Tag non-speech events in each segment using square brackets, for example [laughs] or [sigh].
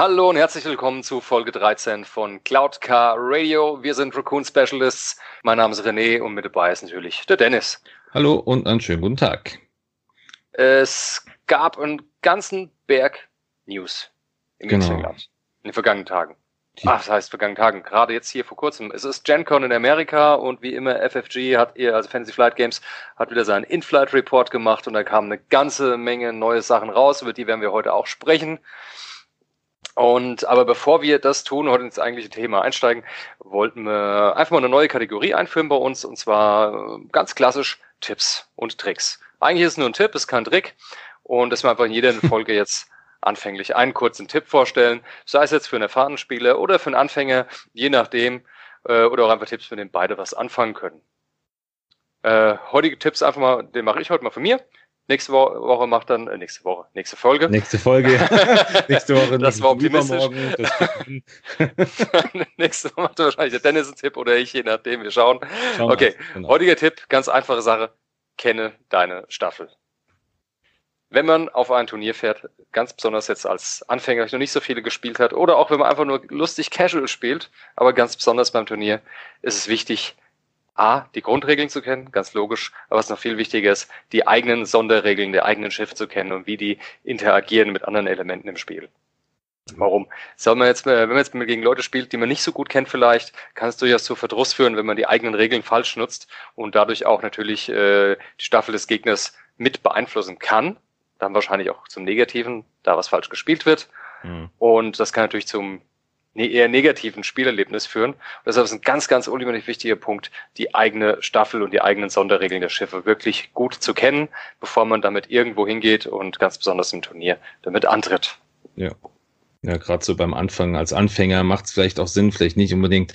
Hallo und herzlich willkommen zu Folge 13 von Cloud Car Radio. Wir sind Raccoon Specialists. Mein Name ist René und mit dabei ist natürlich der Dennis. Hallo und einen schönen guten Tag. Es gab einen ganzen Berg News im genau. In den vergangenen Tagen. Ach, das heißt vergangenen Tagen. Gerade jetzt hier vor kurzem. Es ist GenCon in Amerika und wie immer FFG hat ihr, also Fantasy Flight Games, hat wieder seinen In-Flight Report gemacht und da kamen eine ganze Menge neue Sachen raus, über die werden wir heute auch sprechen. Und aber bevor wir das tun, heute ins eigentliche Thema einsteigen, wollten wir einfach mal eine neue Kategorie einführen bei uns und zwar ganz klassisch Tipps und Tricks. Eigentlich ist es nur ein Tipp, ist kein Trick und dass wir einfach in jeder Folge jetzt [laughs] anfänglich einen kurzen Tipp vorstellen, sei es jetzt für einen erfahrenen Spieler oder für einen Anfänger, je nachdem, äh, oder auch einfach Tipps, mit denen beide was anfangen können. Äh, heutige Tipps einfach mal, den mache ich heute mal von mir. Nächste Woche, macht dann, äh, nächste Woche, nächste Folge. Nächste Folge, [laughs] nächste Woche. Das war optimistisch. [laughs] [laughs] nächste Woche macht wahrscheinlich der Dennis einen Tipp oder ich, je nachdem, wir schauen. schauen okay, genau. heutiger Tipp, ganz einfache Sache, kenne deine Staffel wenn man auf ein Turnier fährt, ganz besonders jetzt als Anfänger, noch nicht so viele gespielt hat, oder auch wenn man einfach nur lustig casual spielt, aber ganz besonders beim Turnier, ist es wichtig, A, die Grundregeln zu kennen, ganz logisch, aber was noch viel wichtiger ist, die eigenen Sonderregeln der eigenen Schiffe zu kennen und wie die interagieren mit anderen Elementen im Spiel. Warum? Soll man jetzt, wenn man jetzt gegen Leute spielt, die man nicht so gut kennt vielleicht, kann es durchaus zu Verdruss führen, wenn man die eigenen Regeln falsch nutzt und dadurch auch natürlich äh, die Staffel des Gegners mit beeinflussen kann, dann wahrscheinlich auch zum Negativen, da was falsch gespielt wird. Mhm. Und das kann natürlich zum eher negativen Spielerlebnis führen. Und deshalb ist ein ganz, ganz unheimlich wichtiger Punkt, die eigene Staffel und die eigenen Sonderregeln der Schiffe wirklich gut zu kennen, bevor man damit irgendwo hingeht und ganz besonders im Turnier damit antritt. Ja. Ja, gerade so beim Anfang als Anfänger macht es vielleicht auch Sinn, vielleicht nicht unbedingt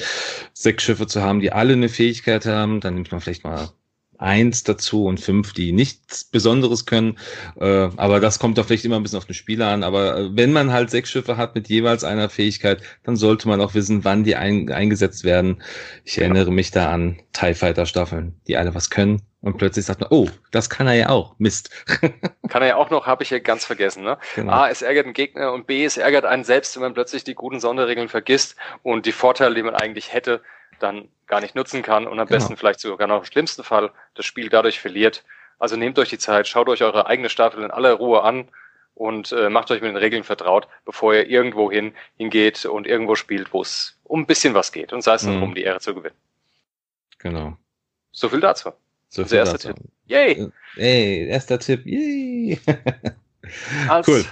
sechs Schiffe zu haben, die alle eine Fähigkeit haben. Dann nimmt man vielleicht mal eins dazu und fünf, die nichts Besonderes können. Äh, aber das kommt doch vielleicht immer ein bisschen auf den Spieler an. Aber äh, wenn man halt sechs Schiffe hat mit jeweils einer Fähigkeit, dann sollte man auch wissen, wann die ein eingesetzt werden. Ich erinnere mich da an TIE Fighter Staffeln, die alle was können. Und plötzlich sagt man, oh, das kann er ja auch. Mist. [laughs] kann er ja auch noch, habe ich ja ganz vergessen. Ne? Genau. A, es ärgert den Gegner und B, es ärgert einen selbst, wenn man plötzlich die guten Sonderregeln vergisst und die Vorteile, die man eigentlich hätte, dann gar nicht nutzen kann und am genau. besten vielleicht sogar noch im schlimmsten Fall das Spiel dadurch verliert. Also nehmt euch die Zeit, schaut euch eure eigene Staffel in aller Ruhe an und äh, macht euch mit den Regeln vertraut, bevor ihr irgendwo hin hingeht und irgendwo spielt, wo es um ein bisschen was geht und sei es mhm. nur um die Ehre zu gewinnen. Genau. So viel dazu. So viel erster dazu. Tipp. Yay! Hey, erster Tipp. Yay! Als [laughs] cool.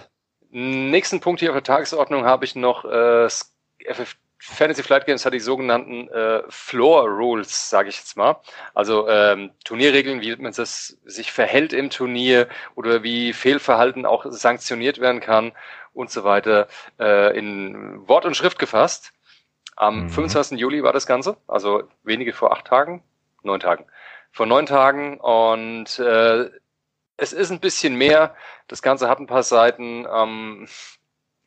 nächsten Punkt hier auf der Tagesordnung habe ich noch äh, FF Fantasy Flight Games hat die sogenannten äh, Floor Rules, sage ich jetzt mal. Also ähm, Turnierregeln, wie man das sich verhält im Turnier oder wie Fehlverhalten auch sanktioniert werden kann und so weiter, äh, in Wort und Schrift gefasst. Am mhm. 25. Juli war das Ganze, also wenige vor acht Tagen, neun Tagen. Vor neun Tagen und äh, es ist ein bisschen mehr. Das Ganze hat ein paar Seiten. Ähm,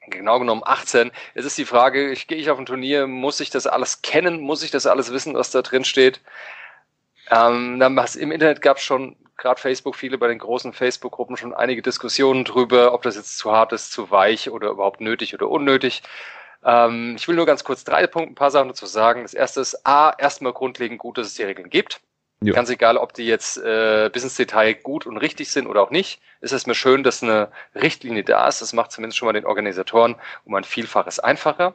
genau genommen 18. Es ist die Frage, ich gehe ich auf ein Turnier, muss ich das alles kennen, muss ich das alles wissen, was da drin steht? Ähm, dann was, Im Internet gab es schon, gerade Facebook, viele bei den großen Facebook-Gruppen schon einige Diskussionen drüber, ob das jetzt zu hart ist, zu weich oder überhaupt nötig oder unnötig. Ähm, ich will nur ganz kurz drei Punkte, ein paar Sachen dazu sagen. Das erste ist A, erstmal grundlegend gut, dass es die Regeln gibt. Ja. Ganz egal, ob die jetzt äh, bis ins Detail gut und richtig sind oder auch nicht, ist es mir schön, dass eine Richtlinie da ist. Das macht zumindest schon mal den Organisatoren um ein Vielfaches einfacher.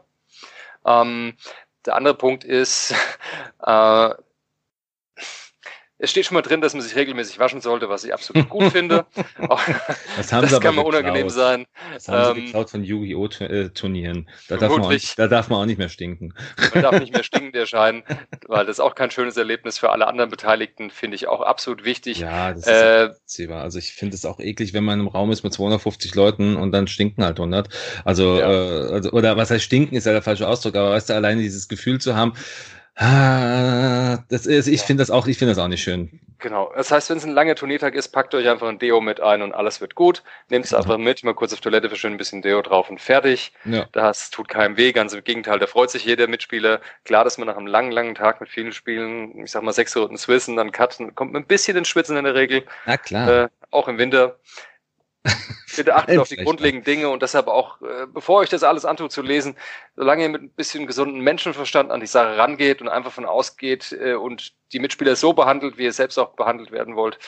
Ähm, der andere Punkt ist, [laughs] äh, es steht schon mal drin, dass man sich regelmäßig waschen sollte, was ich absolut gut [laughs] finde. das, [laughs] das kann mal unangenehm sein. Das haben sie ähm, geklaut von Yu-Gi-Oh! Turnieren. Da darf, man auch, da darf man auch nicht mehr stinken. Man darf nicht mehr [laughs] stinkend erscheinen, weil das ist auch kein schönes Erlebnis für alle anderen Beteiligten, finde ich auch absolut wichtig. Ja, das ist äh, Also ich finde es auch eklig, wenn man im Raum ist mit 250 Leuten und dann stinken halt 100. Also, ja. äh, also oder was heißt stinken, ist ja der falsche Ausdruck, aber weißt du, alleine dieses Gefühl zu haben, das ist, ich finde das auch, ich finde das auch nicht schön. Genau. Das heißt, wenn es ein langer Turniertag ist, packt euch einfach ein Deo mit ein und alles wird gut. Nehmt es genau. einfach mit, mal kurz auf Toilette für schön ein bisschen Deo drauf und fertig. Ja. Das tut keinem weh, ganz im Gegenteil, da freut sich jeder Mitspieler. Klar, dass man nach einem langen, langen Tag mit vielen Spielen, ich sag mal sechs Runden Swissen, dann Cutten, kommt man ein bisschen ins Schwitzen in der Regel. Na klar. Äh, auch im Winter. [laughs] Bitte achtet auf die grundlegenden Dinge und deshalb auch, äh, bevor euch das alles antut zu lesen, solange ihr mit ein bisschen gesunden Menschenverstand an die Sache rangeht und einfach von ausgeht äh, und die Mitspieler so behandelt, wie ihr selbst auch behandelt werden wollt,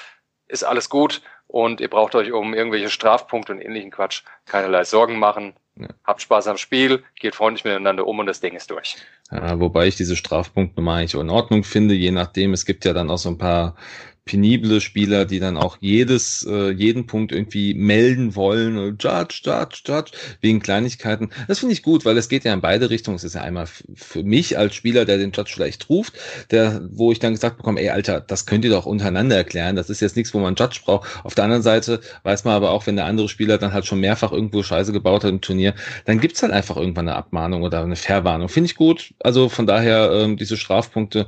ist alles gut und ihr braucht euch um irgendwelche Strafpunkte und ähnlichen Quatsch keinerlei Sorgen machen. Ja. Habt Spaß am Spiel, geht freundlich miteinander um und das Ding ist durch. Ja, wobei ich diese Strafpunktnummer eigentlich in Ordnung finde, je nachdem. Es gibt ja dann auch so ein paar penible Spieler, die dann auch jedes, äh, jeden Punkt irgendwie melden wollen, Judge, Judge, Judge, wegen Kleinigkeiten. Das finde ich gut, weil es geht ja in beide Richtungen. Es ist ja einmal für mich als Spieler, der den Judge vielleicht ruft, der, wo ich dann gesagt bekomme, ey Alter, das könnt ihr doch untereinander erklären. Das ist jetzt nichts, wo man Judge braucht. Auf der anderen Seite weiß man aber auch, wenn der andere Spieler dann halt schon mehrfach irgendwo Scheiße gebaut hat im Turnier, dann gibt's halt einfach irgendwann eine Abmahnung oder eine Verwarnung. Finde ich gut. Also von daher ähm, diese Strafpunkte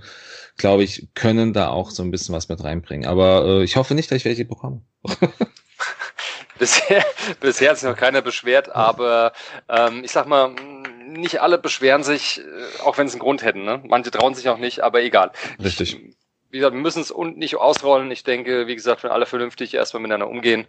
glaube ich, können da auch so ein bisschen was mit reinbringen. Aber äh, ich hoffe nicht, dass ich welche bekomme. [laughs] bisher, bisher hat sich noch keiner beschwert, aber ähm, ich sag mal, nicht alle beschweren sich, äh, auch wenn sie einen Grund hätten. Ne? Manche trauen sich auch nicht, aber egal. Richtig. Ich, wie gesagt, wir müssen es nicht ausrollen. Ich denke, wie gesagt, wenn alle vernünftig erstmal miteinander umgehen,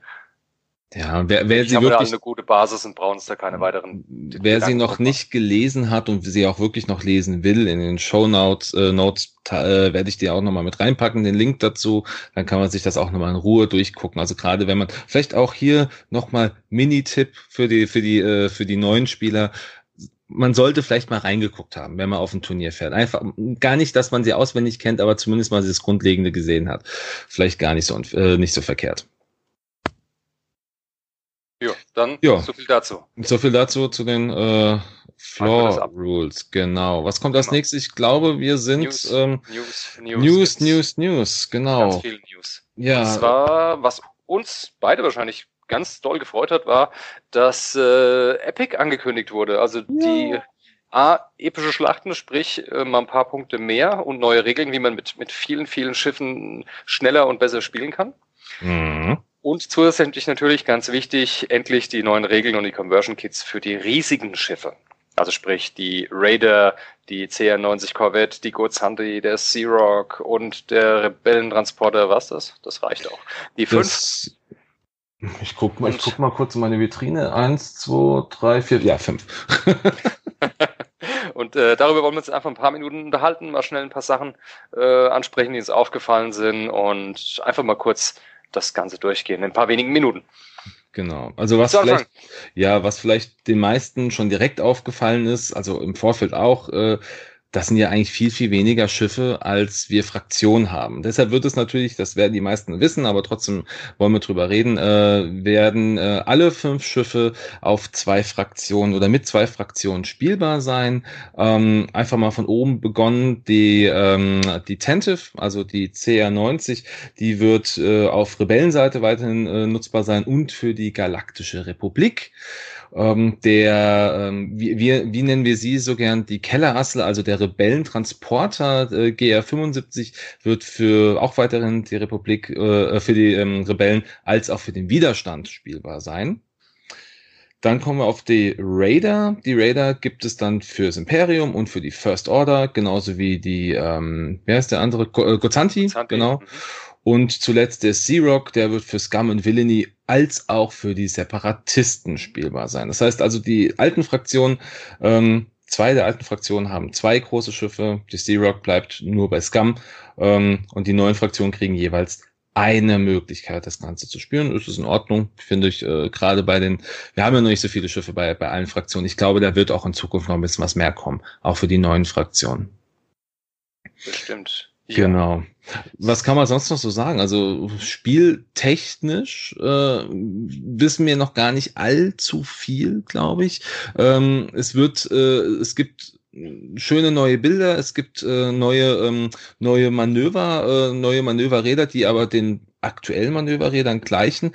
ja, wer, wer ich sie wirklich eine gute Basis und brauchen uns da keine weiteren. Wer sie noch nicht gelesen hat und sie auch wirklich noch lesen will, in den Show Notes, äh, Notes äh, werde ich dir auch nochmal mit reinpacken, den Link dazu. Dann kann man sich das auch nochmal in Ruhe durchgucken. Also gerade wenn man vielleicht auch hier nochmal Mini-Tipp für die für die äh, für die neuen Spieler man sollte vielleicht mal reingeguckt haben, wenn man auf ein Turnier fährt. Einfach gar nicht, dass man sie auswendig kennt, aber zumindest mal das Grundlegende gesehen hat. Vielleicht gar nicht so äh, nicht so verkehrt. Ja, dann jo. so viel dazu. So viel dazu zu den äh, Floor Rules, genau. Was kommt als genau. nächstes? Ich glaube, wir sind News, ähm, News, News, News, News, News, genau. Ganz viel News. Ja. Und zwar, was uns beide wahrscheinlich ganz doll gefreut hat, war, dass äh, Epic angekündigt wurde. Also ja. die A, epische Schlachten, sprich äh, mal ein paar Punkte mehr und neue Regeln, wie man mit, mit vielen, vielen Schiffen schneller und besser spielen kann. Mhm. Und zusätzlich natürlich ganz wichtig, endlich die neuen Regeln und die Conversion Kits für die riesigen Schiffe. Also sprich die Raider, die CR90 Corvette, die Goods Hunter, der Sea Rock und der Rebellentransporter. Was das? Das reicht auch. Die fünf. Das, ich guck mal, ich guck mal kurz in meine Vitrine. Eins, zwei, drei, vier, ja, fünf. [laughs] [laughs] und äh, darüber wollen wir uns einfach ein paar Minuten unterhalten, mal schnell ein paar Sachen äh, ansprechen, die uns aufgefallen sind und einfach mal kurz das Ganze durchgehen in ein paar wenigen Minuten. Genau. Also was vielleicht, ja, was vielleicht den meisten schon direkt aufgefallen ist, also im Vorfeld auch, äh, das sind ja eigentlich viel, viel weniger Schiffe, als wir Fraktionen haben. Deshalb wird es natürlich, das werden die meisten wissen, aber trotzdem wollen wir drüber reden, äh, werden äh, alle fünf Schiffe auf zwei Fraktionen oder mit zwei Fraktionen spielbar sein. Ähm, einfach mal von oben begonnen, die, ähm, die Tentive, also die CR90, die wird äh, auf Rebellenseite weiterhin äh, nutzbar sein und für die Galaktische Republik. Ähm, der, ähm, wie, wie, wie nennen wir sie so gern, die Kellerassel, also der Rebellentransporter äh, GR75 wird für auch weiterhin die Republik, äh, für die ähm, Rebellen als auch für den Widerstand spielbar sein. Dann kommen wir auf die Raider. Die Raider gibt es dann fürs Imperium und für die First Order, genauso wie die, ähm, wer ist der andere? Äh, Gozanti, genau. Mhm. Und zuletzt der Sea-Rock, der wird für Scum und Villainy als auch für die Separatisten spielbar sein. Das heißt also, die alten Fraktionen, ähm, zwei der alten Fraktionen haben zwei große Schiffe, die Sea-Rock bleibt nur bei Scum ähm, und die neuen Fraktionen kriegen jeweils eine Möglichkeit, das Ganze zu spüren. Das ist in Ordnung, finde ich, äh, gerade bei den, wir haben ja noch nicht so viele Schiffe bei, bei allen Fraktionen. Ich glaube, da wird auch in Zukunft noch ein bisschen was mehr kommen, auch für die neuen Fraktionen. Bestimmt. Ja. Genau. Was kann man sonst noch so sagen? Also spieltechnisch äh, wissen wir noch gar nicht allzu viel, glaube ich. Ähm, es wird, äh, es gibt schöne neue Bilder, es gibt äh, neue ähm, neue Manöver, äh, neue Manöverräder, die aber den aktuellen Manöverrädern gleichen.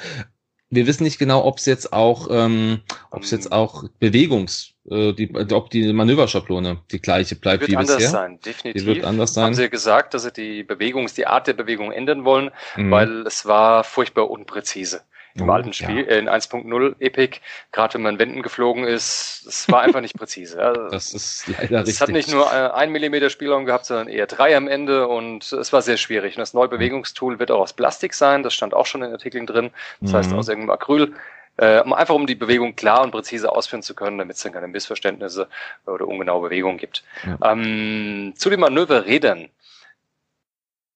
Wir wissen nicht genau, ob es jetzt auch, ähm, ob es jetzt ähm. auch Bewegungs äh, die, ob die Manöverschablone die gleiche bleibt wie bisher. Die wird anders sein, definitiv. Die wird anders sein. Haben sie gesagt, dass sie die Bewegungs, die Art der Bewegung ändern wollen, mhm. weil es war furchtbar unpräzise. Im oh, alten Spiel, ja. äh, in 1.0 Epic, gerade wenn man Wänden geflogen ist, es war einfach nicht präzise. Also, [laughs] das ist leider richtig. Es hat nicht nur äh, ein Millimeter Spielraum gehabt, sondern eher drei am Ende und es war sehr schwierig. Und das neue Bewegungstool wird auch aus Plastik sein, das stand auch schon in den Artikeln drin, das mhm. heißt aus irgendeinem Acryl. Äh, einfach um die Bewegung klar und präzise ausführen zu können, damit es dann keine Missverständnisse oder ungenaue Bewegungen gibt. Ja. Ähm, zu den Manöverrädern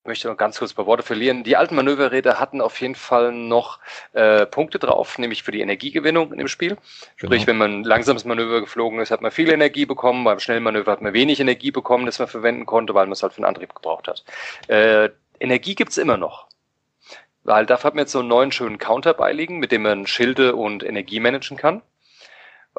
möchte noch ganz kurz ein paar Worte verlieren. Die alten Manöverräder hatten auf jeden Fall noch äh, Punkte drauf, nämlich für die Energiegewinnung in dem Spiel. Genau. Sprich, wenn man ein langsames Manöver geflogen ist, hat man viel Energie bekommen. Beim schnellen Manöver hat man wenig Energie bekommen, das man verwenden konnte, weil man es halt für den Antrieb gebraucht hat. Äh, Energie gibt's immer noch. Weil dafür hat man jetzt so einen neuen schönen Counter beiliegen, mit dem man Schilde und Energie managen kann.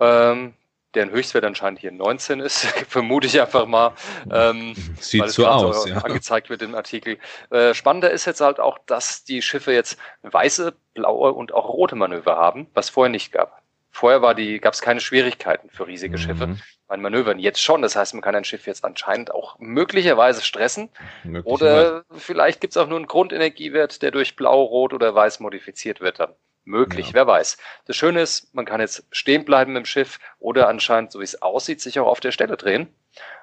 Ähm, deren Höchstwert anscheinend hier 19 ist, [laughs] vermute ich einfach mal. Ähm, [laughs] Sieht so aus, so ja. angezeigt wird im Artikel. Äh, spannender ist jetzt halt auch, dass die Schiffe jetzt weiße, blaue und auch rote Manöver haben, was vorher nicht gab. Vorher war die, gab es keine Schwierigkeiten für riesige mhm. Schiffe bei Manövern. Jetzt schon. Das heißt, man kann ein Schiff jetzt anscheinend auch möglicherweise stressen. Möglicherweise. Oder vielleicht gibt es auch nur einen Grundenergiewert, der durch blau, rot oder weiß modifiziert wird dann möglich, ja. wer weiß. Das Schöne ist, man kann jetzt stehen bleiben im Schiff oder anscheinend, so wie es aussieht, sich auch auf der Stelle drehen.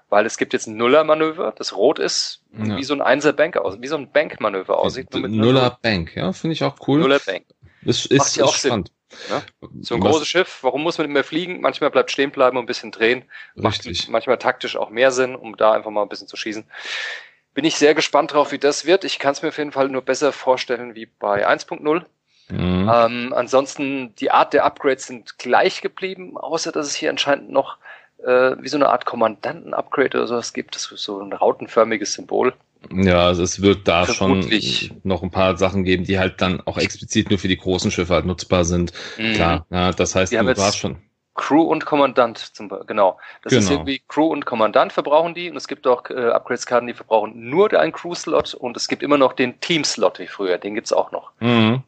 Weil es gibt jetzt ein Nuller-Manöver, das rot ist, ja. wie so ein Einser-Bank aus, wie so ein Bank-Manöver aussieht. Nuller-Bank, ja, finde ich auch cool. Nuller-Bank. Das ist, Macht ist auch spannend. Sinn. Ja? So ein Was? großes Schiff, warum muss man immer fliegen? Manchmal bleibt stehen bleiben und ein bisschen drehen. Richtig. Macht manchmal taktisch auch mehr Sinn, um da einfach mal ein bisschen zu schießen. Bin ich sehr gespannt drauf, wie das wird. Ich kann es mir auf jeden Fall nur besser vorstellen wie bei 1.0. Mhm. Ähm, ansonsten, die Art der Upgrades sind gleich geblieben, außer dass es hier anscheinend noch äh, wie so eine Art Kommandanten-Upgrade oder sowas gibt. Das ist so ein rautenförmiges Symbol. Ja, also es wird da Vermutlich. schon noch ein paar Sachen geben, die halt dann auch explizit nur für die großen Schiffe halt nutzbar sind. Mhm. Klar, ja, das heißt, die du warst schon. Crew und Kommandant, zum, genau. Das genau. ist irgendwie Crew und Kommandant verbrauchen die und es gibt auch äh, Upgrades-Karten, die verbrauchen nur einen Crew-Slot und es gibt immer noch den Team-Slot wie früher, den gibt's auch noch. Mhm.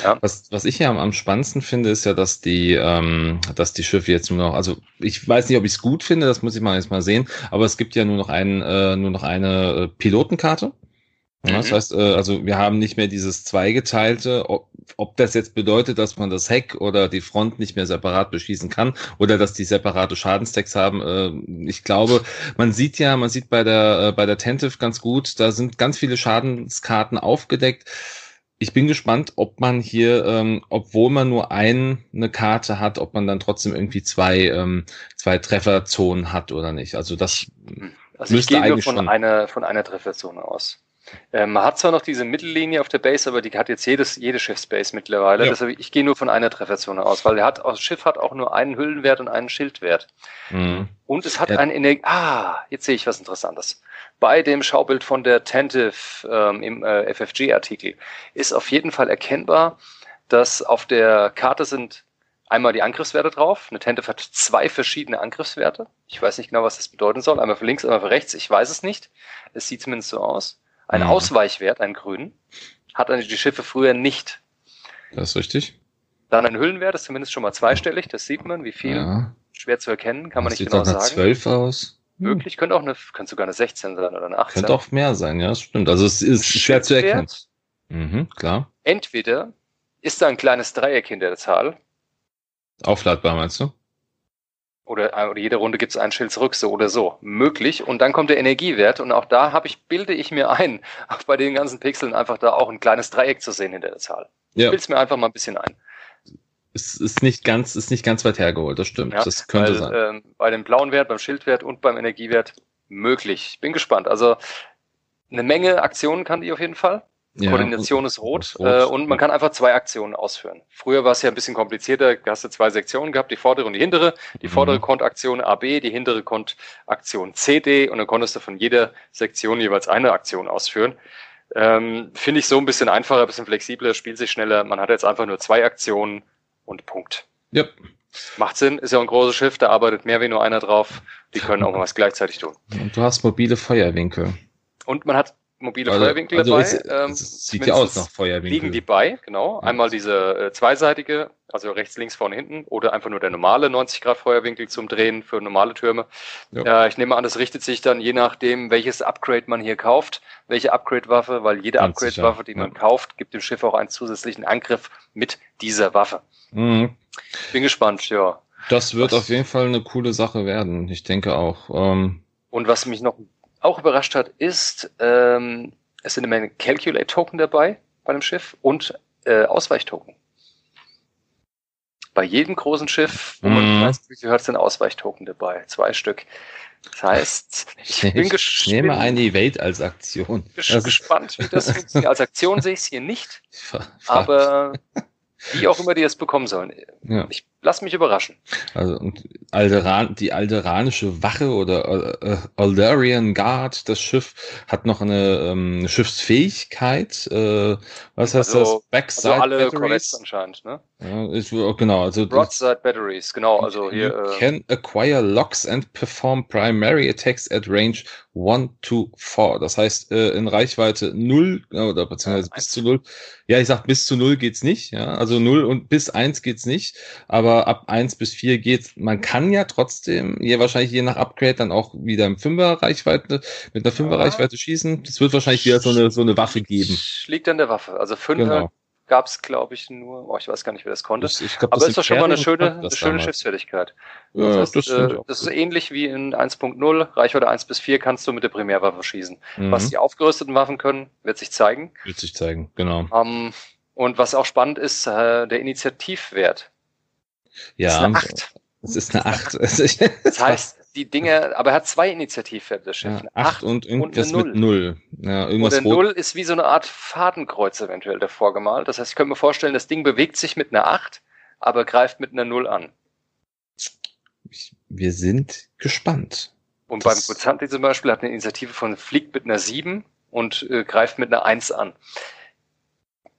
Ja. Was, was ich ja am, am spannendsten finde, ist ja, dass die, ähm, dass die Schiffe jetzt nur noch, also ich weiß nicht, ob ich es gut finde, das muss ich mal jetzt mal sehen, aber es gibt ja nur noch einen, äh, nur noch eine äh, Pilotenkarte. Ja, mhm. Das heißt, äh, also wir haben nicht mehr dieses zweigeteilte, ob, ob das jetzt bedeutet, dass man das Heck oder die Front nicht mehr separat beschießen kann oder dass die separate Schadenstacks haben. Äh, ich glaube, man sieht ja, man sieht bei der äh, bei der Tentive ganz gut, da sind ganz viele Schadenskarten aufgedeckt ich bin gespannt, ob man hier, ähm, obwohl man nur ein, eine Karte hat, ob man dann trotzdem irgendwie zwei, ähm, zwei Trefferzonen hat oder nicht. Also das also müsste ich gehe eigentlich nur von einer, von einer Trefferzone aus. Ähm, man hat zwar noch diese Mittellinie auf der Base, aber die hat jetzt jedes, jede Schiffsbase mittlerweile. Ja. Deshalb, ich gehe nur von einer Trefferzone aus, weil er hat, das Schiff hat auch nur einen Hüllenwert und einen Schildwert. Mhm. Und es hat ja. einen Energie. Ah, jetzt sehe ich was Interessantes bei dem Schaubild von der Tentive ähm, im äh, FFG-Artikel ist auf jeden Fall erkennbar, dass auf der Karte sind einmal die Angriffswerte drauf. Eine Tentive hat zwei verschiedene Angriffswerte. Ich weiß nicht genau, was das bedeuten soll. Einmal für links, einmal für rechts. Ich weiß es nicht. Es sieht zumindest so aus. Ein mhm. Ausweichwert, einen grünen, hat eigentlich die Schiffe früher nicht. Das ist richtig. Dann ein Hüllenwert, ist zumindest schon mal zweistellig. Das sieht man, wie viel. Ja. Schwer zu erkennen, kann man das nicht genau sagen. Sieht 12 aus. Hm. möglich. Könnte auch eine, könnte sogar eine 16 sein oder eine 18. Könnte auch mehr sein, ja, das stimmt. Also es ist schwer zu erkennen. Mhm, klar. Entweder ist da ein kleines Dreieck hinter der Zahl. Aufladbar, meinst du? Oder, äh, oder jede Runde gibt es ein Schild zurück, so oder so. Möglich. Und dann kommt der Energiewert. Und auch da habe ich, bilde ich mir ein, auch [laughs] bei den ganzen Pixeln einfach da auch ein kleines Dreieck zu sehen hinter der Zahl. Ja. Ich bilde es mir einfach mal ein bisschen ein es ist nicht ganz, ist nicht ganz weit hergeholt, das stimmt. Ja, das könnte weil, sein. Ähm, bei dem blauen Wert, beim Schildwert und beim Energiewert möglich. Bin gespannt. Also eine Menge Aktionen kann die auf jeden Fall. Ja, Koordination ist rot, rot. Äh, und man kann einfach zwei Aktionen ausführen. Früher war es ja ein bisschen komplizierter, da hast du zwei Sektionen gehabt, die vordere und die hintere. Die mhm. vordere konnte Aktion AB, die hintere konnte Aktion CD und dann konntest du von jeder Sektion jeweils eine Aktion ausführen. Ähm, Finde ich so ein bisschen einfacher, ein bisschen flexibler, spielt sich schneller. Man hat jetzt einfach nur zwei Aktionen und Punkt. Ja. Macht Sinn, ist ja ein großes Schiff, da arbeitet mehr wie nur einer drauf. Die können auch mal was gleichzeitig tun. Und du hast mobile Feuerwinkel. Und man hat mobile also, Feuerwinkel also dabei. Es, ähm, sieht ja aus nach Feuerwinkel. Liegen die bei, genau. Einmal diese äh, zweiseitige, also rechts, links, vorne, hinten, oder einfach nur der normale 90 Grad Feuerwinkel zum Drehen für normale Türme. Ja. Äh, ich nehme an, das richtet sich dann je nachdem, welches Upgrade man hier kauft, welche Upgrade-Waffe, weil jede Upgrade-Waffe, die man ja. kauft, gibt dem Schiff auch einen zusätzlichen Angriff mit dieser Waffe. Mhm. Bin gespannt, ja. Das wird was, auf jeden Fall eine coole Sache werden. Ich denke auch. Ähm, und was mich noch auch überrascht hat, ist, ähm, es sind eine Menge Calculate-Token dabei bei dem Schiff und äh, Ausweichtoken. Bei jedem großen Schiff, wo man mm. weiß, gehört, sind Ausweichtoken dabei. Zwei Stück. Das heißt, ich, [laughs] ich bin gespannt. Ich nehme eine Evade als Aktion. Ich bin gespannt, wie das [laughs] funktioniert. Als Aktion sehe ich es hier nicht. Aber wie auch immer die es bekommen sollen. Ja. Ich lass mich überraschen. Also und Alderan, die alderanische Wache oder äh, Alderian Guard, das Schiff, hat noch eine ähm, Schiffsfähigkeit. Äh, was heißt also, das? Backside also alle Corvettes anscheinend, ne? Ja, ist, genau. Also Broadside Batteries, genau. Also hier. Äh, can acquire locks and perform primary attacks at range 1 to 4. Das heißt, äh, in Reichweite 0 oder beziehungsweise bis zu 0. Ja, ich sag bis zu 0 geht's nicht. Ja, also 0 und bis 1 geht's nicht. Aber ab 1 bis 4 geht's. Man kann ja trotzdem, hier wahrscheinlich je nach Upgrade dann auch wieder im 5er Reichweite, mit einer 5er Reichweite schießen. Das wird wahrscheinlich wieder so eine, so eine Waffe geben. Liegt an der Waffe. Also 5er genau gab es, glaube ich, nur, oh, ich weiß gar nicht, wer das konnte. Das, glaub, das Aber ist doch schon mal eine schöne, eine schöne Schiffsfertigkeit. Ja, das, heißt, das, äh, das ist ähnlich wie in 1.0, Reichweite 1 bis 4 kannst du mit der Primärwaffe schießen. Mhm. Was die aufgerüsteten Waffen können, wird sich zeigen. Wird sich zeigen, genau. Ähm, und was auch spannend ist, äh, der Initiativwert. Ja. Das ist eine 8. Das [laughs] ist eine 8. das heißt, die Dinge, aber er hat zwei Initiativwerte, das Schiff. Ja, acht und irgendwas und mit Null. Ja, irgendwas und der Null ist wie so eine Art Fadenkreuz eventuell davor gemalt. Das heißt, ich könnte mir vorstellen, das Ding bewegt sich mit einer Acht, aber greift mit einer Null an. Wir sind gespannt. Und das beim Buzanti zum Beispiel hat eine Initiative von fliegt mit einer Sieben und äh, greift mit einer Eins an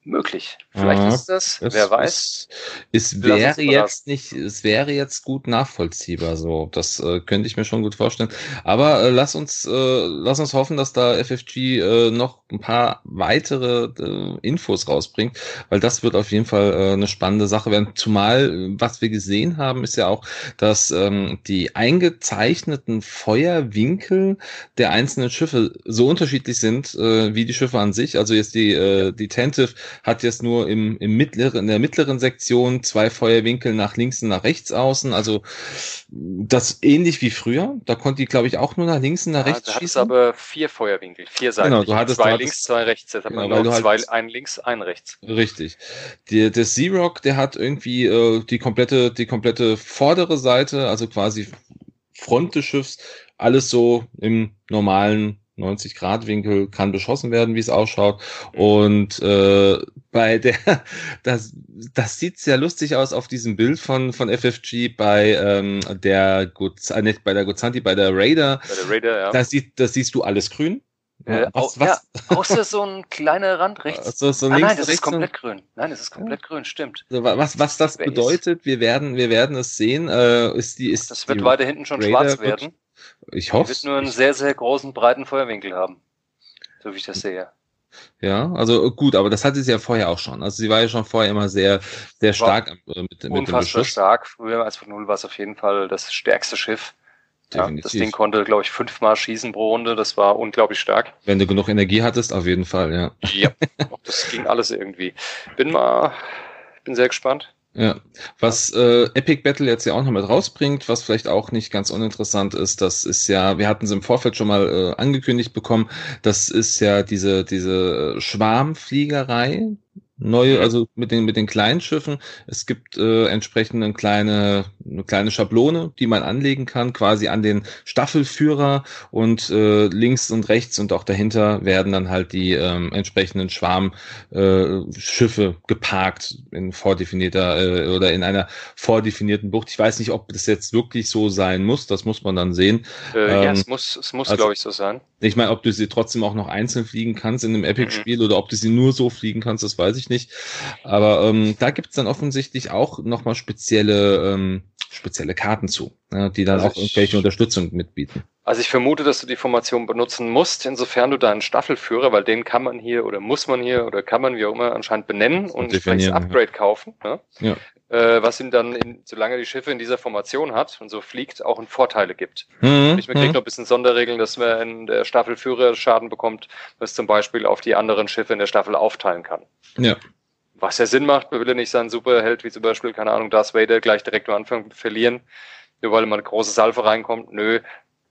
möglich. Vielleicht ja, ist das, es, wer weiß. Es, es wäre jetzt nicht, es wäre jetzt gut nachvollziehbar so. Das äh, könnte ich mir schon gut vorstellen. Aber äh, lass uns, äh, lass uns hoffen, dass da FFG äh, noch ein paar weitere äh, Infos rausbringt, weil das wird auf jeden Fall äh, eine spannende Sache werden. Zumal, was wir gesehen haben, ist ja auch, dass ähm, die eingezeichneten Feuerwinkel der einzelnen Schiffe so unterschiedlich sind äh, wie die Schiffe an sich. Also jetzt die, äh, die Tentive hat jetzt nur im, im mittleren, in der mittleren Sektion zwei Feuerwinkel nach links und nach rechts außen. Also das ähnlich wie früher. Da konnte die, glaube ich, auch nur nach links und nach ja, rechts da schießen. aber vier Feuerwinkel, vier Seiten. Genau, du hattest zwei du links, zwei rechts. Jetzt hat genau, man nur zwei, halt, ein links, ein rechts. Richtig. Der, der Xerox, der hat irgendwie äh, die komplette, die komplette vordere Seite, also quasi Front des Schiffs, alles so im normalen 90 Grad Winkel kann beschossen werden, wie es ausschaut. Und äh, bei der, [laughs] das, das sieht sehr lustig aus auf diesem Bild von von FFG bei ähm, der Guz, äh, nicht bei der Guzanti, bei der Raider. Bei der Raider, ja. Da sieht, das siehst du alles grün. Äh, was, was? Ja, außer so ein kleiner Rand [laughs] rechts. So, so ah, nein, das ist komplett grün. Nein, das ist komplett ja. grün, stimmt. was, was das bedeutet, wir werden, wir werden es sehen. Äh, ist die, ist das wird die weiter hinten schon Raider schwarz werden. Ich hoffe. Es wird nur einen sehr, sehr großen, breiten Feuerwinkel haben. So wie ich das sehe. Ja, also gut, aber das hatte sie ja vorher auch schon. Also sie war ja schon vorher immer sehr, sehr stark war mit, mit dem Beschuss. stark. Früher als von Null war es auf jeden Fall das stärkste Schiff. Ja, das Ding konnte, glaube ich, fünfmal schießen pro Runde. Das war unglaublich stark. Wenn du genug Energie hattest, auf jeden Fall, ja. Ja, das ging alles irgendwie. Bin mal, bin sehr gespannt. Ja, was äh, Epic Battle jetzt ja auch noch mit rausbringt, was vielleicht auch nicht ganz uninteressant ist, das ist ja, wir hatten es im Vorfeld schon mal äh, angekündigt bekommen, das ist ja diese diese Schwarmfliegerei, neue, also mit den mit den kleinen Schiffen. Es gibt äh, entsprechend eine kleine eine kleine Schablone, die man anlegen kann, quasi an den Staffelführer und äh, links und rechts und auch dahinter werden dann halt die ähm, entsprechenden Schwarmschiffe äh, geparkt in vordefinierter äh, oder in einer vordefinierten Bucht. Ich weiß nicht, ob das jetzt wirklich so sein muss. Das muss man dann sehen. Äh, ähm, ja, es muss, es muss, also, glaube ich, so sein. Ich meine, ob du sie trotzdem auch noch einzeln fliegen kannst in einem Epic-Spiel mhm. oder ob du sie nur so fliegen kannst, das weiß ich nicht. Aber ähm, da gibt's dann offensichtlich auch nochmal spezielle ähm, spezielle Karten zu, ne, die dann also auch irgendwelche Unterstützung mitbieten. Also ich vermute, dass du die Formation benutzen musst, insofern du deinen Staffelführer, weil den kann man hier oder muss man hier oder kann man wie auch immer anscheinend benennen und vielleicht das Upgrade ja. kaufen. Ne? Ja. Äh, was ihm dann, in, solange die Schiffe in dieser Formation hat und so fliegt, auch einen Vorteile gibt. Mhm. Ich kriegt mhm. noch ein bisschen Sonderregeln, dass man in der Staffelführer Schaden bekommt, was zum Beispiel auf die anderen Schiffe in der Staffel aufteilen kann. Ja. Was ja Sinn macht, man will ja nicht seinen Superheld wie zum Beispiel, keine Ahnung, Darth Vader gleich direkt am Anfang verlieren, nur weil immer eine große Salve reinkommt. Nö,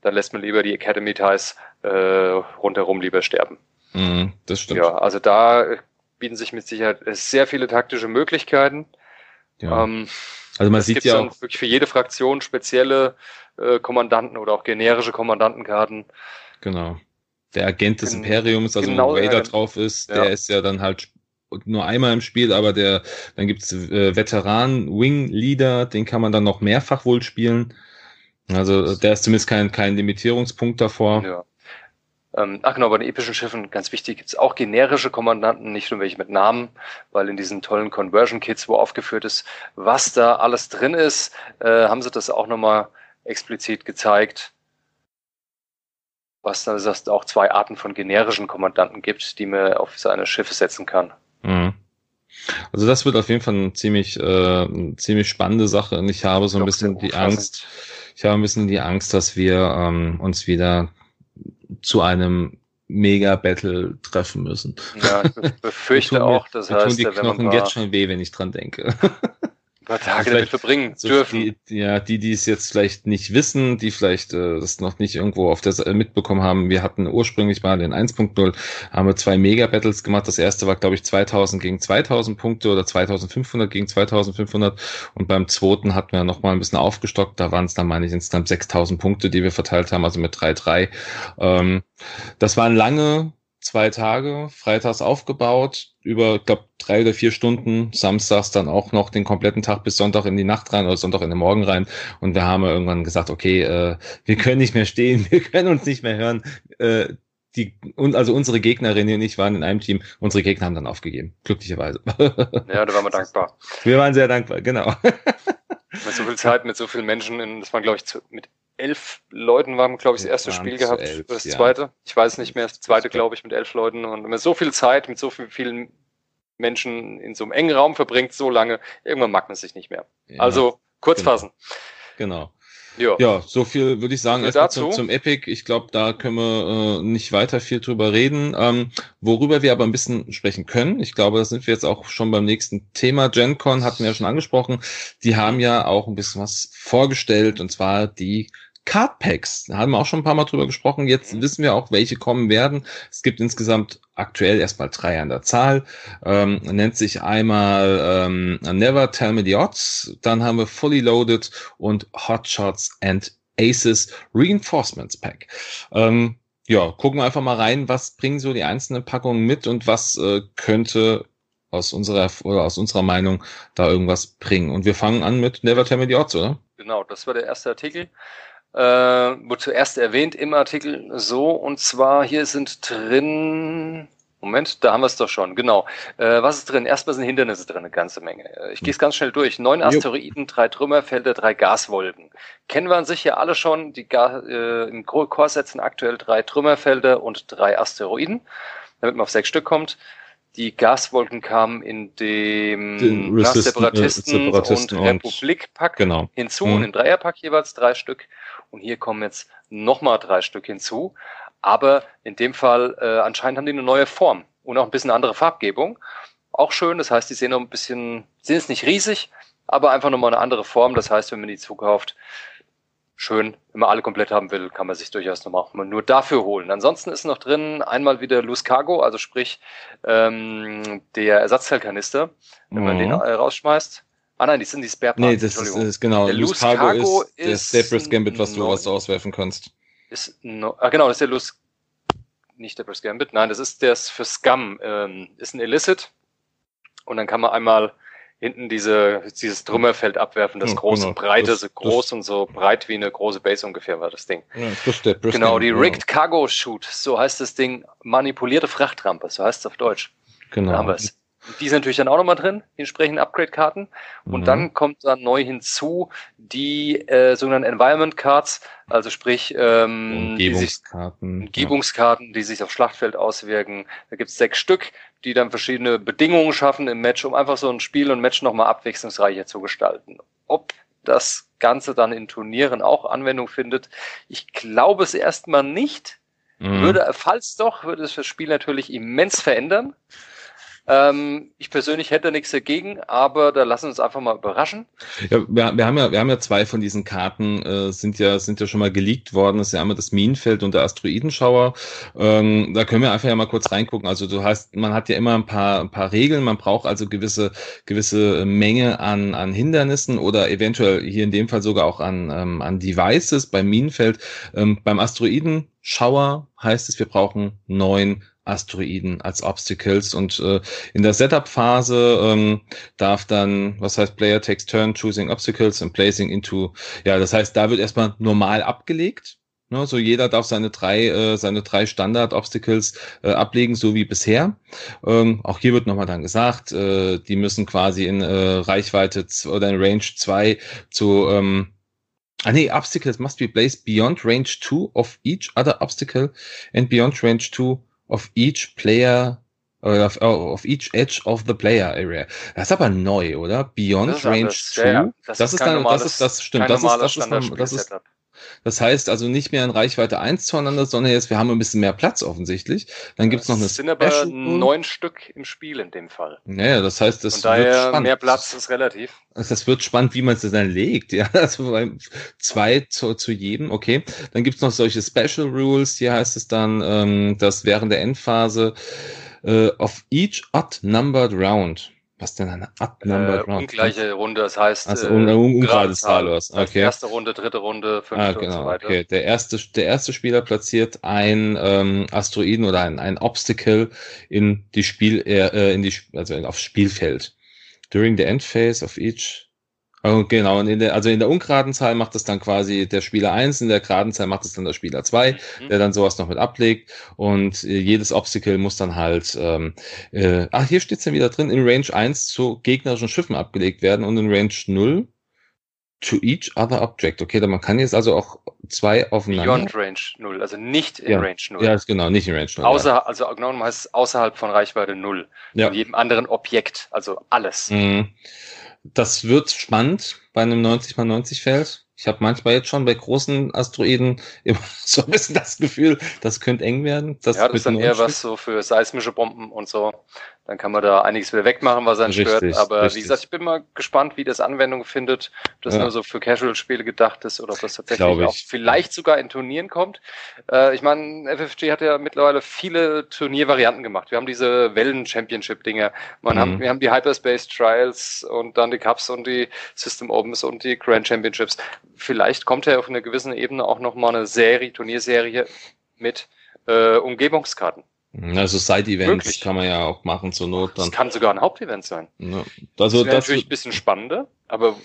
dann lässt man lieber die Academy Ties äh, rundherum lieber sterben. Mhm, das stimmt. Ja, also da bieten sich mit Sicherheit sehr viele taktische Möglichkeiten. Ja. Ähm, also man sieht ja auch wirklich für jede Fraktion spezielle äh, Kommandanten oder auch generische Kommandantenkarten. Genau. Der Agent des Imperiums, also genau, wo Vader ja, drauf ist, ja. der ist ja dann halt nur einmal im Spiel, aber der dann gibt's äh, Veteran Wing Leader, den kann man dann noch mehrfach wohl spielen. Also der ist zumindest kein, kein Limitierungspunkt davor. Ja. Ähm, ach genau, bei den epischen Schiffen, ganz wichtig, gibt es auch generische Kommandanten, nicht nur welche mit Namen, weil in diesen tollen Conversion-Kits, wo aufgeführt ist, was da alles drin ist, äh, haben sie das auch nochmal explizit gezeigt, was dann sagt, auch zwei Arten von generischen Kommandanten gibt, die man auf seine Schiffe setzen kann. Mhm. Also das wird auf jeden Fall eine ziemlich, äh, ziemlich spannende Sache und ich habe so ein bisschen die Angst, ich habe ein bisschen die Angst, dass wir ähm, uns wieder zu einem Mega-Battle treffen müssen. Ja, ich [laughs] befürchte auch, das heißt, tun die Knochen jetzt schon weh, wenn ich dran denke. [laughs] ein paar Tage damit verbringen so dürfen. Die, ja, die, die es jetzt vielleicht nicht wissen, die vielleicht äh, das noch nicht irgendwo auf der Seite mitbekommen haben. Wir hatten ursprünglich mal in 1.0 haben wir zwei Mega-Battles gemacht. Das erste war, glaube ich, 2000 gegen 2000 Punkte oder 2500 gegen 2500. Und beim zweiten hatten wir noch mal ein bisschen aufgestockt. Da waren es dann, meine ich, insgesamt 6000 Punkte, die wir verteilt haben, also mit 3-3. Ähm, das waren lange zwei Tage, freitags aufgebaut, über, glaube drei oder vier Stunden, samstags dann auch noch den kompletten Tag bis Sonntag in die Nacht rein oder Sonntag in den Morgen rein. Und wir haben irgendwann gesagt, okay, äh, wir können nicht mehr stehen, [laughs] wir können uns nicht mehr hören. Äh, die, und also unsere Gegnerinnen und ich waren in einem Team, unsere Gegner haben dann aufgegeben, glücklicherweise. Ja, da waren wir dankbar. Wir waren sehr dankbar, genau. Mit so viel Zeit, mit so vielen Menschen, in, das waren, glaube ich, mit elf Leuten waren, glaube ich, das erste Spiel gehabt, elf, das ja. zweite. Ich weiß nicht mehr, das zweite, glaube ich, mit elf Leuten. Und wenn man so viel Zeit mit so vielen Menschen in so einem engen Raum verbringt, so lange, irgendwann mag man sich nicht mehr. Ja, also kurz genau. fassen. Genau. Ja. ja, so viel würde ich sagen erstmal zum, zum, Epic. Ich glaube, da können wir äh, nicht weiter viel drüber reden. Ähm, worüber wir aber ein bisschen sprechen können, ich glaube, da sind wir jetzt auch schon beim nächsten Thema. GenCon hatten wir ja schon angesprochen. Die haben ja auch ein bisschen was vorgestellt und zwar die Card Packs. Da haben wir auch schon ein paar Mal drüber gesprochen. Jetzt mhm. wissen wir auch, welche kommen werden. Es gibt insgesamt aktuell erstmal drei an der Zahl. Ähm, nennt sich einmal ähm, Never Tell Me the Odds. Dann haben wir Fully Loaded und Hot Shots and Aces Reinforcements Pack. Ähm, ja, gucken wir einfach mal rein, was bringen so die einzelnen Packungen mit und was äh, könnte aus unserer oder aus unserer Meinung da irgendwas bringen. Und wir fangen an mit Never Tell Me the Odds, oder? Genau, das war der erste Artikel äh, wurde zuerst erwähnt im Artikel so, und zwar hier sind drin, Moment, da haben wir es doch schon, genau. Äh, was ist drin? Erstmal sind Hindernisse drin, eine ganze Menge. Ich gehe es ganz schnell durch. Neun Asteroiden, drei Trümmerfelder, drei Gaswolken. Kennen wir an sich ja alle schon. Die Ga äh, Im Core setzen aktuell drei Trümmerfelder und drei Asteroiden, damit man auf sechs Stück kommt. Die Gaswolken kamen in dem Den Separatisten, äh, Separatisten, und, und Republik-Pack genau. hinzu mhm. und im Dreierpack jeweils drei Stück. Und hier kommen jetzt nochmal drei Stück hinzu. Aber in dem Fall, äh, anscheinend haben die eine neue Form und auch ein bisschen andere Farbgebung. Auch schön, das heißt, die sehen noch ein bisschen, sind jetzt nicht riesig, aber einfach nochmal eine andere Form. Das heißt, wenn man die zukauft, schön, wenn man alle komplett haben will, kann man sich durchaus nochmal nur dafür holen. Ansonsten ist noch drin einmal wieder Loose Cargo, also sprich ähm, der Ersatzteilkanister, wenn mhm. man den äh, rausschmeißt. Ah nein, die sind die Spare Parts. Nee, das ist, ist genau. Der Loose Cargo, Cargo ist, ist der Debris Gambit, was du was auswerfen kannst. Ist no, ah, genau, das ist der Loose, nicht der Debris Gambit, nein, das ist der für Scum, ähm, ist ein Illicit. Und dann kann man einmal hinten diese, dieses Trümmerfeld abwerfen, das ja, große, genau. breite, das, so groß das, und so breit wie eine große Base ungefähr war das Ding. Ja, das der genau, die Rigged Cargo Shoot, so heißt das Ding, manipulierte Frachtrampe, so heißt es auf Deutsch. Genau. Da haben wir es. Die sind natürlich dann auch nochmal drin, die entsprechenden Upgrade-Karten. Und mhm. dann kommt dann neu hinzu die äh, sogenannten Environment Cards, also sprich ähm, Umgebungskarten, die sich, Umgebungskarten, die sich aufs Schlachtfeld auswirken. Da gibt es sechs Stück, die dann verschiedene Bedingungen schaffen im Match, um einfach so ein Spiel und Match nochmal abwechslungsreicher zu gestalten. Ob das Ganze dann in Turnieren auch Anwendung findet, ich glaube es erstmal nicht. Mhm. Würde, falls doch, würde es das Spiel natürlich immens verändern. Ähm, ich persönlich hätte nichts dagegen, aber da lassen wir uns einfach mal überraschen. Ja, wir, wir, haben ja, wir haben ja zwei von diesen Karten, äh, sind ja, sind ja schon mal geleakt worden. Das ist ja einmal das Minenfeld und der Asteroidenschauer. Ähm, da können wir einfach ja mal kurz reingucken. Also du hast, man hat ja immer ein paar, ein paar Regeln. Man braucht also gewisse, gewisse Menge an, an Hindernissen oder eventuell hier in dem Fall sogar auch an, ähm, an Devices beim Minenfeld. Ähm, beim Asteroidenschauer heißt es, wir brauchen neun Asteroiden als Obstacles und äh, in der Setup-Phase ähm, darf dann, was heißt Player takes turn choosing obstacles and placing into, ja, das heißt, da wird erstmal normal abgelegt. Ne, so jeder darf seine drei, äh, seine drei Standard-Obstacles äh, ablegen, so wie bisher. Ähm, auch hier wird nochmal dann gesagt, äh, die müssen quasi in äh, Reichweite oder in Range 2 zu ähm, Ah nee, obstacles must be placed beyond range 2 of each other obstacle and beyond range 2 of each player of, oh, of each edge of the player area. Das ist aber neu, oder? Beyond Range 2. Ja, das, das, ist dann, das ist das stimmt, das ist das ist, das ist, das heißt also nicht mehr in Reichweite 1 zueinander, sondern jetzt, wir haben ein bisschen mehr Platz offensichtlich. Dann gibt's noch eine Es sind aber neun Stück im Spiel in dem Fall. Naja, das heißt, das daher wird spannend. mehr Platz ist relativ. Das wird spannend, wie man es dann legt. Ja, [laughs] also zwei zu, zu jedem, okay. Dann gibt's noch solche Special Rules. Hier heißt es dann, ähm, dass während der Endphase äh, of each odd numbered round was denn eine Up-Numbered äh? Ungleiche Runde, das heißt. Also äh, eine ungerade Zahl, was. Okay. Erste Runde, dritte Runde, fünfte ah, genau. und so weiter. Okay, der erste, der erste Spieler platziert ein ähm, Asteroiden oder ein, ein Obstacle in die Spiel, äh, in die, also aufs Spielfeld. During the end phase of each Oh, genau, und in der, also in der ungeraden Zahl macht es dann quasi der Spieler eins, in der geraden Zahl macht es dann der Spieler zwei, mhm. der dann sowas noch mit ablegt. Und äh, jedes Obstacle muss dann halt, ähm, äh, ach, hier steht's ja wieder drin, in Range 1 zu gegnerischen Schiffen abgelegt werden und in Range 0 to each other object. Okay, dann man kann jetzt also auch zwei aufeinander. Beyond Range 0, also nicht in ja. Range 0. Ja, genau, nicht in Range 0. Außer, ja. Also genau heißt es außerhalb von Reichweite 0. Ja. Von jedem anderen Objekt, also alles. Mhm das wird spannend bei einem 90 x 90 Feld. Ich habe manchmal jetzt schon bei großen Asteroiden [laughs] immer so ein bisschen das Gefühl, das könnte eng werden. Das ja, das ist dann eher was so für seismische Bomben und so. Dann kann man da einiges wieder wegmachen, was einen richtig, stört. Aber richtig. wie gesagt, ich bin mal gespannt, wie das Anwendung findet. Ob das ja. nur so für Casual-Spiele gedacht ist oder ob das tatsächlich auch vielleicht sogar in Turnieren kommt. Äh, ich meine, FFG hat ja mittlerweile viele Turniervarianten gemacht. Wir haben diese Wellen-Championship-Dinger. Mhm. Haben, wir haben die Hyperspace Trials und dann die Cups und die System Opens und die Grand Championships. Vielleicht kommt ja auf einer gewissen Ebene auch nochmal eine Serie, Turnierserie mit äh, Umgebungskarten. Also Side-Events kann man ja auch machen zur Not. Dann. Das kann sogar ein Hauptevent sein. Ja. Also das wäre natürlich ein bisschen spannender, aber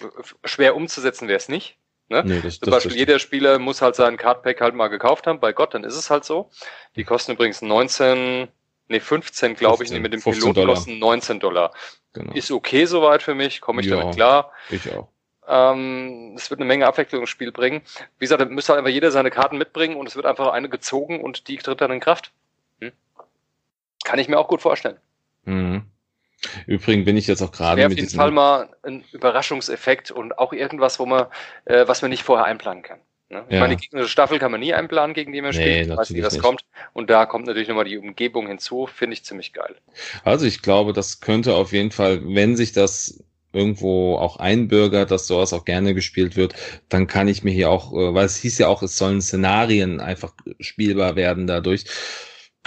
schwer umzusetzen wäre es nicht. Ne? Nee, das, Zum das Beispiel jeder Spieler muss halt seinen Cardpack halt mal gekauft haben. Bei Gott, dann ist es halt so. Die kosten übrigens 19, nee 15, glaube ich, mit dem Piloten kosten 19 Dollar. Genau. Ist okay soweit für mich, komme ich ja, damit klar. Ich auch. Ähm, es wird eine Menge Abwechslung ins Spiel bringen. Wie gesagt, da müsste halt einfach jeder seine Karten mitbringen und es wird einfach eine gezogen und die tritt dann in Kraft. Kann ich mir auch gut vorstellen. Mhm. Übrigens bin ich jetzt auch gerade mit auf jeden Fall mal ein Überraschungseffekt und auch irgendwas, wo man, äh, was man nicht vorher einplanen kann. Ne? Ich ja. meine, die gegnerische Staffel kann man nie einplanen, gegen die man nee, spielt. Weiß, wie das nicht. kommt. Und da kommt natürlich nochmal die Umgebung hinzu. Finde ich ziemlich geil. Also ich glaube, das könnte auf jeden Fall, wenn sich das irgendwo auch einbürgert, dass sowas auch gerne gespielt wird, dann kann ich mir hier auch, äh, weil es hieß ja auch, es sollen Szenarien einfach spielbar werden dadurch.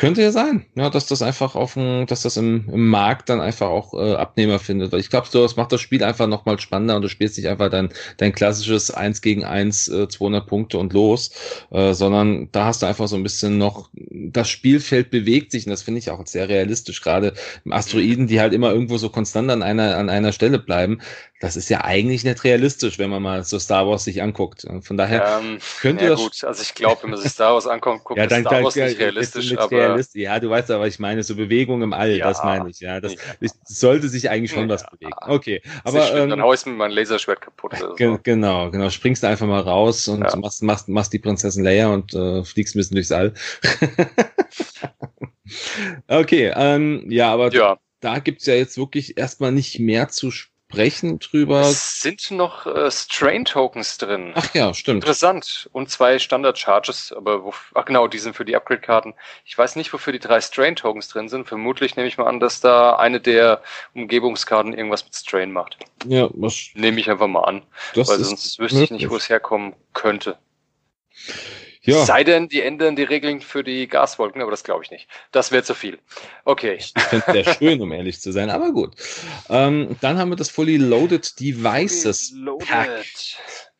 Könnte ja sein, ja, dass das einfach auf dem, dass das im, im Markt dann einfach auch äh, Abnehmer findet. Weil ich glaube, so, das macht das Spiel einfach nochmal spannender und du spielst nicht einfach dein, dein klassisches 1 gegen 1, äh, 200 Punkte und los, äh, sondern da hast du einfach so ein bisschen noch, das Spielfeld bewegt sich und das finde ich auch sehr realistisch, gerade im Asteroiden, die halt immer irgendwo so konstant an einer, an einer Stelle bleiben das ist ja eigentlich nicht realistisch, wenn man mal so Star Wars sich anguckt. Von daher ähm, könnt ihr ja, das. gut, also ich glaube, wenn man sich Star Wars anguckt, guckt [laughs] ja, dann, Star Wars nicht realistisch, aber Liste. Ja, du weißt aber, ich meine, so Bewegung im All, ja, das meine ich, ja. Das, das sollte sich eigentlich schon was bewegen. Okay. Aber, ähm, dann hau ich mir mein Laserschwert kaputt. So. Genau, genau. Springst du einfach mal raus und machst, machst, machst die Prinzessin Leia und äh, fliegst ein bisschen durchs All. [laughs] okay, ähm, ja, aber da gibt's ja jetzt wirklich erstmal nicht mehr zu sprechen sprechen drüber. Es sind noch äh, Strain-Tokens drin. Ach ja, stimmt. Interessant. Und zwei Standard-Charges, aber wo, ach genau, die sind für die Upgrade-Karten. Ich weiß nicht, wofür die drei Strain-Tokens drin sind. Vermutlich nehme ich mal an, dass da eine der Umgebungskarten irgendwas mit Strain macht. Ja, was. Nehme ich einfach mal an. Weil sonst wüsste möglich. ich nicht, wo es herkommen könnte. Ja. Sei denn, die ändern die Regeln für die Gaswolken, aber das glaube ich nicht. Das wäre zu viel. Okay. Ich finde es sehr schön, um ehrlich zu sein, aber gut. Ähm, dann haben wir das Fully Loaded Devices Fully Loaded. Pack.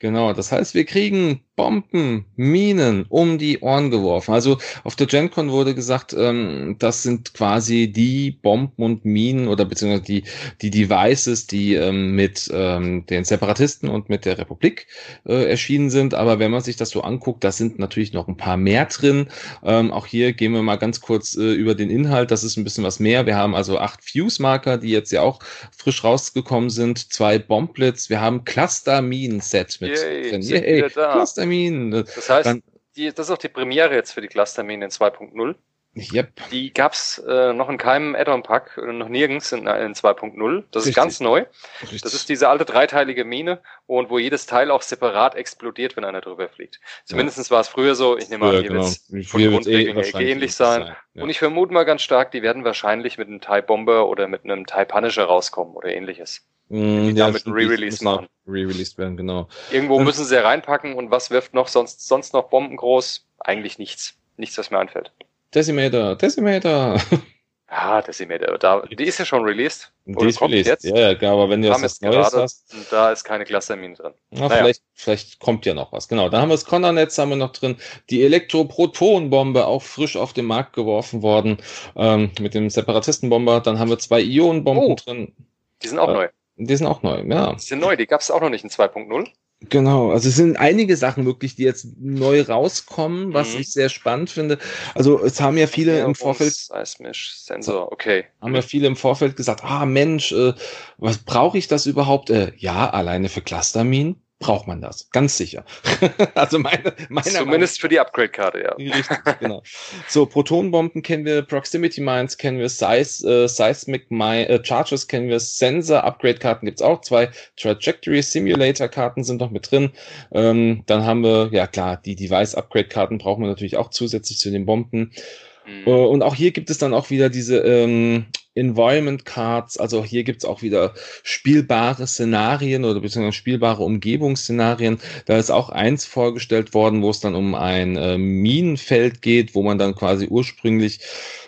Genau, das heißt, wir kriegen Bomben, Minen um die Ohren geworfen. Also auf der GenCon wurde gesagt, ähm, das sind quasi die Bomben und Minen oder beziehungsweise die, die Devices, die ähm, mit ähm, den Separatisten und mit der Republik äh, erschienen sind. Aber wenn man sich das so anguckt, da sind natürlich noch ein paar mehr drin. Ähm, auch hier gehen wir mal ganz kurz äh, über den Inhalt. Das ist ein bisschen was mehr. Wir haben also acht Fuse-Marker, die jetzt ja auch frisch rausgekommen sind, zwei Bomblets, wir haben Cluster-Minen-Set mit Yay, drin. Yay, Clusterminen. Das heißt, Dann, die, das ist auch die Premiere jetzt für die Clusterminen in 2.0. Yep. Die gab's äh, noch in keinem Add-on-Pack, äh, noch nirgends in, in 2.0. Das Richtig. ist ganz neu. Richtig. Das ist diese alte dreiteilige Mine und wo jedes Teil auch separat explodiert, wenn einer drüber fliegt. Zumindest ja. war es früher so. Ich nehme an, hier genau. wird es von Grundregeln eh ähnlich sein. sein. Ja. Und ich vermute mal ganz stark, die werden wahrscheinlich mit einem TIE Bomber oder mit einem TIE Punisher rauskommen oder ähnliches. Mm, die ja, damit ein Re-Release machen. Re-released werden, genau. Irgendwo ähm, müssen sie reinpacken und was wirft noch sonst, sonst noch Bomben groß? Eigentlich nichts. Nichts, was mir einfällt. Decimator, Decimator. [laughs] Ja, Decimator. Da, die ist ja schon released. Die ist released. Jetzt. Ja, ja, aber wenn du was Neues hast. Und da ist keine Clustermine drin. Na, naja. vielleicht, vielleicht kommt ja noch was. Genau. Da haben wir das Connor-Netz haben wir noch drin. Die Elektroprotonenbombe auch frisch auf den Markt geworfen worden. Ähm, mit dem Separatistenbomber. Dann haben wir zwei Ionenbomben oh, drin. Die sind auch äh, neu. Die sind auch neu, ja. Die sind neu, die gab es auch noch nicht in 2.0. Genau, also es sind einige Sachen wirklich, die jetzt neu rauskommen, was mhm. ich sehr spannend finde. Also es haben ja viele ja, im Vorfeld Seismisch Sensor, okay. Haben ja viele im Vorfeld gesagt, ah Mensch, äh, was brauche ich das überhaupt? Äh, ja, alleine für Clusterminen braucht man das, ganz sicher. [laughs] also meine, meine Zumindest Meinung, für die Upgrade-Karte, ja. [laughs] Richtig, genau. So, Protonenbomben kennen wir, Proximity Mines kennen wir, Seis, äh, Seismic Mine, äh, Charges kennen wir, Sensor Upgrade-Karten gibt's auch, zwei Trajectory Simulator-Karten sind noch mit drin. Ähm, dann haben wir, ja klar, die Device-Upgrade-Karten brauchen wir natürlich auch zusätzlich zu den Bomben. Mhm. Äh, und auch hier gibt es dann auch wieder diese ähm, Environment Cards, also hier gibt's auch wieder spielbare Szenarien oder beziehungsweise spielbare Umgebungsszenarien. Da ist auch eins vorgestellt worden, wo es dann um ein äh, Minenfeld geht, wo man dann quasi ursprünglich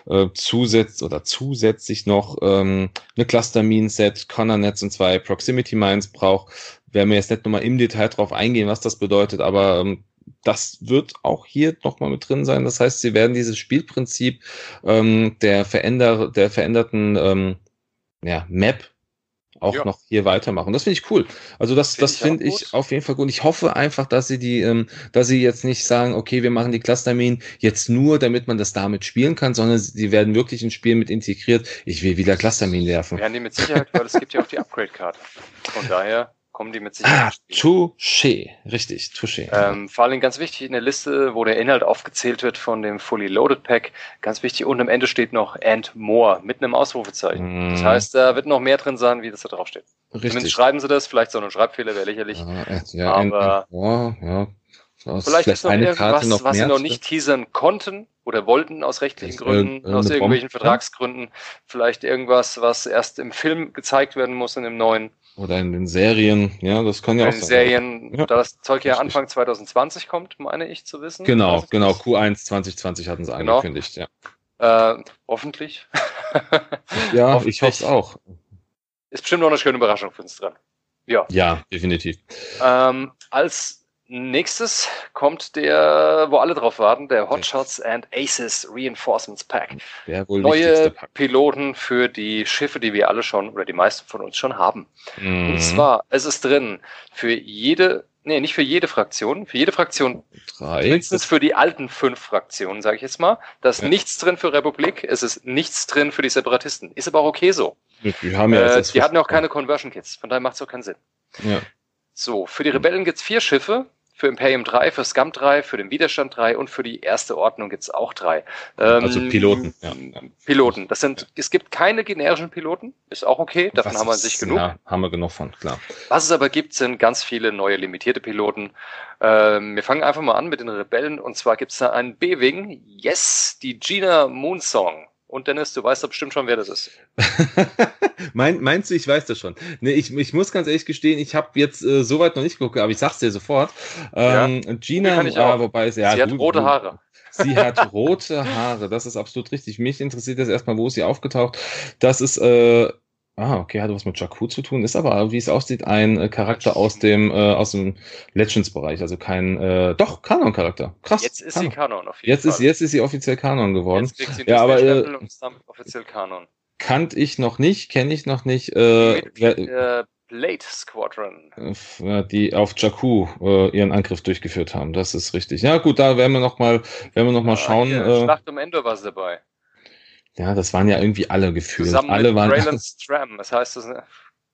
äh, zusätzlich oder zusätzlich noch ähm, eine Cluster-Minen-Set, Connor-Netz und zwei Proximity-Mines braucht. Werden wir jetzt nicht nochmal im Detail drauf eingehen, was das bedeutet, aber ähm, das wird auch hier nochmal mit drin sein. Das heißt, sie werden dieses Spielprinzip ähm, der, Veränder der veränderten ähm, ja, Map auch ja. noch hier weitermachen. Das finde ich cool. Also das, find das finde ich auf jeden Fall gut. Ich hoffe einfach, dass sie die, ähm, dass sie jetzt nicht sagen, okay, wir machen die Clusterminen jetzt nur, damit man das damit spielen kann, sondern sie werden wirklich ins Spiel mit integriert. Ich will wieder Clusterminen werfen. Werden die mit Sicherheit, weil es gibt ja auch die Upgrade-Karte. Von daher kommen die mit Sicherheit. Ah, touché, richtig, touché. Ähm, vor allem ganz wichtig in der Liste, wo der Inhalt aufgezählt wird von dem Fully Loaded Pack, ganz wichtig, und am Ende steht noch And More mit einem Ausrufezeichen. Mm. Das heißt, da wird noch mehr drin sein, wie das da drauf steht. Richtig. Zumindest schreiben sie das, vielleicht so ein Schreibfehler wäre lächerlich. Ja, ja, aber and, more, ja. Vielleicht, vielleicht ist noch irgendwas, noch was sie noch nicht teasern konnten oder wollten aus rechtlichen Gründen, aus irgendwelchen Bombe, Vertragsgründen. Vielleicht irgendwas, was erst im Film gezeigt werden muss in dem neuen. Oder in den Serien, ja, das kann ja auch sein. In Serien, ja. da das Zeug ja Anfang 2020 kommt, meine ich zu wissen. Genau, genau, Q1 2020 hatten sie genau. angekündigt, ja. Äh, hoffentlich. [laughs] ja, hoffentlich. ich hoffe es auch. Ist bestimmt noch eine schöne Überraschung für uns dran. Ja. Ja, definitiv. Ähm, als Nächstes kommt der, wo alle drauf warten, der Hotshots and Aces Reinforcements Pack. Neue Pack. Piloten für die Schiffe, die wir alle schon oder die meisten von uns schon haben. Mhm. Und zwar, es ist drin für jede Nee, nicht für jede Fraktion. Für jede Fraktion. Drei. Mindestens für die alten fünf Fraktionen, sage ich jetzt mal. Da ist Ja. nichts drin für Republik, es ist nichts drin für die Separatisten. Ist aber auch okay so. Die haben ja äh, die hatten ja auch keine Conversion Kits, von daher macht es auch keinen Sinn. Ja. So, für die Rebellen gibt's vier Schiffe. Für Imperium 3, für Scum 3, für den Widerstand 3 und für die erste Ordnung gibt's auch drei. Also Ähm, Piloten, ja, ja. Piloten. Das sind, es gibt keine generischen Piloten, ist auch okay, davon Was haben wir sich genug. Ja, haben wir genug von, klar. Was es aber gibt, sind ganz viele neue limitierte Piloten. Ähm, wir fangen einfach mal an mit den Rebellen und zwar gibt's da einen B-Wing, yes, die Gina Moonsong. Und Dennis, du weißt doch bestimmt schon, wer das ist. [laughs] mein, meinst du, ich weiß das schon? Nee, ich, ich muss ganz ehrlich gestehen, ich habe jetzt äh, soweit noch nicht geguckt, aber ich sag's dir sofort. Ähm, Gina, kann ich ah, wobei es ja. Sie hat du- rote Haare. [laughs] Sie hat rote Haare, das ist absolut richtig. Mich interessiert das erstmal, wo ist sie aufgetaucht. Das ist, äh, ah, okay, hat was mit Jakku zu tun, ist aber, wie es aussieht, ein äh, Charakter aus dem, äh, aus dem Legends-Bereich, also kein, äh, doch, Kanon-Charakter. Krass. Jetzt ist sie Kanon. Kanon auf jeden Jetzt ist, Fall. jetzt ist sie offiziell Kanon geworden. Jetzt kriegt sie Ja, aber, äh, und ist damit offiziell Kanon. Kannte ich noch nicht, kenne ich noch nicht. Äh, wer- der Blade Squadron. äh, die auf Jakku äh, ihren Angriff durchgeführt haben. Das ist richtig. Ja, gut, da werden wir noch mal, werden wir noch mal schauen. Ah, hier, Äh, Schlacht um Endor war sie dabei. Ja, das waren ja irgendwie alle gefühlt. Zusammen alle mit waren. [laughs] Braylon Stram. Das heißt, das,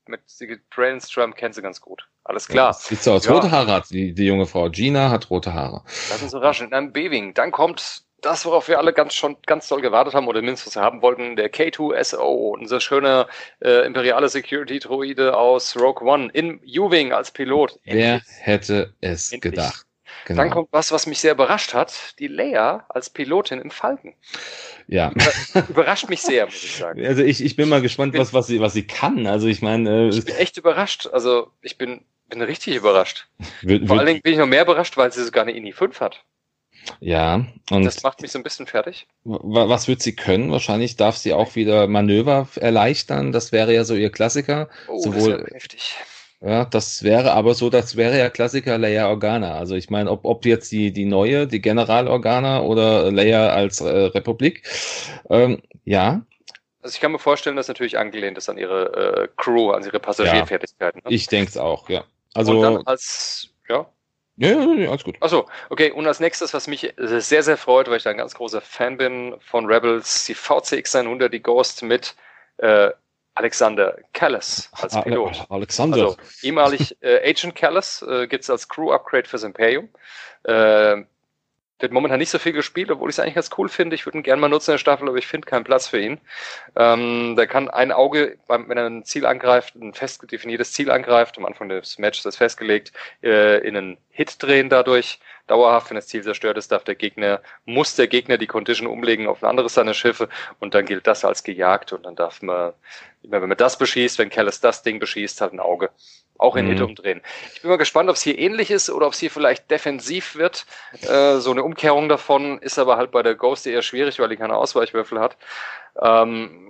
mit Braylon Stram kennt sie ganz gut. Alles klar. Sieht so aus. Ja. Rote Haare hat die, die junge Frau. Gina hat rote Haare. Lass uns überraschen. In einem B-Wing. Dann kommt das, worauf wir alle ganz schon ganz doll gewartet haben oder mindestens haben wollten, der K2SO, unser schöner äh, imperiale Security-Droide aus Rogue One in U-Wing als Pilot. Wer Endlich. hätte es Endlich. gedacht? Genau. Dann kommt was, was mich sehr überrascht hat, die Leia als Pilotin im Falken. ja. Überrascht mich sehr, muss ich sagen. Also ich, ich bin mal gespannt, was, was, sie, was sie kann. Also ich meine, äh, Ich bin echt überrascht. Also ich bin, bin richtig überrascht. wird, Vor allen Dingen bin ich noch mehr überrascht, weil sie sogar eine INI 5 hat. ja. Und Das macht mich so ein bisschen fertig. wa- was wird sie können? Wahrscheinlich darf sie auch wieder Manöver erleichtern. Das wäre ja so ihr Klassiker. Oh, Sowohl- das heftig. Ja, das wäre aber so, das wäre ja Klassiker Leia Organa. Also ich meine, ob, ob jetzt die, die neue, die General Organa oder Leia als äh, Republik. Ähm, ja, Also ich kann mir vorstellen, dass natürlich angelehnt ist an ihre äh, Crew, an ihre Passagierfertigkeiten. Ne? ich denke es auch, ja. Und dann Also, als, ja. ja, ja, ja, alles gut. Achso, okay. Und als nächstes, was mich sehr, sehr freut, weil ich da ein ganz großer Fan bin von Rebels, die VCX 100, die Ghost mit äh, Alexander Callis als Ale- Pilot. Alexander. Also ehemalig [laughs] äh, Agent Callis äh, gibt es als Crew-Upgrade fürs Imperium. Äh, wird momentan nicht so viel gespielt, obwohl ich es eigentlich ganz cool finde. Ich würde ihn gerne mal nutzen in der Staffel, aber ich finde keinen Platz für ihn. Ähm, der kann ein Auge, wenn er ein Ziel angreift, ein fest definiertes Ziel angreift, am Anfang des Matches ist das festgelegt, äh, in einen Hit drehen dadurch. Dauerhaft, wenn das Ziel zerstört ist, darf der Gegner, muss der Gegner die Condition umlegen auf ein anderes seiner Schiffe und dann gilt das als gejagt und dann darf man, immer wenn man das beschießt, wenn Callis das Ding beschießt, halt ein Auge auch in Mhm. Hit umdrehen. Ich bin mal gespannt, ob es hier ähnlich ist oder ob es hier vielleicht defensiv wird. Äh, so eine Umkehrung davon ist aber halt bei der Ghost eher schwierig, weil die keine Ausweichwürfel hat. Ähm,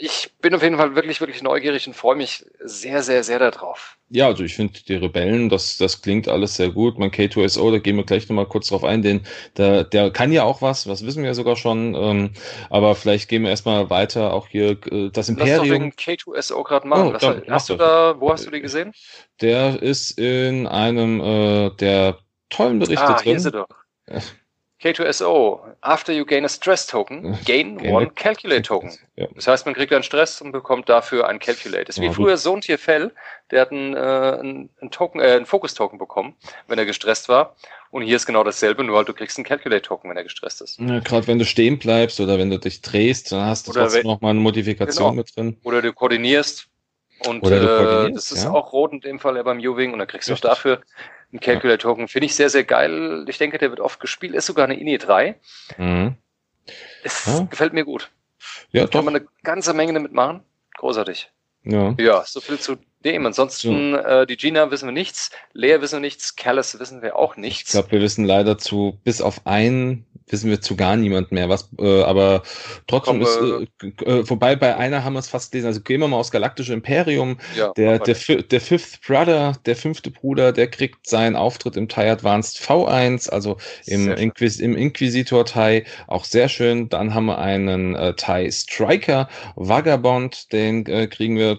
ich bin auf jeden Fall wirklich, wirklich neugierig und freue mich sehr, sehr, sehr darauf. Ja, also ich finde die Rebellen, das, das klingt alles sehr gut. Mein K2SO, da gehen wir gleich nochmal kurz drauf ein, denn der, der kann ja auch was, was wissen wir sogar schon. Ähm, aber vielleicht gehen wir erstmal weiter, auch hier äh, das Lass doch Imperium. den K2SO gerade machen. Oh, mach hast du da, wo hast du die gesehen? Der ist in einem äh, der tollen Berichte ah, drin. hier ist er doch. [laughs] K2SO. After you gain a stress token, [laughs] gain Gain one calculate [laughs] token. Ja. Das heißt, man kriegt einen Stress und bekommt dafür ein Calculate. Das ist wie Ja, früher Sohntier Fell, der hat einen, äh, einen, Token, äh, einen Focus-Token bekommen, wenn er gestresst war. Und hier ist genau dasselbe, nur halt du kriegst einen Calculate-Token, wenn er gestresst ist. Ja, Gerade wenn du stehen bleibst oder wenn du dich drehst, dann hast du Oder trotzdem wenn- noch mal eine Modifikation Genau. mit drin. Oder du koordinierst. Und Oder du äh, koordinierst, das ist ja. auch rot in dem Fall ja beim U-Wing und dann kriegst du auch dafür einen Calculate-Token. Finde ich sehr, sehr geil. Ich denke, der wird oft gespielt. Ist sogar eine INI 3. Mhm. Es Ja. gefällt mir gut. Ja, Kann doch. man eine ganze Menge damit machen. Großartig. Ja. Ja, so viel zu dem. Ansonsten, äh, die Gina wissen wir nichts, Lea wissen wir nichts, Callis wissen wir auch Ich nichts. glaube, wir wissen leider zu, bis auf einen wissen wir zu gar niemand mehr, was, äh, aber trotzdem Komm, ist, äh, äh, wobei bei einer haben wir es fast gelesen, also gehen wir mal aufs Galaktische Imperium, ja, der, der, der Fifth Brother, der fünfte Bruder, der kriegt seinen Auftritt im TIE Advanced V1, also im. Inquis im Inquisitor TIE, auch sehr schön. Dann haben wir einen äh, TIE Striker, Vagabond, den äh, kriegen wir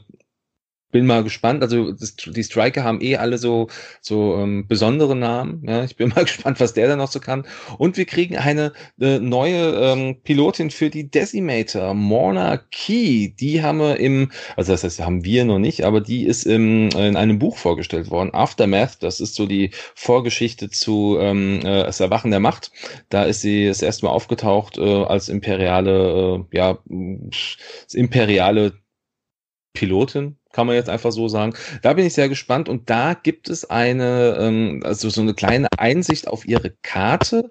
bin mal gespannt. Also die Striker haben eh alle so so ähm, besondere Namen. Ja, ich bin [laughs] mal gespannt, was der da noch so kann. Und wir kriegen eine, eine neue ähm, Pilotin für die Decimator, Morna Key. Die haben wir im, also das heißt, haben wir noch nicht, aber die ist im, in einem Buch vorgestellt worden. Aftermath, das ist so die Vorgeschichte zu ähm, äh, das Erwachen der Macht. Da ist sie das erste Mal aufgetaucht äh, als imperiale, äh, ja, imperiale Pilotin, kann man jetzt einfach so sagen. Da bin ich sehr gespannt und da gibt es eine, ähm, also so eine kleine Einsicht auf ihre Karte.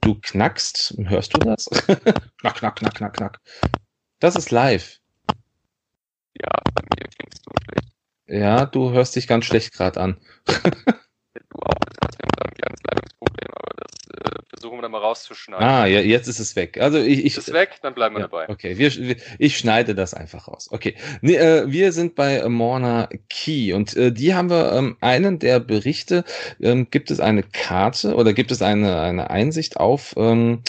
Du knackst, hörst du das? [laughs] knack, knack, knack, knack, knack. Das ist live. Ja, bei mir klingst du schlecht. Ja, du hörst dich ganz schlecht gerade an. du auch, das hast versuchen wir dann mal rauszuschneiden. Ah, ja, jetzt ist es weg. Also ich, ich ist es weg, dann bleiben wir ja, dabei. Okay, wir, wir, ich schneide das einfach raus. Okay, nee, äh, wir sind bei Morna Key und äh, die haben wir ähm, einen der Berichte. Ähm, gibt es eine Karte oder gibt es eine eine Einsicht auf ähm,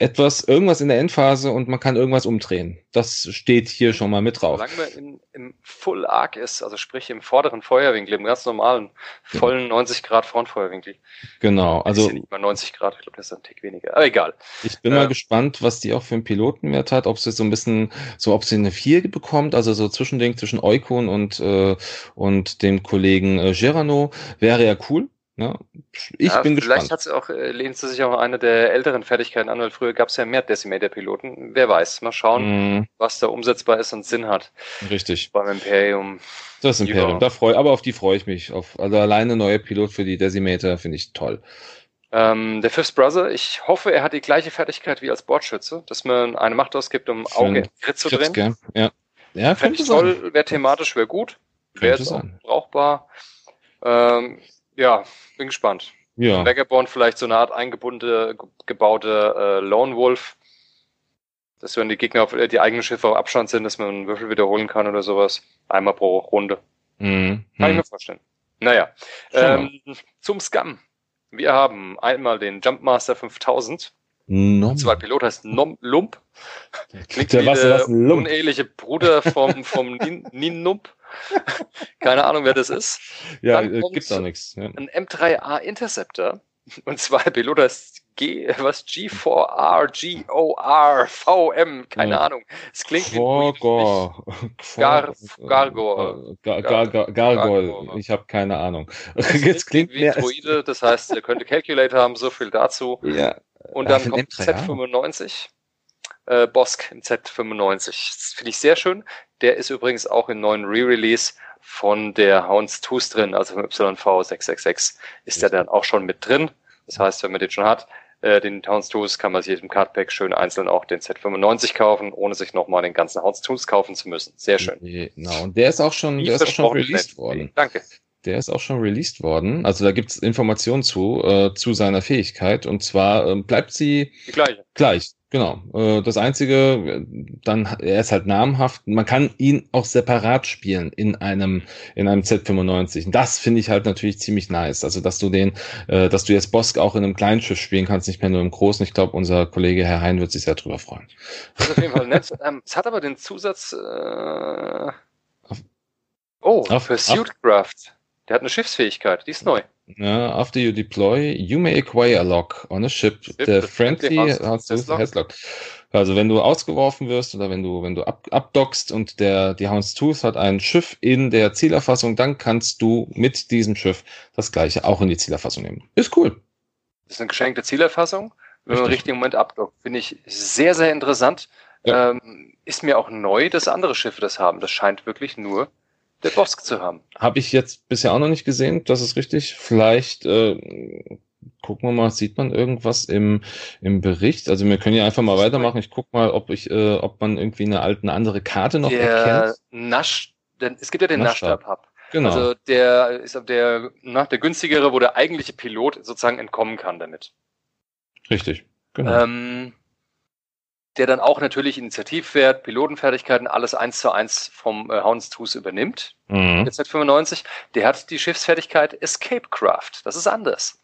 etwas, irgendwas in der Endphase und man kann irgendwas umdrehen. Das steht hier schon mal mit drauf. Solange man in, im Full Arc ist, also sprich im vorderen Feuerwinkel, im ganz normalen, vollen 90 Grad Frontfeuerwinkel. Genau, also. Ist ja nicht mal 90 Grad, ich glaube, das ist ein Tick weniger. Aber egal. Ich bin äh, mal gespannt, was die auch für einen Pilotenwert hat, ob sie so ein bisschen, so ob sie eine 4 bekommt, also so Zwischending zwischen Eukon und, äh, und dem Kollegen äh, Gerano, wäre ja cool. Ja, ich ja, bin vielleicht gespannt. Hat's auch, äh, lehnt sie sich auch eine der älteren Fertigkeiten an, weil früher gab es ja mehr Decimator-Piloten. Wer weiß. Mal schauen, mm. was da umsetzbar ist und Sinn hat. Richtig. Beim Imperium. Das Imperium, da freu, aber auf die freue ich mich. Auf, also alleine neue Pilot für die Decimator finde ich toll. Ähm, der Fifth Brother, ich hoffe, er hat die gleiche Fertigkeit wie als Bordschütze, dass man eine Macht ausgibt, um Auge in Crit zu drehen. Ja, ja Fände ich toll, wäre thematisch, wäre gut. Wäre brauchbar. Ähm, ja, bin gespannt. Ja. Vagabond vielleicht so eine Art eingebundene, gebaute äh, Lone Wolf. Dass wenn die Gegner auf die eigenen Schiffe auf Abstand sind, dass man einen Würfel wiederholen kann oder sowas. Einmal pro Runde. Mhm. Kann ich mir vorstellen. Naja. Ähm, zum Scum. Wir haben einmal den Jumpmaster 5000. Nom. Zwei Pilot heißt Nom Lump. Klingt der wie was, der was, uneheliche Bruder vom, vom Nin, Nin Nump. [laughs] Keine Ahnung, wer das ist. Ja, Dann äh, gibt da nichts. Ja. Ein M3A Interceptor. [laughs] Und zwar Pilot heißt G, was G4R, G-O-R, VM, keine ja. Ahnung. Es klingt Gorgor. wie Gar, Gargor. Gar, Gar, Gar, Gargol. Ich habe keine Ahnung. [laughs] Jetzt klingt wie Druide, das heißt, er könnte Calculator haben, so viel dazu. Ja. Und dann kommt Z95 äh, Bosk im Z95. Das finde ich sehr schön. Der ist übrigens auch im neuen Re-Release von der Hounds Tooth drin, also vom YV666 ist der dann auch schon mit drin. Das heißt, wenn man den schon hat, äh, den Hounds Tooth, kann man sich im Cardpack schön einzeln auch den Z95 kaufen, ohne sich nochmal den ganzen Hounds Tooth kaufen zu müssen. Sehr schön. Genau, und der ist auch schon, der ist auch schon released worden. Danke. Der ist auch schon released worden. Also da gibt es Informationen zu, äh, zu seiner Fähigkeit. Und zwar äh, bleibt sie gleich. Genau. Äh, das Einzige, dann, er ist halt namhaft. Man kann ihn auch separat spielen in einem, in einem Z95. Und das finde ich halt natürlich ziemlich nice. Also, dass du den, äh, dass du jetzt Bosk auch in einem kleinen Schiff spielen kannst, nicht mehr nur im großen. Ich glaube, unser Kollege Herr Hein wird sich sehr drüber freuen. Das ist auf jeden Fall nett. [laughs] ähm, es hat aber den Zusatz, äh, oh, auf, Pursuit Craft. Der hat eine Schiffsfähigkeit, die ist neu. Uh, after you deploy, you may acquire a lock on a ship. ship the friendly has, has lock. Also wenn du ausgeworfen wirst oder wenn du wenn du ab, abdockst und der die Houndstooth hat ein Schiff in der Zielerfassung, dann kannst du mit diesem Schiff das gleiche auch in die Zielerfassung nehmen. Ist cool. Das ist eine geschenkte Zielerfassung, wenn man im richtigen Moment abdockt. Finde ich sehr sehr interessant. Ja. Ähm, ist mir auch neu, dass andere Schiffe das haben. Das scheint wirklich nur der Bosk zu haben. Habe ich jetzt bisher auch noch nicht gesehen, das ist richtig. Vielleicht äh, gucken wir mal, sieht man irgendwas im, im Bericht? Also wir können ja einfach mal weitermachen. Ich guck mal, ob ich, äh, ob man irgendwie eine alte, eine andere Karte noch der erkennt. Nasch, denn es gibt ja den Naschstab Hub. Genau. Also der ist der, na, der günstigere, wo der eigentliche Pilot sozusagen entkommen kann damit. Richtig, genau. Ähm, der dann auch natürlich Initiativwert, Pilotenfertigkeiten, alles eins zu eins vom äh, Houndstooth übernimmt. Mhm. Der Z95, der hat die Schiffsfertigkeit Escape Craft. Das ist anders.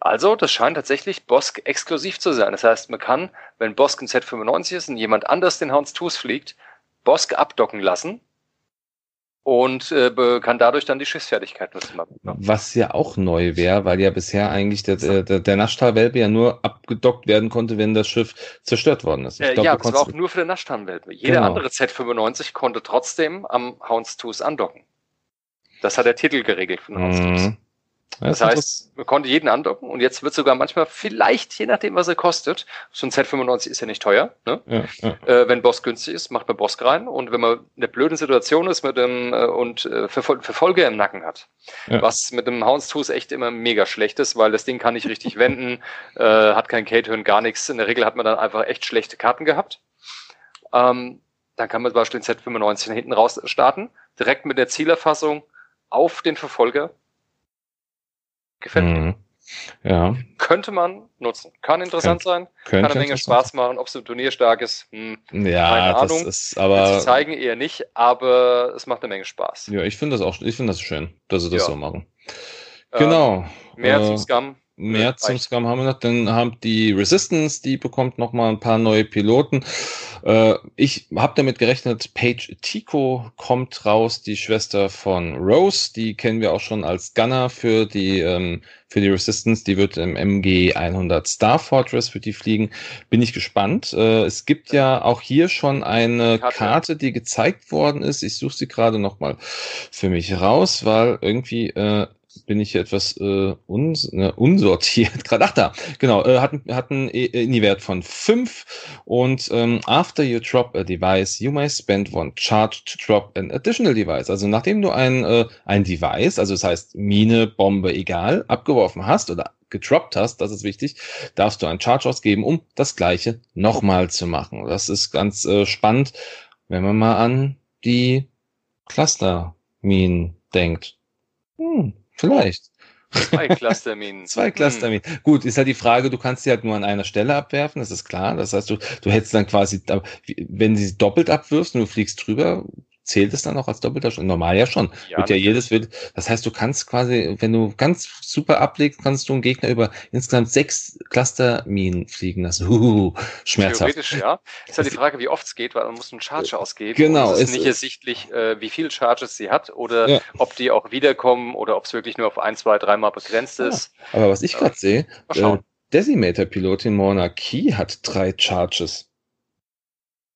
Also, das scheint tatsächlich Bosk exklusiv zu sein. Das heißt, man kann, wenn Bosk ein Z95 ist und jemand anders den Houndstooth fliegt, Bosk abdocken lassen und äh, kann dadurch dann die Schiffsfertigkeit nutzen. Was ja auch neu wäre, weil ja bisher eigentlich der, der, der Nashtar-Welpe ja nur abgedockt werden konnte, wenn das Schiff zerstört worden ist. Ich glaub, ja, das war auch nur für den Nashtar-Welpe. Jede genau. andere Z95 konnte trotzdem am Houndstooth andocken. Das hat der Titel geregelt von Houndstooth. Mhm. Das, das heißt, man konnte jeden andocken und jetzt wird sogar manchmal vielleicht, je nachdem, was er kostet, so ein Z95 ist ja nicht teuer, ne? Ja, ja. Äh, wenn Boss günstig ist, macht man Boss rein und wenn man in der blöden Situation ist mit dem äh, und äh, Verfol Verfolger im Nacken hat, ja. was mit dem Houndstooth echt immer mega schlecht ist, weil das Ding kann nicht richtig [laughs] wenden, äh, hat kein K-Turn, gar nichts. In der Regel hat man dann einfach echt schlechte Karten gehabt. Ähm, dann kann man zum Beispiel den Z95 hinten raus starten, direkt mit der Zielerfassung auf den Verfolger Gefällt mhm. mir. Ja. Könnte man nutzen. Kann interessant Kön sein. Kann eine Menge Spaß machen. Ob es im Turnier stark ist, hm, ja, keine Ahnung. Ist, aber Sie zeigen eher nicht, aber es macht eine Menge Spaß. Ja, ich finde das auch, ich finde das schön, dass sie das ja. so machen. Genau. Ähm, mehr äh, zum Scum. Mehr zum Scrum haben wir noch. Dann haben die Resistance, die bekommt noch mal ein paar neue Piloten. Äh, ich habe damit gerechnet, Paige Tico kommt raus, die Schwester von Rose. Die kennen wir auch schon als Gunner für die ähm, für die Resistance. Die wird im MG 100 Star Fortress für die fliegen. Bin ich gespannt. Äh, es gibt ja auch hier schon eine Karte, die gezeigt worden ist. Ich suche sie gerade noch mal für mich raus, weil irgendwie äh, bin ich etwas äh, uns, ne, unsortiert. [laughs] Gerade, ach da, genau, äh, hat, hat einen INI-Wert von 5 und ähm, after you drop a device, you may spend one charge to drop an additional device. Also nachdem du ein, äh, ein Device, also das heißt Mine, Bombe, egal, abgeworfen hast oder gedroppt hast, das ist wichtig, darfst du einen Charge ausgeben, um das gleiche nochmal zu machen. Das ist ganz äh, spannend, wenn man mal an die Cluster-Minen denkt. Hm, Vielleicht. Zwei Clusterminen. [laughs] Zwei Clusterminen. Hm. Gut, ist halt die Frage, du kannst sie halt nur an einer Stelle abwerfen, das ist klar. Das heißt, du, du hättest dann quasi, wenn sie doppelt abwirfst und du fliegst drüber, zählt es dann auch als doppelter Schuss? Normal ja schon. Ja, wird ja jedes wird. Das heißt, du kannst quasi, wenn du ganz super ablegst, kannst du einen Gegner über insgesamt sechs Clusterminen fliegen lassen. Uh, schmerzhaft. Theoretisch ja. Ist halt die Frage, wie oft es geht, weil man muss einen Charge ausgeben. Genau. es ist nicht ersichtlich, äh, wie viele Charges sie hat oder ja. ob die auch wiederkommen oder ob es wirklich nur auf ein, zwei, dreimal begrenzt ist. Ja. Aber was ich gerade sehe, äh, Decimator-Pilotin Monarchie hat drei Charges.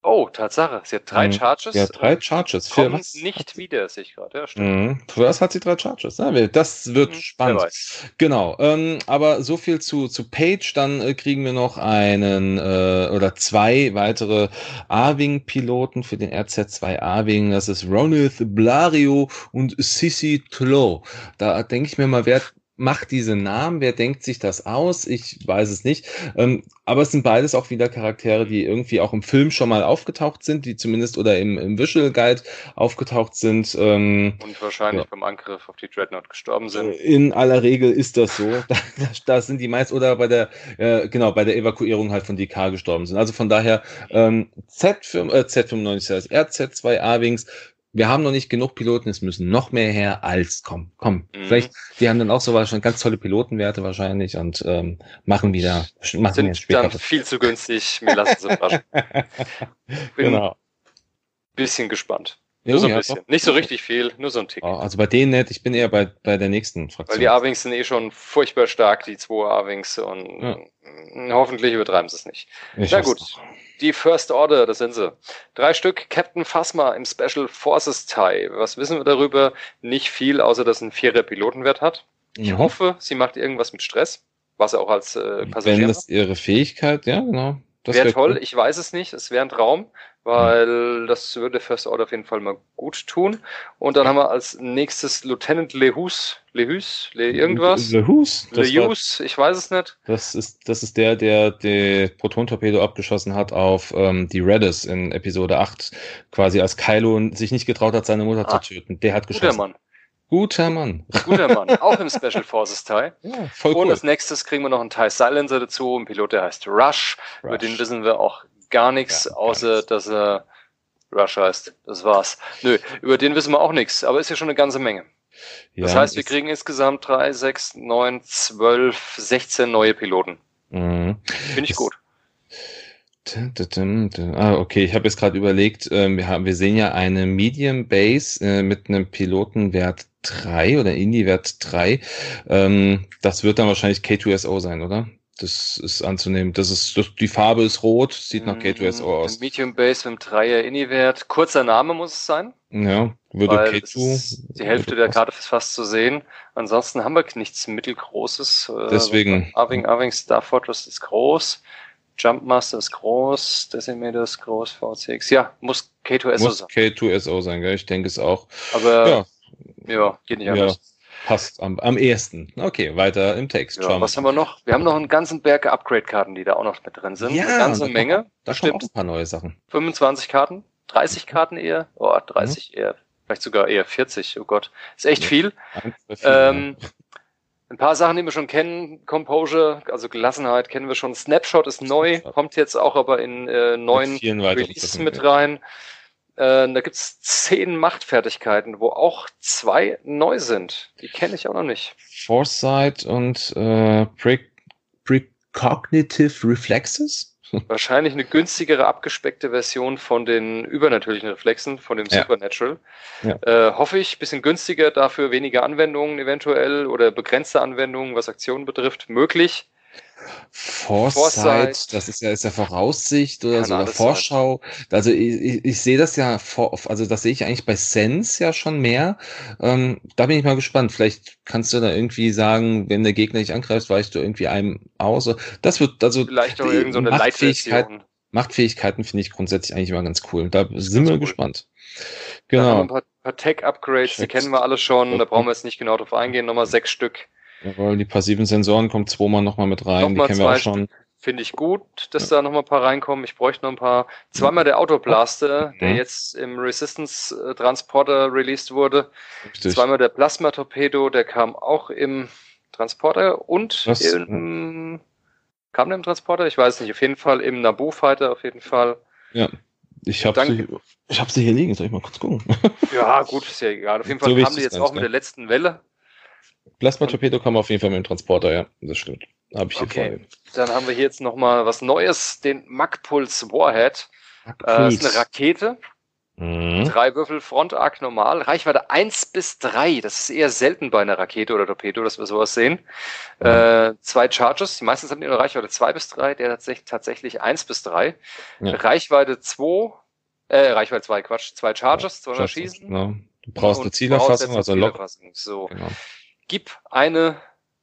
Oh, Tatsache. Sie hat drei mhm. Charges. Ja, drei Charges. Für was? nicht wieder, sehe ich gerade. Ja, stimmt. Mhm. Für was hat sie drei Charges? das wird mhm, spannend. Genau. Ähm, aber so viel zu, zu Page. Dann äh, kriegen wir noch einen äh, oder zwei weitere A-Wing-Piloten für den RZ2 A-Wing. Das ist Ronith Blario und Sissy Tlo. Da denke ich mir mal, wer macht diese Namen? Wer denkt sich das aus? Ich weiß es nicht. Ähm, aber es sind beides auch wieder Charaktere, die irgendwie auch im Film schon mal aufgetaucht sind, die zumindest oder im, im Visual Guide aufgetaucht sind. Ähm, Und wahrscheinlich ja. beim Angriff auf die Dreadnought gestorben sind. In aller Regel ist das so. [laughs] da, da sind die meist oder bei der, äh, genau, bei der Evakuierung halt von DK gestorben sind. Also von daher ähm, Z5, äh, Z95, RZ2 A-Wings wir haben noch nicht genug Piloten, es müssen noch mehr her als komm, komm. Mhm. Vielleicht, die haben dann auch so schon ganz tolle Pilotenwerte wahrscheinlich und ähm, machen wieder, machen Sind später. dann viel zu günstig, mir lassen sie überraschen. [laughs] Bin genau. bisschen gespannt. Nur so ein bisschen. Doch. Nicht so richtig viel, nur so ein Tick. also bei denen nicht, ich bin eher bei, bei der nächsten Fraktion. Weil die A-Wings sind eh schon furchtbar stark, die zwei A-Wings und ja. hoffentlich übertreiben sie es nicht. Ich Na gut. Noch. Die First Order, das sind sie. Drei Stück Captain Phasma im Special Forces Tie. Was wissen wir darüber? Nicht viel, außer dass ein vierer Pilotenwert hat. Ich mhm. hoffe, sie macht irgendwas mit Stress, was er auch als äh, Passagier Wenn das ihre Fähigkeit, ja, genau. Wäre wär toll, cool. ich weiß es nicht, es wäre ein Traum weil das würde First Order auf jeden Fall mal gut tun. Und dann haben wir als nächstes Lieutenant Lehus, Lehus, Le irgendwas? Lehus? Lehus, ich weiß es nicht. Das ist, das ist der, der die Proton-Torpedo abgeschossen hat auf ähm, die Redis in Episode 8, quasi als Kylo sich nicht getraut hat, seine Mutter ah, zu töten. Der hat geschossen. Guter Mann. Guter Mann. Guter Mann. [laughs] Auch im Special Forces Teil. Ja, voll Und cool. als nächstes kriegen wir noch einen Teil Silencer dazu, ein Pilot, der heißt Rush. Rush. Über den wissen wir auch gar nichts, ja, außer nichts. dass er Rush heißt. Das war's. Nö, über den wissen wir auch nichts, aber ist ja schon eine ganze Menge. Ja, das heißt, wir kriegen insgesamt drei, sechs, neun, zwölf, sechzehn neue Piloten. Mhm. Finde ich gut. Ah, okay, ich habe jetzt gerade überlegt, äh, wir, haben, wir sehen ja eine Medium Base äh, mit einem Pilotenwert 3 oder Indie-Wert 3. Ähm, das wird dann wahrscheinlich K2SO sein, oder? Das ist anzunehmen. Das ist, das, die Farbe ist rot, sieht nach K2SO mm, aus. Medium Base mit einem 3er Indie-Wert. Kurzer Name muss es sein. Ja, würde K2. Die Hälfte der Karte ist fast zu sehen. Ansonsten haben wir nichts mittelgroßes. Äh, Deswegen. Arving, Arving Star Fortress ist groß. Jumpmaster ist groß, Decimator ist groß, VCX. Ja, muss K2SO muss sein. K2SO sein, gell? ich denke es auch. Aber ja, ja geht nicht anders. Ja, passt am, am ehesten. Okay, weiter im Text. Ja, was haben wir noch? Wir haben noch einen ganzen Berg Upgrade-Karten, die da auch noch mit drin sind. Ja, eine ganze Menge. Da stimmt. ein paar neue Sachen. 25 Karten, 30 Karten eher. Oh, 30 mhm. eher. Vielleicht sogar eher 40. Oh Gott. Ist echt ja. viel. Ähm, ein paar Sachen, die wir schon kennen, Composure, also Gelassenheit kennen wir schon. Snapshot ist neu, kommt jetzt auch aber in äh, neuen Releases mit rein. Äh, da gibt's zehn Machtfertigkeiten, wo auch zwei neu sind. Die kenne ich auch noch nicht. Foresight und äh, Pre Precognitive Reflexes? [laughs] Wahrscheinlich eine günstigere, abgespeckte Version von den übernatürlichen Reflexen, von dem ja. Supernatural. Ja. Äh, hoffe ich, bisschen günstiger, dafür weniger Anwendungen eventuell oder begrenzte Anwendungen, was Aktionen betrifft, möglich. Foresight, Foresight, das ist ja, ist ja Voraussicht oder sogar Vorschau. Sein. Also ich, ich, ich sehe das ja, vor, also das sehe ich eigentlich bei Sense ja schon mehr. Ähm, da bin ich mal gespannt. Vielleicht kannst du da irgendwie sagen, wenn der Gegner dich angreift, weißt du irgendwie einem aus. Das wird also vielleicht auch irgendeine so Machtfähigkeit, Machtfähigkeiten finde ich grundsätzlich eigentlich immer ganz cool. Da sind wir cool. gespannt. Genau. ein paar, paar Tech-Upgrades, die kennen wir alle schon. Da brauchen wir jetzt nicht genau drauf eingehen. Nochmal sechs Stück. Jawohl, die passiven Sensoren kommen zweimal nochmal mit rein, nochmal die kennen wir auch schon. Finde ich gut, dass ja. da nochmal ein paar reinkommen. Ich bräuchte noch ein paar. Zweimal der Autoblaster, mhm. der jetzt im Resistance Transporter released wurde. Richtig. Zweimal der Plasma Torpedo, der kam auch im Transporter und Was? im, kam der im Transporter? Ich weiß nicht. Auf jeden Fall im Naboo Fighter, auf jeden Fall. Ja. Ich habe sie, ich hab sie hier liegen, soll ich mal kurz gucken? ja, gut, ist ja egal. Auf jeden [laughs] Fall so kamen die jetzt auch mit der letzten Welle. Plasma-Torpedo kam auf jeden Fall mit dem Transporter, ja, das stimmt. Habe ich hier okay. Dann haben wir hier jetzt nochmal was Neues, den Magpulse Warhead. Äh, ist eine Rakete. Mhm. Drei Würfel Frontarc normal. Reichweite 1 bis 3. Das ist eher selten bei einer Rakete oder Torpedo, dass wir sowas sehen. Mhm. Äh, zwei Charges. Die meisten haben eine Reichweite 2 bis 3. Der tatsächlich, tatsächlich 1 bis 3. Ja. Reichweite 2. Äh, Reichweite 2, Quatsch. Zwei Charges, 200 Schießen. Genau. Du brauchst eine Zielerfassung, also Lock. So. Genau gib eine,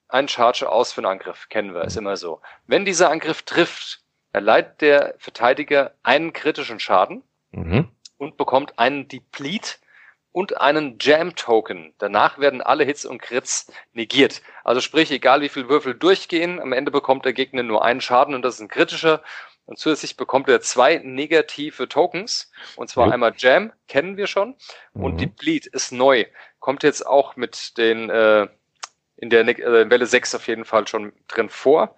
einen Charge aus für einen Angriff. Kennen wir, ist immer so. Wenn dieser Angriff trifft, erleidet der Verteidiger einen kritischen Schaden mhm. und bekommt einen Deplete und einen Jam-Token. Danach werden alle Hits und Crits negiert. Also sprich, egal wie viele Würfel durchgehen, am Ende bekommt der Gegner nur einen Schaden und das ist ein kritischer. Und zusätzlich bekommt er zwei negative Tokens. Und zwar ja. einmal Jam, kennen wir schon. Und mhm. Deplete ist neu. Kommt jetzt auch mit den, äh, in der äh, Welle 6 auf jeden Fall schon drin vor.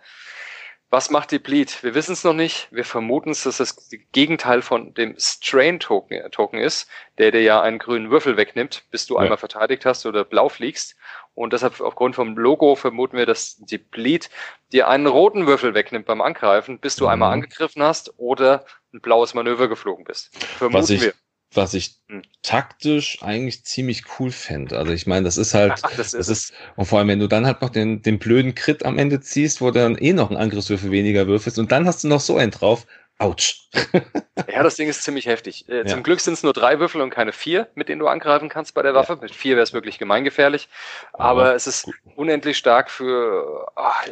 Was macht Deplete? Wir wissen es noch nicht. Wir vermuten es, dass das Gegenteil von dem Strain-Token äh, Token ist, der dir ja einen grünen Würfel wegnimmt, bis du ja. einmal verteidigt hast oder blau fliegst. Und deshalb aufgrund vom Logo vermuten wir, dass Deplete dir einen roten Würfel wegnimmt beim Angreifen, bis du mhm. einmal angegriffen hast oder ein blaues Manöver geflogen bist. Vermuten was ich, wir. Was ich hm. taktisch eigentlich ziemlich cool fände. Also ich meine, das ist halt, Ach, [laughs] das, das ist, und vor allem, wenn du dann halt noch den, den blöden Crit am Ende ziehst, wo du dann eh noch einen Angriffswürfel weniger würfelst und dann hast du noch so einen drauf, Autsch. [laughs] ja, das Ding ist ziemlich heftig. Äh, ja. Zum Glück sind es nur drei Würfel und keine vier, mit denen du angreifen kannst bei der Waffe. Ja. Mit vier wäre es wirklich gemeingefährlich. Aber, aber es ist unendlich stark für. Ach,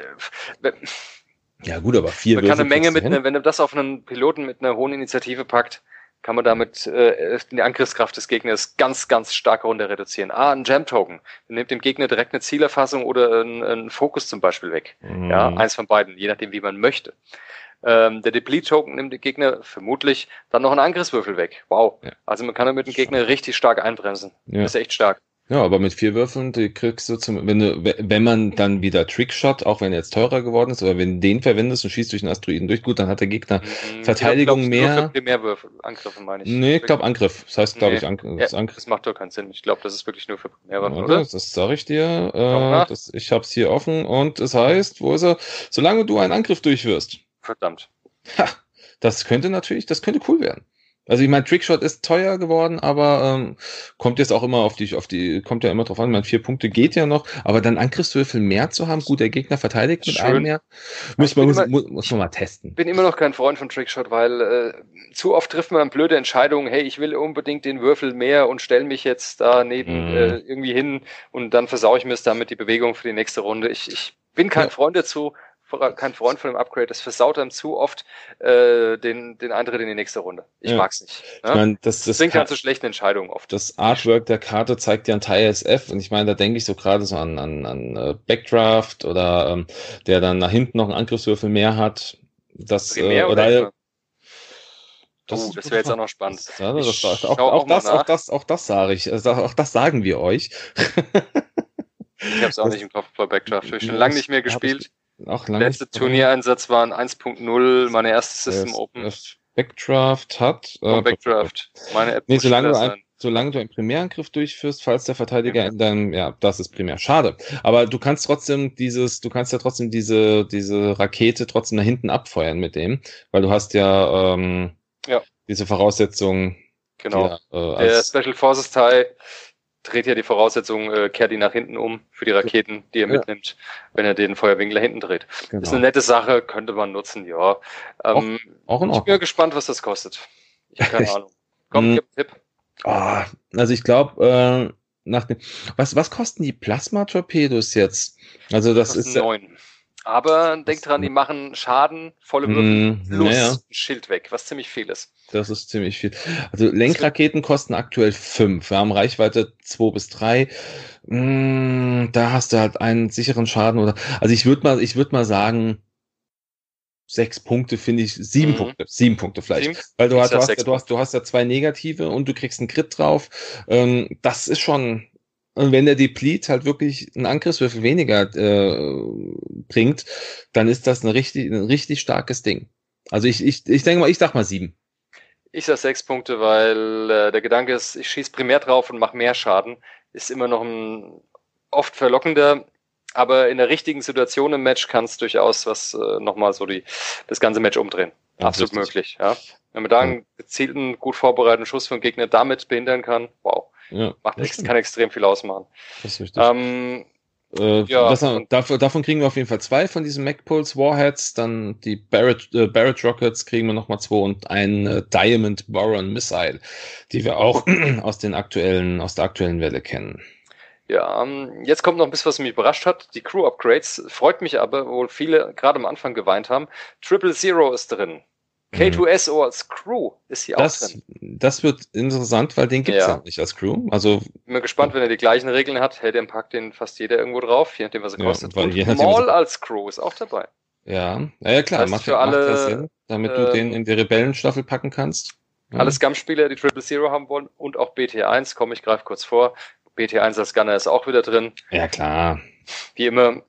ja, gut, aber vier Man Würfel kann eine Menge mit, ne, wenn du das auf einen Piloten mit einer hohen Initiative packt, kann man damit äh, die Angriffskraft des Gegners ganz, ganz stark runter reduzieren. Ah, ein Jam-Token. Nimmt dem Gegner direkt eine Zielerfassung oder einen Fokus zum Beispiel weg. Mhm. Ja, eins von beiden, je nachdem, wie man möchte. Ähm, der Deplete-Token nimmt den Gegner vermutlich dann noch einen Angriffswürfel weg. Wow. Ja. Also man kann damit den Gegner richtig stark einbremsen. Ja. Das ist echt stark. Ja, aber mit vier Würfeln, die kriegst du zum, wenn du, wenn man dann wieder Trickshot, auch wenn er jetzt teurer geworden ist, aber wenn du den verwendest und schießt durch den Asteroiden durch, gut, dann hat der Gegner mhm, Verteidigung glaub, mehr. Nur Primärwürfel, Angriffe meine ich. Nee, ich glaube Angriff. Das heißt, glaube nee. ich, Angriff. Ja, Angriff. Das macht doch keinen Sinn. Ich glaube, das ist wirklich nur für Primärwaffen, oder? oder? Das sage ich dir. Äh, das, ich hab's hier offen und es heißt, wo ist er? Solange du einen Angriff durchwirst. Verdammt. Ha, Das könnte natürlich, das könnte cool werden. Also ich meine, Trickshot ist teuer geworden, aber ähm, kommt jetzt auch immer auf die, auf die, kommt ja immer drauf an. Ich meine, vier Punkte geht ja noch, aber dann Angriffswürfel mehr zu haben, gut, der Gegner verteidigt mit Schön. einem mehr, muss man, muss, immer, muss, muss man mal testen. Bin immer noch kein Freund von Trickshot, weil äh, zu oft trifft man blöde Entscheidungen, hey, ich will unbedingt den Würfel mehr und stell mich jetzt da neben mm. äh, irgendwie hin und dann versau ich mir es damit die Bewegung für die nächste Runde. Ich, ich bin kein ja. Freund dazu, kein Freund von dem Upgrade. Das versaut einem zu oft äh, den, den Eintritt in die nächste Runde. Ich ja. mag's nicht. Ne? Ich mein, das, das bringt halt zu schlechten Entscheidungen oft. Das Artwork der Karte zeigt ja ein Teil SF und ich meine, da denke ich so gerade so an, an, an uh, Backdraft oder ähm, der dann nach hinten noch einen Angriffswürfel mehr hat. Das, äh, oder, oder das, oh, das wäre jetzt auch noch spannend. Ja, das, das, auch, auch, auch, das, auch, das, auch das sage ich. Also auch das sagen wir euch. ich habe es auch nicht im Kopf bei Backdraft. Ich habe schon [laughs] lange nicht mehr gespielt. Auch lange Letzte Turniereinsatz waren 1.0, meine erste System Open. Backdraft hat. Äh, Backdraft. Meine App nee, solange du, ein, solange du einen Primärangriff durchführst, falls der Verteidiger in deinem, ja, das ist primär. Schade. Aber du kannst trotzdem dieses, du kannst ja trotzdem diese, diese Rakete trotzdem nach hinten abfeuern mit dem, weil du hast ja, ähm, ja. diese Voraussetzungen. Genau. Die, äh, der Special Forces Teil dreht ja die Voraussetzung, äh, kehrt ihn nach hinten um für die Raketen, die er ja. mitnimmt, wenn er den Feuerwinkler hinten dreht. Genau. Ist eine nette Sache, könnte man nutzen, ja. Ähm, auch, auch in Ich bin gespannt, was das kostet. Ich habe keine [laughs] Ahnung. Komm, hm. gib einen Tipp. Oh, also ich glaube, äh, nach dem, was, was kosten die Plasma-Torpedos jetzt? Also das, das ist neun. Aber denk dran, die machen Schaden, volle Würfel, mm, plus ja. Schild weg, was ziemlich viel ist. Das ist ziemlich viel. Also Lenkraketen kosten aktuell fünf. Wir haben Reichweite zwei bis drei. Mm, da hast du halt einen sicheren Schaden oder. Also ich würde mal, ich würde mal sagen, sechs Punkte finde ich, sieben mhm. Punkte, sieben Punkte vielleicht. Sieben? Weil du hast, du, hast, du, hast, du hast ja zwei negative und du kriegst einen Crit drauf. Ähm, das ist schon, und wenn der Deplete halt wirklich einen Angriffswürfel weniger äh, bringt, dann ist das ein richtig, ein richtig starkes Ding. Also ich, ich, ich denke mal, ich sag mal sieben. Ich sag sechs Punkte, weil äh, der Gedanke ist, ich schieße primär drauf und mache mehr Schaden. Ist immer noch ein oft verlockender, aber in der richtigen Situation im Match kann es durchaus was äh, nochmal so die, das ganze Match umdrehen. Ja, Absolut richtig. möglich, ja. Wenn man da einen gezielten, gut vorbereiteten Schuss von Gegner damit behindern kann, wow. Ja, Macht ex kann extrem viel ausmachen. Das ist richtig. Ähm, äh, ja, das, dafür, davon kriegen wir auf jeden Fall zwei von diesen MacPulse Warheads. Dann die Barrett, äh, Barrett Rockets kriegen wir nochmal zwei und ein äh, Diamond Boron Missile, die wir auch [clears throat] aus den aktuellen, aus der aktuellen Welle kennen. Ja, ähm, jetzt kommt noch ein bisschen, was mich überrascht hat. Die Crew Upgrades freut mich aber, wo viele gerade am Anfang geweint haben. Triple Zero ist drin. K2SO als Crew ist hier das, auch drin. Das wird interessant, weil den gibt's ja. ja nicht als Crew. Also bin mal gespannt, wenn er die gleichen Regeln hat, hält den packt den fast jeder irgendwo drauf, je nachdem was er ja, kostet. Und Maul als Crew ist auch dabei. Ja, ja, ja klar, das macht, für macht alle, Sinn, damit äh, du den in die Rebellenstaffel packen kannst. Ja. Alle Scum-Spieler, die Triple Zero haben wollen und auch BT1, komm, ich greife kurz vor. BT1 als Gunner ist auch wieder drin. Ja, klar. Wie immer,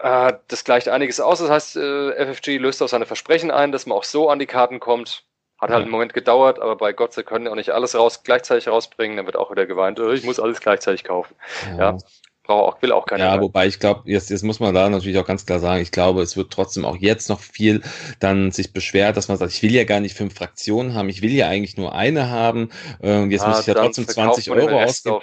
äh, das gleicht einiges aus. Das heißt, äh, FFG löst auch seine Versprechen ein, dass man auch so an die Karten kommt. Hat halt einen Moment gedauert, aber bei Gott, sie können ja auch nicht alles raus, gleichzeitig rausbringen. Dann wird auch wieder geweint, oh, ich muss alles gleichzeitig kaufen. Ja. ja brauche auch, will auch keiner. Ja, mehr. wobei ich glaube, jetzt, jetzt muss man da natürlich auch ganz klar sagen, ich glaube, es wird trotzdem auch jetzt noch viel dann sich beschwert, dass man sagt, ich will ja gar nicht fünf Fraktionen haben, ich will ja eigentlich nur eine haben. Und jetzt ah, muss ich ja trotzdem 20 Euro ausgeben.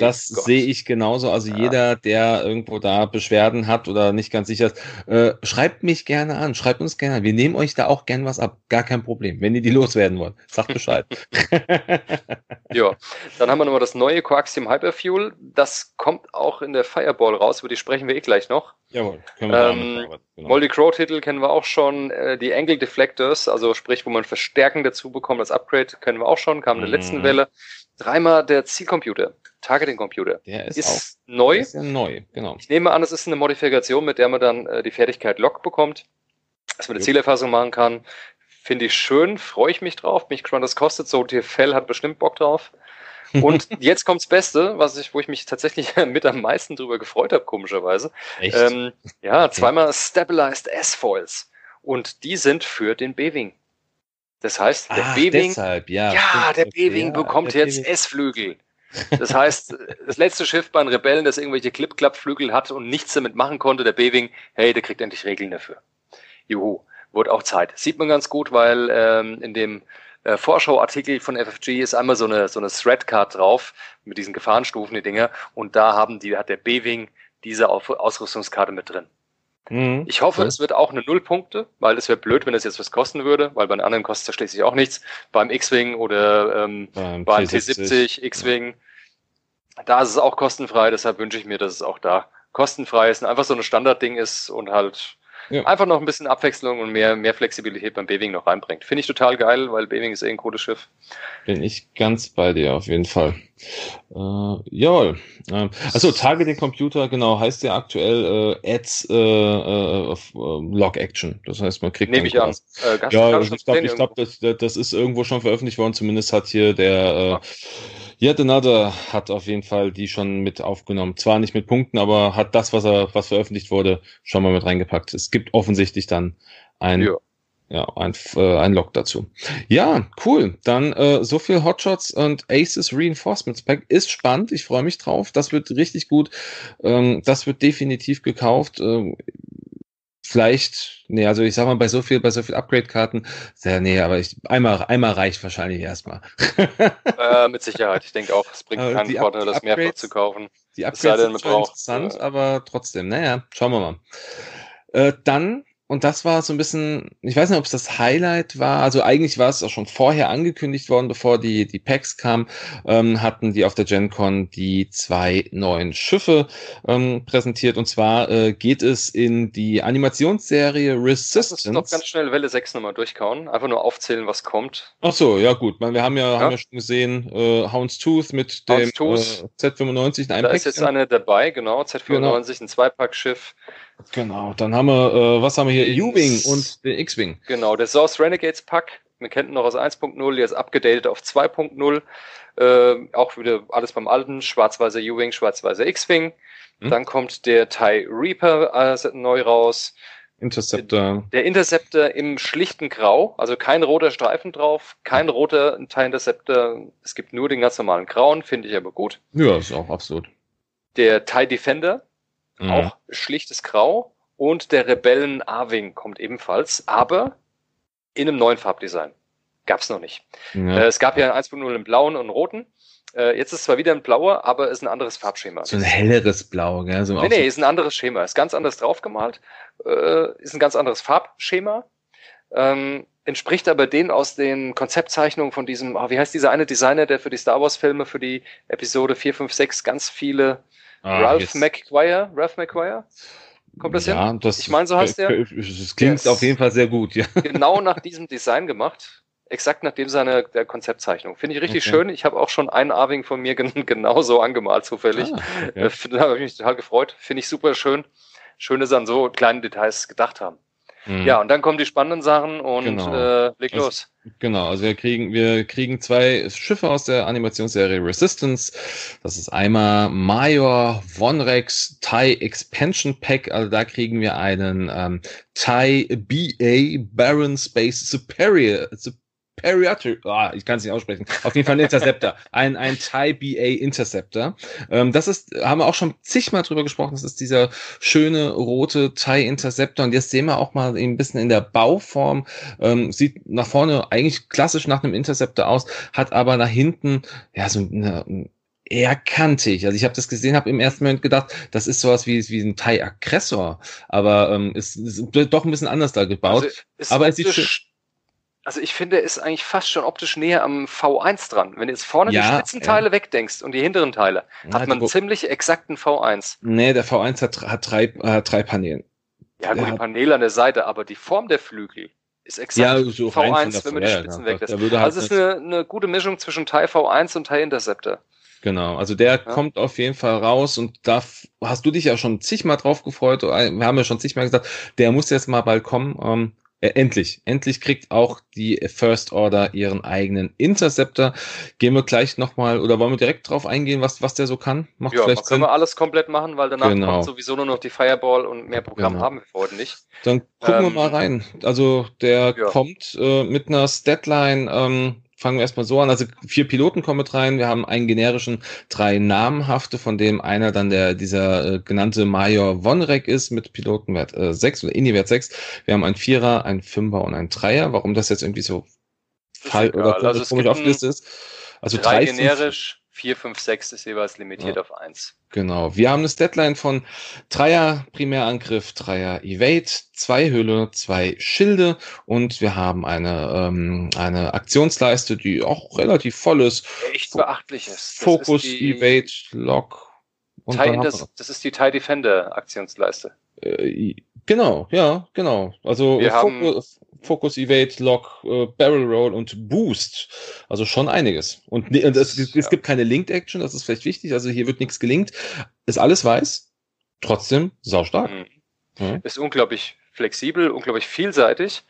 Das sehe ich genauso. Also ja. jeder, der irgendwo da Beschwerden hat oder nicht ganz sicher ist, äh, schreibt mich gerne an, schreibt uns gerne an. Wir nehmen euch da auch gern was ab. Gar kein Problem. Wenn ihr die loswerden wollt, sagt Bescheid. [laughs] ja, dann haben wir nochmal das neue Coaxium Hyperfuel. Das kommt kommt auch in der Fireball raus, über die sprechen wir eh gleich noch. Jawohl, können wir ähm, genau. Moldy Crow Titel kennen wir auch schon. Äh, die Angle Deflectors, also sprich, wo man Verstärken dazu bekommt als Upgrade, kennen wir auch schon, kam in der mhm. letzten Welle. Dreimal der Zielcomputer, Targeting Computer. Der ist, ist neu. Der ist ja neu, genau. Ich nehme an, es ist eine Modifikation, mit der man dann äh, die Fertigkeit Lock bekommt, dass man eine Zielerfassung machen kann. Finde ich schön, freue ich mich drauf. Bin ich gespannt, das kostet. So, TFL hat bestimmt Bock drauf. Und jetzt kommt's Beste, was ich, wo ich mich tatsächlich [laughs] mit am meisten drüber gefreut habe, komischerweise. Echt? Ähm, ja, zweimal Stabilized S-Foils. Und die sind für den B-Wing. Das heißt, der B-Wing, ja, ja, der B-Wing ja, bekommt jetzt S-Flügel. [laughs] Das heißt, das letzte Schiff bei den Rebellen, das irgendwelche Clip-Clap-Flügel hat und nichts damit machen konnte, der B-Wing, hey, der kriegt endlich Regeln dafür. Juhu. Wurde auch Zeit. Sieht man ganz gut, weil ähm, in dem äh, Vorschauartikel von FFG ist einmal so eine, so eine Threadcard drauf mit diesen Gefahrenstufen, die Dinger. Und da haben die, hat der B-Wing diese Ausrüstungskarte mit drin. Mhm. Ich hoffe, okay. es wird auch eine Nullpunkte, weil es wäre blöd, wenn es jetzt was kosten würde, weil bei den anderen kostet es schließlich auch nichts. Beim X-Wing oder ähm, beim, beim T70, X-Wing, ja. da ist es auch kostenfrei, deshalb wünsche ich mir, dass es auch da kostenfrei ist und einfach so ein Standardding ist und halt ja. Einfach noch ein bisschen Abwechslung und mehr, mehr Flexibilität beim B-Wing noch reinbringt. Finde ich total geil, weil B-Wing ist eh ein cooles Schiff. Bin ich ganz bei dir, auf jeden Fall. Äh, jawohl. Ähm, also Targeting Computer, genau, heißt ja aktuell äh, Ads äh, äh, äh, Log Action. Das heißt, man kriegt. Nehme ich an. Äh, ja, ich glaube, ich glaub, das, das ist irgendwo schon veröffentlicht worden. Zumindest hat hier der äh. Yet Another hat auf jeden Fall die schon mit aufgenommen. Zwar nicht mit Punkten, aber hat das, was er, was veröffentlicht wurde, schon mal mit reingepackt. Es gibt offensichtlich dann ein, ja, ja ein, äh, ein Log dazu. Ja, cool. Dann äh, so viel Hotshots und Aces Reinforcements Pack ist spannend. Ich freue mich drauf. Das wird richtig gut. Ähm, das wird definitiv gekauft. Ähm, vielleicht, nee, also ich sag mal, bei so viel, bei so viel Upgrade-Karten, sehr, nee, aber ich, einmal, einmal reicht wahrscheinlich erstmal. [laughs] äh, mit Sicherheit. Ich denke auch, es bringt äh, keinen Vorteil, das mehrfach zu kaufen. Die Upgrades sind interessant, aber trotzdem, naja, schauen wir mal. Äh, dann und das war so ein bisschen, ich weiß nicht, ob es das Highlight war. Also eigentlich war es auch schon vorher angekündigt worden, bevor die, die Packs kamen, ähm, hatten die auf der GenCon die zwei neuen Schiffe ähm, präsentiert. Und zwar äh, geht es in die Animationsserie Resistance. Ist noch ganz schnell Welle 6 nochmal durchkauen. Einfach nur aufzählen, was kommt. Ach so, ja gut. Wir haben ja, ja. haben ja schon gesehen, äh, Houndstooth mit dem Houndstooth. Äh, Z95 in einem Da Pack ist jetzt eine dabei, genau. Z95, genau. ein Zweipackschiff. Genau, dann haben wir, äh, was haben wir hier? U-Wing und den X-Wing. Genau, der Source Renegades Pack. Wir kennen noch aus 1.0, jetzt abgedatet auf 2.0. Äh, auch wieder alles beim alten, schwarz-weißer U-Wing, schwarz-weißer X-Wing. Hm. Dann kommt der TIE Reaper äh, neu raus. Interceptor. Der Interceptor im schlichten Grau, also kein roter Streifen drauf, kein roter TIE Interceptor. Es gibt nur den ganz normalen Grauen, finde ich aber gut. Ja, ist auch absolut. Der TIE Defender, Mhm. Auch schlichtes Grau. Und der Rebellen A-Wing kommt ebenfalls, aber in einem neuen Farbdesign. Gab's noch nicht. Ja. Äh, es gab ja ein 1.0 im blauen und roten. Äh, jetzt ist zwar wieder ein blauer, aber ist ein anderes Farbschema. So ein helleres Blau, gell? So nee, nee, ist ein anderes Schema. Ist ganz anders draufgemalt. Äh, ist ein ganz anderes Farbschema. Ähm, entspricht aber den aus den Konzeptzeichnungen von diesem, oh, wie heißt dieser eine Designer, der für die Star Wars Filme, für die Episode 4, 5, 6 ganz viele Ah, Ralph jetzt. McQuire? Ralph McQuire? Kommt das ja, hin? Das ich meine, so heißt der. Es klingt yes. auf jeden Fall sehr gut, ja. Genau nach diesem Design gemacht. Exakt nach dem seiner der Konzeptzeichnung. Finde ich richtig okay. schön. Ich habe auch schon einen Arving von mir gen [laughs] genauso angemalt, zufällig. Ah, okay. [laughs] Da habe ich mich total gefreut. Finde ich super schön. Schön, dass sie an so kleine Details gedacht haben. Mhm. Ja, und dann kommen die spannenden Sachen und genau. äh, leg also, los. Genau, also wir kriegen, wir kriegen zwei Schiffe aus der Animationsserie Resistance. Das ist einmal Major Vonrex TIE Expansion Pack. Also da kriegen wir einen ähm, TIE BA Baron Space Superior, Superior Periater, ah, ich kann es nicht aussprechen. Auf jeden Fall ein Interceptor. ein, ein TIE BA Interceptor. Ähm, das ist, haben wir auch schon zigmal drüber gesprochen. Das ist dieser schöne rote TIE Interceptor. Und jetzt sehen wir auch mal ein bisschen in der Bauform. Ähm, sieht nach vorne eigentlich klassisch nach einem Interceptor aus, hat aber nach hinten, ja, so eine, eher kantig. Also ich habe das gesehen, habe im ersten Moment gedacht, das ist sowas wie, wie ein TIE Aggressor, aber ähm, ist, ist doch ein bisschen anders da gebaut. Also aber es sieht schön also ich finde, er ist eigentlich fast schon optisch näher am V1 dran. Wenn du jetzt vorne ja, die Spitzenteile ja. wegdenkst und die hinteren Teile, ja, hat man einen ziemlich exakten V1. Nee, der V1 hat, hat drei, äh, drei Paneelen. Ja, gut, die Paneele an der Seite, aber die Form der Flügel ist exakt ja, so V1, wenn man die Spitzen ja, weglässt. Halt also es ist eine, eine gute Mischung zwischen TIE V1 und TIE Interceptor. Genau, also der ja. kommt auf jeden Fall raus und da hast du dich ja schon zigmal drauf gefreut. Wir haben ja schon zigmal gesagt, der muss jetzt mal bald kommen. Ähm, äh, endlich, endlich kriegt auch die First Order ihren eigenen Interceptor. Gehen wir gleich nochmal, oder wollen wir direkt drauf eingehen, was, was der so kann? Macht ja, vielleicht können Sinn? wir alles komplett machen, weil danach genau. kommt sowieso nur noch die Fireball und mehr Programm genau. haben wir für heute nicht. Dann gucken ähm, wir mal rein. Also der ja. kommt äh, mit einer Statline ähm, fangen wir erstmal so an. Also vier Piloten kommen mit rein. Wir haben einen generischen, drei namenhafte, von dem einer dann der dieser äh, genannte Major Wonrek ist mit Pilotenwert äh, 6 oder Inni-Wert 6. Wir haben einen Vierer, einen Fünfer und einen Dreier. Warum das jetzt irgendwie so fall oder also komisch aufgelistet ist. Also drei, drei generisch, 4, 5, 6 ist jeweils limitiert ja. auf 1. Genau. Wir haben eine Deadline von Dreier Primärangriff, Dreier Evade, zwei Hülle, zwei Schilde und wir haben eine, ähm, eine Aktionsleiste, die auch relativ voll ist. Echt beachtlich ist. Fokus, Evade, Lock. Und TIE, das, das ist die TIE Defender Aktionsleiste. Äh, genau, ja, genau. Also wir Fokus, Focus Evade, Lock, äh, Barrel Roll und Boost. Also schon einiges. Und, und es, es ja. gibt keine Linked Action, das ist vielleicht wichtig. Also hier wird nichts gelinkt. Ist alles weiß, trotzdem saustark. Mhm. Ja. Ist unglaublich flexibel, unglaublich vielseitig.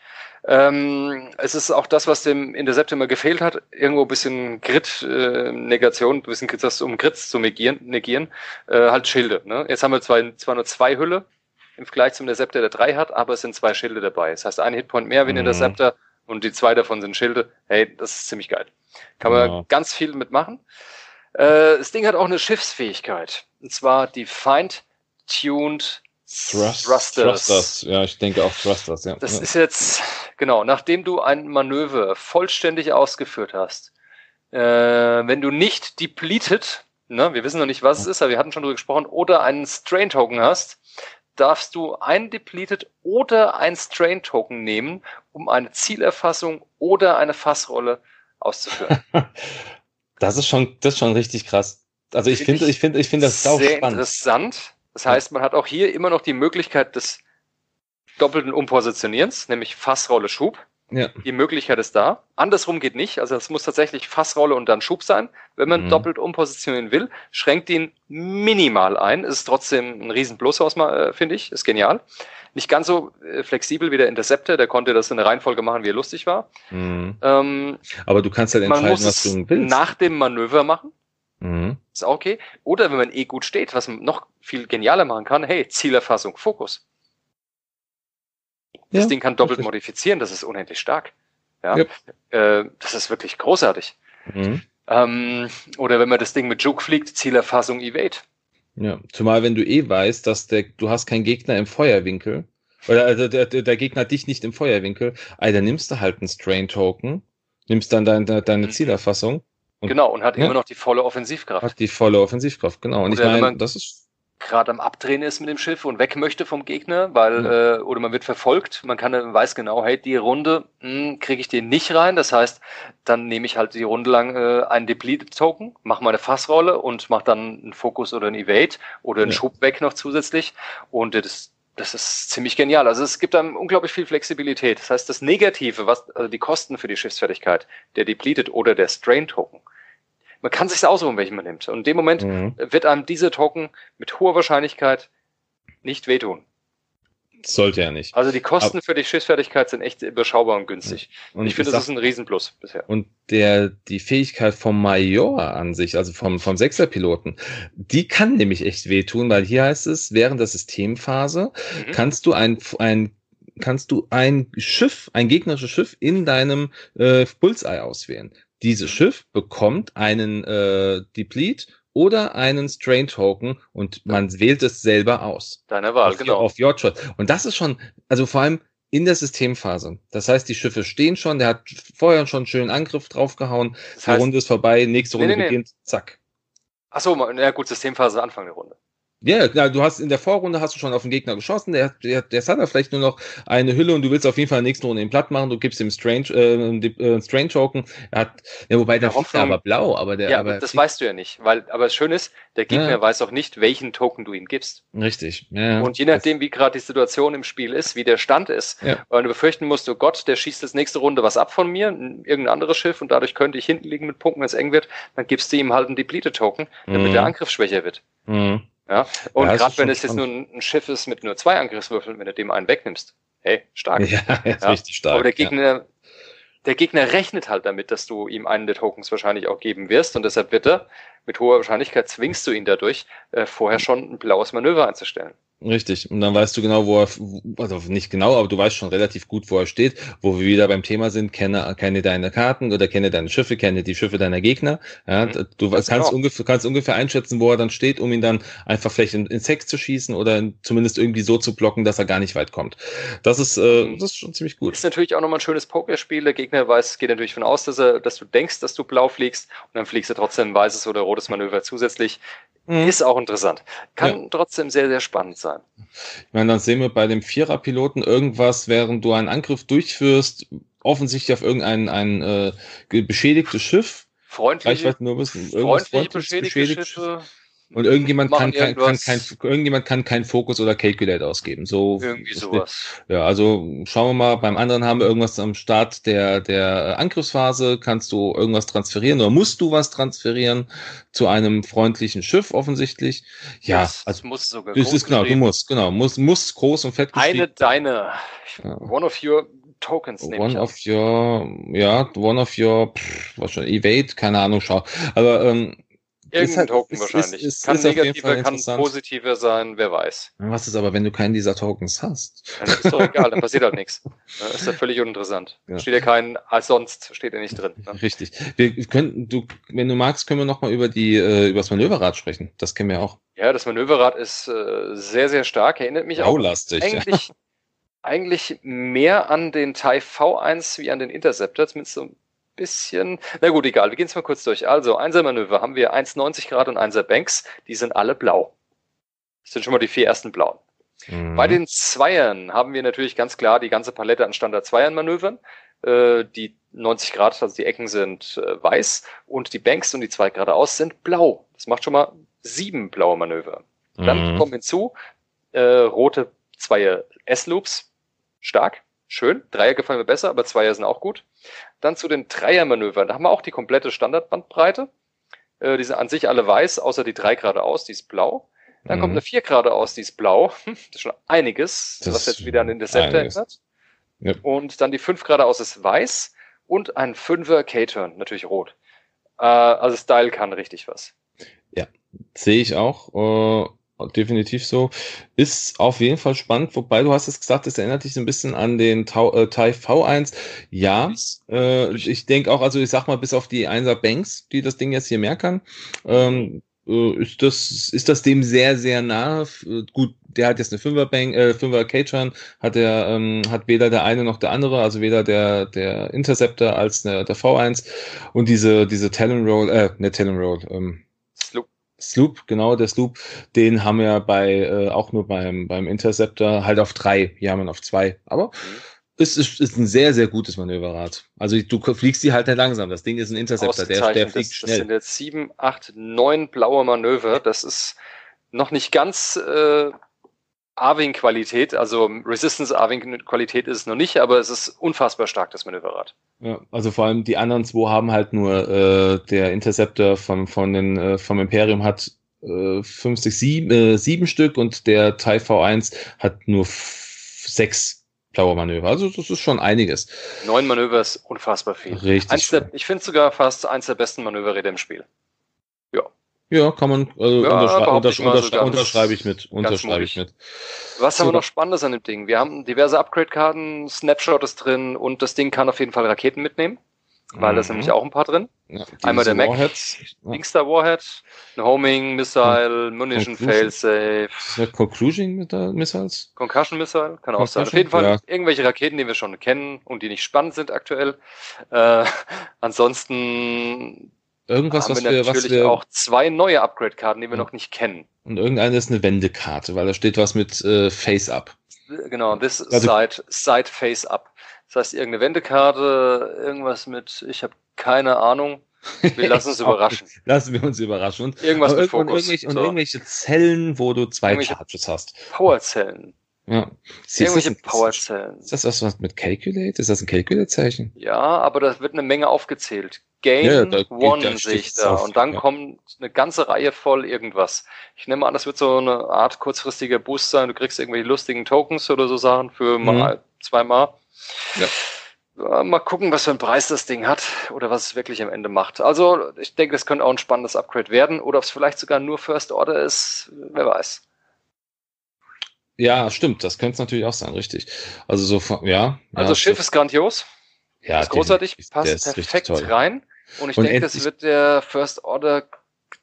Ähm, es ist auch das, was dem Intercept immer gefehlt hat. Irgendwo ein bisschen Grit-Negation, äh, ein bisschen das, um Grits zu negieren, negieren äh, halt Schilde. Ne? Jetzt haben wir zwar, zwar nur zwei Hülle, im Vergleich zum Interceptor, der drei hat, aber es sind zwei Schilde dabei. Das heißt, ein Hitpoint mehr wie ein mhm. Interceptor und die zwei davon sind Schilde. Hey, das ist ziemlich geil. Kann man ja. ganz viel mitmachen. Äh, das Ding hat auch eine Schiffsfähigkeit. Und zwar die Feind-Tuned Thrust, Thrusters. Thrusters. Ja, ich denke auch Thrusters, ja. Das ist jetzt, genau, nachdem du ein Manöver vollständig ausgeführt hast, äh, wenn du nicht depleted, ne, wir wissen noch nicht, was es ist, aber wir hatten schon drüber gesprochen, oder einen Strain-Token hast, darfst du ein Depleted oder ein Strain Token nehmen, um eine Zielerfassung oder eine Fassrolle auszuführen. [laughs] das ist schon, das ist schon richtig krass. Also ich finde, ich finde, ich finde das sau sehr spannend. interessant. Das heißt, man hat auch hier immer noch die Möglichkeit des doppelten Umpositionierens, nämlich Fassrolle Schub. Ja. Die Möglichkeit ist da. Andersrum geht nicht. Also es muss tatsächlich Fassrolle und dann Schub sein. Wenn man mhm. doppelt umpositionieren will, schränkt ihn minimal ein. Es ist trotzdem ein riesen Plus, äh, finde ich. Ist genial. Nicht ganz so äh, flexibel wie der Interceptor. Der konnte das in der Reihenfolge machen, wie er lustig war. Mhm. Ähm, Aber du kannst halt entscheiden, was du willst. nach dem Manöver machen. Mhm. Ist auch okay. Oder wenn man eh gut steht, was man noch viel genialer machen kann, hey, Zielerfassung, Fokus. Das ja, Ding kann doppelt richtig. modifizieren, das ist unendlich stark. Ja, yep. äh, das ist wirklich großartig. Mhm. Ähm, oder wenn man das Ding mit Juke fliegt, Zielerfassung Evade. Ja, zumal wenn du eh weißt, dass der, du hast keinen Gegner im Feuerwinkel, oder also der, der, Gegner dich nicht im Feuerwinkel, also nimmst du halt einen Strain-Token, nimmst dann deine, deine mhm. Zielerfassung. Und, genau, und hat ja, immer noch die volle Offensivkraft. Hat die volle Offensivkraft, genau. Und oder ich meine, das ist gerade am Abdrehen ist mit dem Schiff und weg möchte vom Gegner, weil ja. äh, oder man wird verfolgt. Man kann weiß genau, hey, die Runde hm, kriege ich den nicht rein. Das heißt, dann nehme ich halt die Runde lang äh, einen Depleted Token, mache meine Fassrolle und mache dann einen Fokus oder einen Evade oder einen ja. Schub weg noch zusätzlich. Und das das ist ziemlich genial. Also es gibt einem unglaublich viel Flexibilität. Das heißt, das Negative, was also die Kosten für die Schiffsfertigkeit, der Depleted oder der Strain Token, man kann sich aussuchen, welchen man nimmt. Und in dem Moment mhm. wird einem diese Token mit hoher Wahrscheinlichkeit nicht wehtun. Sollte ja nicht. Also die Kosten Aber, für die Schiffsfertigkeit sind echt überschaubar und günstig. Und ich finde, das ist ein Riesenplus bisher. Und der, die Fähigkeit vom Major an sich, also vom, vom Sechserpiloten, die kann nämlich echt wehtun, weil hier heißt es, während der Systemphase mhm. kannst du ein, ein kannst du ein Schiff, ein gegnerisches Schiff in deinem äh, Bullseye auswählen dieses Schiff bekommt einen äh, Deplete oder einen Strain Token und man wählt es selber aus. Deine Wahl, auf genau. Auf Your Choice. Und das ist schon, also vor allem in der Systemphase. Das heißt, die Schiffe stehen schon, der hat vorher schon einen schönen Angriff draufgehauen, das heißt, die Runde ist vorbei, nächste Runde nee, nee, beginnt, zack. Ach so, ja gut, Systemphase Anfang der Runde. Ja, klar, du hast in der Vorrunde hast du schon auf den Gegner geschossen, der, der, der hat da vielleicht nur noch eine Hülle und du willst auf jeden Fall in der nächsten Runde ihn platt machen, du gibst ihm Strange, äh, äh Strange Token. Er hat, ja, wobei der Hoffnung, aber blau, aber der. Ja, aber das weißt du ja nicht, weil, aber das Schöne ist, der Gegner ja. weiß auch nicht, welchen Token du ihm gibst. Richtig. Ja, und je nachdem, wie gerade die Situation im Spiel ist, wie der Stand ist, ja. weil du befürchten musst, oh Gott, der schießt jetzt nächste Runde was ab von mir, irgendein anderes Schiff und dadurch könnte ich hinten liegen mit Punkten, wenn es eng wird, dann gibst du ihm halt einen Depleted Token, damit mhm. der Angriff schwächer wird. Mhm. Ja, und ja, gerade wenn es jetzt nur ein Schiff ist mit nur zwei Angriffswürfeln, wenn du dem einen wegnimmst, hey, stark. Ja, [laughs] ist ja. richtig stark. Aber der Gegner, ja. der Gegner rechnet halt damit, dass du ihm einen der Tokens wahrscheinlich auch geben wirst und deshalb bitte, mit hoher Wahrscheinlichkeit zwingst du ihn dadurch, äh, vorher schon ein blaues Manöver einzustellen. Richtig. Und dann weißt du genau, wo er, also nicht genau, aber du weißt schon relativ gut, wo er steht, wo wir wieder beim Thema sind, kenne, kenne deine Karten oder kenne deine Schiffe, kenne die Schiffe deiner Gegner. Ja, mhm. du kannst, genau. ungefähr, kannst ungefähr einschätzen, wo er dann steht, um ihn dann einfach vielleicht in, in Sex zu schießen oder zumindest irgendwie so zu blocken, dass er gar nicht weit kommt. Das ist, äh, mhm. das ist schon ziemlich gut. Ist natürlich auch nochmal ein schönes Pokerspiel. Der Gegner weiß, geht natürlich von aus, dass er, dass du denkst, dass du blau fliegst und dann fliegst du trotzdem ein weißes oder rotes Manöver zusätzlich. Mhm. Ist auch interessant. Kann ja. trotzdem sehr, sehr spannend sein. Ich meine, dann sehen wir bei dem Vierer-Piloten irgendwas, während du einen Angriff durchführst, offensichtlich auf irgendein ein, äh, beschädigtes Schiff. Freundliche, nur wissen, freundliche beschädigte, beschädigte Schiffe. Und irgendjemand kann, kein, kann kein, irgendjemand kann kein Fokus oder Calculate ausgeben. So irgendwie sowas. Ja, also schauen wir mal. Beim anderen haben wir irgendwas am Start der der Angriffsphase. Kannst du irgendwas transferieren oder musst du was transferieren zu einem freundlichen Schiff offensichtlich? Ja, das also muss sogar. Das ist genau. Du musst genau muss muss groß und fett. Eine deine ja. one of your Tokens One of your, ja, one of your, pff, wahrscheinlich Evade, keine Ahnung, schau. Aber ähm, Irgendein halt, Token ist, wahrscheinlich. Ist, ist, kann negativer, kann positiver sein, wer weiß. Was ist aber, wenn du keinen dieser Tokens hast? Dann ist doch egal, dann passiert halt [laughs] nichts. Das ist ja völlig uninteressant. Ja. Steht ja kein, als sonst steht er nicht drin. Ne? Richtig. Wir könnten, du, wenn du magst, können wir nochmal über die, äh, über das Manöverrad sprechen. Das kennen wir auch. Ja, das Manöverrad ist äh, sehr, sehr stark. Erinnert mich auch eigentlich, eigentlich mehr an den TIE V1 wie an den Interceptor, zumindest so bisschen. Na gut, egal, wir gehen es mal kurz durch. Also, Einsermanöver haben wir 1,90 Grad und 1er Banks. Die sind alle blau. Das sind schon mal die vier ersten blauen. Mhm. Bei den Zweiern haben wir natürlich ganz klar die ganze Palette an Standard-Zweiern-Manövern. Äh, die 90 Grad, also die Ecken sind äh, weiß und die Banks und die zwei geradeaus sind blau. Das macht schon mal sieben blaue Manöver. Dann mhm. kommen hinzu äh, rote Zweier S-Loops. Stark. Schön. Dreier gefallen mir besser, aber Zweier sind auch gut. Dann zu den Dreiermanövern. Da haben wir auch die komplette Standardbandbreite. Äh, die sind an sich alle weiß, außer die drei geradeaus, die ist blau. Dann mhm. kommt eine vier geradeaus, die ist blau. [laughs] Das ist schon einiges, das was jetzt wieder an den Interceptor erinnert. Ja. Und dann die fünf geradeaus ist weiß und ein Fünfer K-Turn, natürlich rot. Äh, also Style kann richtig was. Ja, sehe ich auch. Äh, definitiv so. Ist auf jeden Fall spannend, wobei du hast es gesagt, es erinnert dich so ein bisschen an den Tau, äh, TIE V1. Ja, äh, ich denke auch, also ich sag mal, bis auf die 1er Banks, die das Ding jetzt hier mehr kann, ähm, äh, ist das, ist das dem sehr, sehr nah. Gut, der hat jetzt eine 5er Bank, äh, 5er K-Tran, hat der, ähm, hat weder der eine noch der andere, also weder der, der Interceptor als der, der V1 und diese, diese Talon Roll, äh, ne Talon Roll, ähm, Sloop, genau, der Sloop, den haben wir bei, äh, auch nur beim, beim Interceptor halt auf drei, hier haben wir auf zwei. Aber mhm. es ist, ist ein sehr, sehr gutes Manöverrad. Also du fliegst die halt nicht langsam. Das Ding ist ein Interceptor, der, der fliegt das, schnell. Das sind jetzt sieben, acht, neun blaue Manöver. Das ist noch nicht ganz äh, Arwing-Qualität, also Resistance Arwing-Qualität ist es noch nicht, aber es ist unfassbar stark, das Manöverrad. Ja, also vor allem die anderen zwei haben halt nur, äh, der Interceptor vom, von den, äh, vom Imperium hat äh, 50, sieben, äh, sieben Stück und der TIE V1 hat nur sechs blaue Manöver. Also das ist schon einiges. Neun Manöver ist unfassbar viel. Richtig. Der, ich finde sogar fast eins der besten Manöverräder im Spiel. Ja. Kann man, also ja, unterschrei untersch untersch so unterschreibe ich mit. Unterschreibe ich mit. Was haben wir noch Spannendes an dem Ding? Wir haben diverse Upgrade-Karten, Snapshot ist drin und das Ding kann auf jeden Fall Raketen mitnehmen, weil mhm. da sind nämlich auch ein paar drin. Ja, Einmal der Mac, Inkster Warhead, ein Homing Missile, Munition Failsafe. Ja, Conclusion Missiles? Concussion Missile, kann auch Concussion? sein. Auf jeden Fall ja. irgendwelche Raketen, die wir schon kennen und die nicht spannend sind aktuell. Äh, [laughs] ansonsten Irgendwas, was wir, wir was wir auch zwei neue Upgrade-Karten, die wir ja. noch nicht kennen. Und irgendeine ist eine Wendekarte, weil da steht was mit äh, Face Up. Genau, this also, side, side Face Up. Das heißt, irgendeine Wendekarte, irgendwas mit, ich habe keine Ahnung. Wir lassen uns [laughs] überraschen. Lassen wir uns überraschen. Und, irgendwas mit Fokus. Und irgendwelche, so. und irgendwelche Zellen, wo du zwei Charges hast. Powerzellen. Ja. Irgendwelche Powerzellen. Ist das was mit Calculate? Ist das ein Calculate-Zeichen? Ja, aber da wird eine Menge aufgezählt. Gain ja, One sehe ich da. Auf, und dann ja. kommt eine ganze Reihe voll irgendwas. Ich nehme an, das wird so eine Art kurzfristiger Boost sein. Du kriegst irgendwelche lustigen Tokens oder so Sachen für mhm. mal, zweimal. Ja. Mal gucken, was für einen Preis das Ding hat oder was es wirklich am Ende macht. Also, ich denke, das könnte auch ein spannendes Upgrade werden oder ob es vielleicht sogar nur First Order ist, wer weiß. Ja, stimmt, das könnte es natürlich auch sein, richtig. Also so ja. Also ja, Schiff ist grandios. Ja, ist großartig, passt ist perfekt rein. Und ich Und denke, das wird der First Order,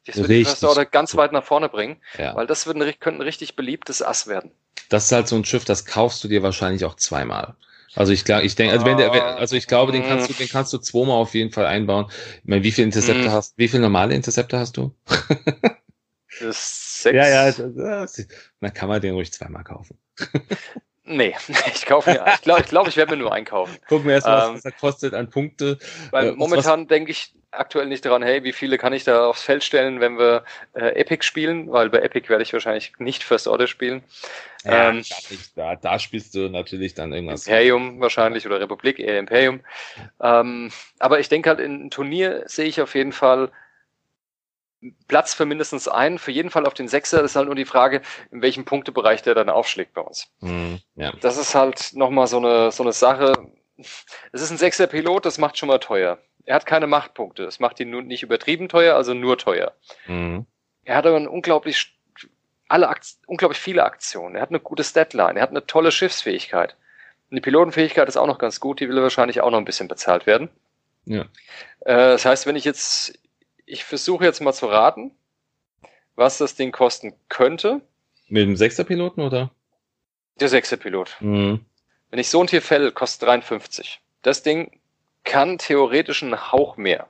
das wird die First Order ganz weit nach vorne bringen, Ja. weil das wird ein, könnte ein richtig beliebtes Ass werden. Das ist halt so ein Schiff, das kaufst du dir wahrscheinlich auch zweimal. Also ich glaube, ich denke, also wenn der, wenn, also ich glaube, den kannst du, den kannst du zweimal auf jeden Fall einbauen. Ich meine, wie viele Interceptor Mhm. hast, wie viele normale Interceptor hast du? Das ist [laughs] sechs. das, das, dann kann man den ruhig zweimal kaufen. [laughs] [laughs] Nee, ich kaufe mir, ich glaube, ich, glaub, ich werde mir nur einkaufen. Gucken wir erst mal, Ähm, was das kostet an Punkte. Weil Äh, momentan denke ich aktuell nicht daran, hey, wie viele kann ich da aufs Feld stellen, wenn wir äh, Epic spielen, weil bei Epic werde ich wahrscheinlich nicht First Order spielen. Ja, ähm, da, da, spielst du natürlich dann irgendwas. Imperium wahrscheinlich oder Republik, eher Imperium. Ähm, aber ich denke halt, in einem Turnier sehe ich auf jeden Fall Platz für mindestens einen, für jeden Fall auf den Sechser. Das ist halt nur die Frage, in welchem Punktebereich der dann aufschlägt bei uns. Hm, ja. Das ist halt nochmal so eine, so eine Sache. Es ist ein Sechser Pilot, das macht schon mal teuer. Er hat keine Machtpunkte. Das macht ihn nun nicht übertrieben teuer, also nur teuer. Hm, Er hat aber ein unglaublich, alle Akt, unglaublich viele Aktionen. Er hat eine gute Statline. Er hat eine tolle Schiffsfähigkeit. Und die Pilotenfähigkeit ist auch noch ganz gut. Die will wahrscheinlich auch noch ein bisschen bezahlt werden. ja. Äh, das heißt, wenn ich jetzt, ich versuche jetzt mal zu raten, was das Ding kosten könnte. Mit dem Sechser-Piloten oder? Der sechste Pilot. Hm. Wenn ich so ein Tier fäll, kostet 53. Das Ding kann theoretisch einen Hauch mehr.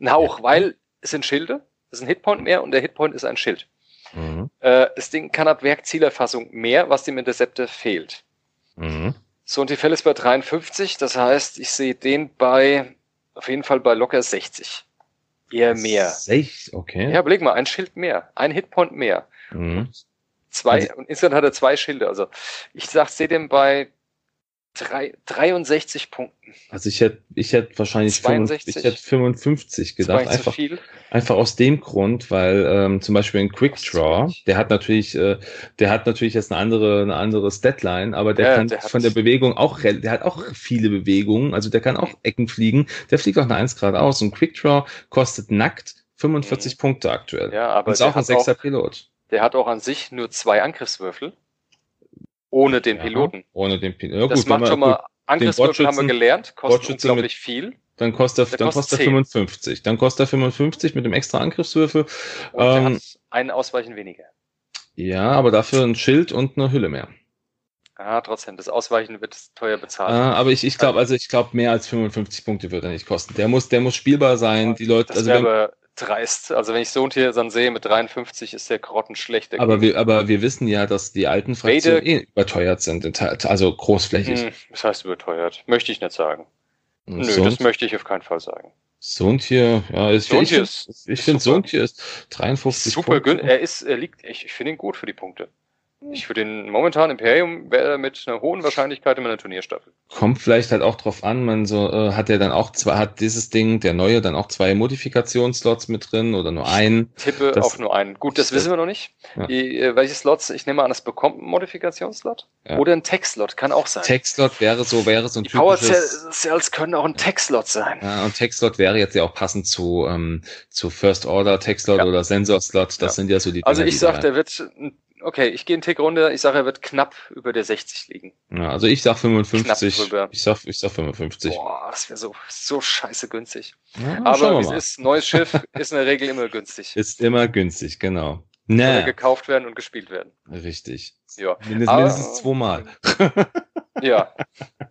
Ein Hauch, weil es sind Schilde, es ist ein Hitpoint mehr und der Hitpoint ist ein Schild. Mhm. Äh, das Ding kann ab Werkzielerfassung mehr, was dem Interceptor fehlt. Mhm. So ein Tier ist bei 53, das heißt, ich sehe den bei, auf jeden Fall bei locker 60. Eher mehr. Sech, okay. Ja, überleg mal, ein Schild mehr, ein Hitpoint mehr. Mhm. Zwei, Also- und insgesamt hat er zwei Schilde. Also ich sag, sehe den bei drei, 63 Punkten. Also ich hätte, ich hätte wahrscheinlich 62. 55, ich hätte 55 Das war gedacht. Einfach, einfach aus dem Grund, weil ähm, zum Beispiel ein Quick Draw, der hat natürlich, äh, der hat natürlich jetzt eine andere, eine andere Statline, aber der Ja, kann der von der Bewegung auch, der hat auch viele Bewegungen, also der kann auch Ecken fliegen. Der fliegt auch eine 1 geradeaus. Und Quick Draw kostet nackt 45 Punkte aktuell. Ja, aber Und ist auch ein sechster Pilot. der hat auch an sich nur zwei Angriffswürfel. Ohne den Ja, Piloten. Ohne den Piloten. Ja, das gut, macht man- schon mal, Angriffswürfel haben wir gelernt, kostet unglaublich viel. Dann kostet er, dann kostet er 10. 55. Dann kostet er 55 mit dem extra Angriffswürfel. Und Ähm, hat einen Ausweichen weniger. Ja, aber dafür ein Schild und eine Hülle mehr. Ah, trotzdem, das Ausweichen wird teuer bezahlt. Ah, aber ich, ich glaube, also ich glaube, mehr als 55 Punkte wird er nicht kosten. Der muss, der muss spielbar sein. Die Leute, das also wenn, aber dreist. Also wenn ich so ein Tier dann sehe mit 53, ist der grottenschlecht. der aber wir, aber wir wissen ja, dass die alten Fraktionen Vader- eh überteuert sind, also großflächig. Hm, das heißt überteuert. Möchte ich nicht sagen. Und Nö, so, das möchte ich auf keinen Fall sagen. so ein Tier, ja, ist, So ich ist- ich finde, so ein Tier ist 53 Super Punkte. gün. Er ist, er liegt, ich, ich finde ihn gut für die Punkte. Ich würde den momentan Imperium wäre er mit einer hohen Wahrscheinlichkeit in meiner Turnierstaffel. Kommt vielleicht halt auch drauf an, man so, äh, hat er dann auch zwei, hat dieses Ding, der neue, dann auch zwei Modifikationsslots mit drin oder nur einen? Tippe Das- auf nur einen. Gut, das das- wissen wir noch nicht. Ja. Die, äh, welche Slots? Ich nehme an, es bekommt einen Modifikationsslot. Ja. Oder ein Tech-Slot, kann auch sein. Textlot wäre so, wäre so ein die Power Cells können auch ein Tech-Slot sein. ja, und Textlot wäre jetzt ja auch passend zu, ähm, zu First Order Textlot Ja. oder Sensor Slot. Das sind ja so die Also Dinger, ich sag, der wird, okay, ich gehe einen Tick runter, ich sage, er wird knapp über der 60 liegen. ja, also ich sag 55. Knapp drüber. Ich sag, ich sag 55. Boah, das wäre so, so scheiße günstig. Ja, Aber es ist, neues Schiff ist in der Regel immer günstig. [laughs] Ist immer günstig, genau. Soll Na, gekauft werden und gespielt werden. richtig. Ja, Mindest, Aber- mindestens zweimal. [laughs] ja,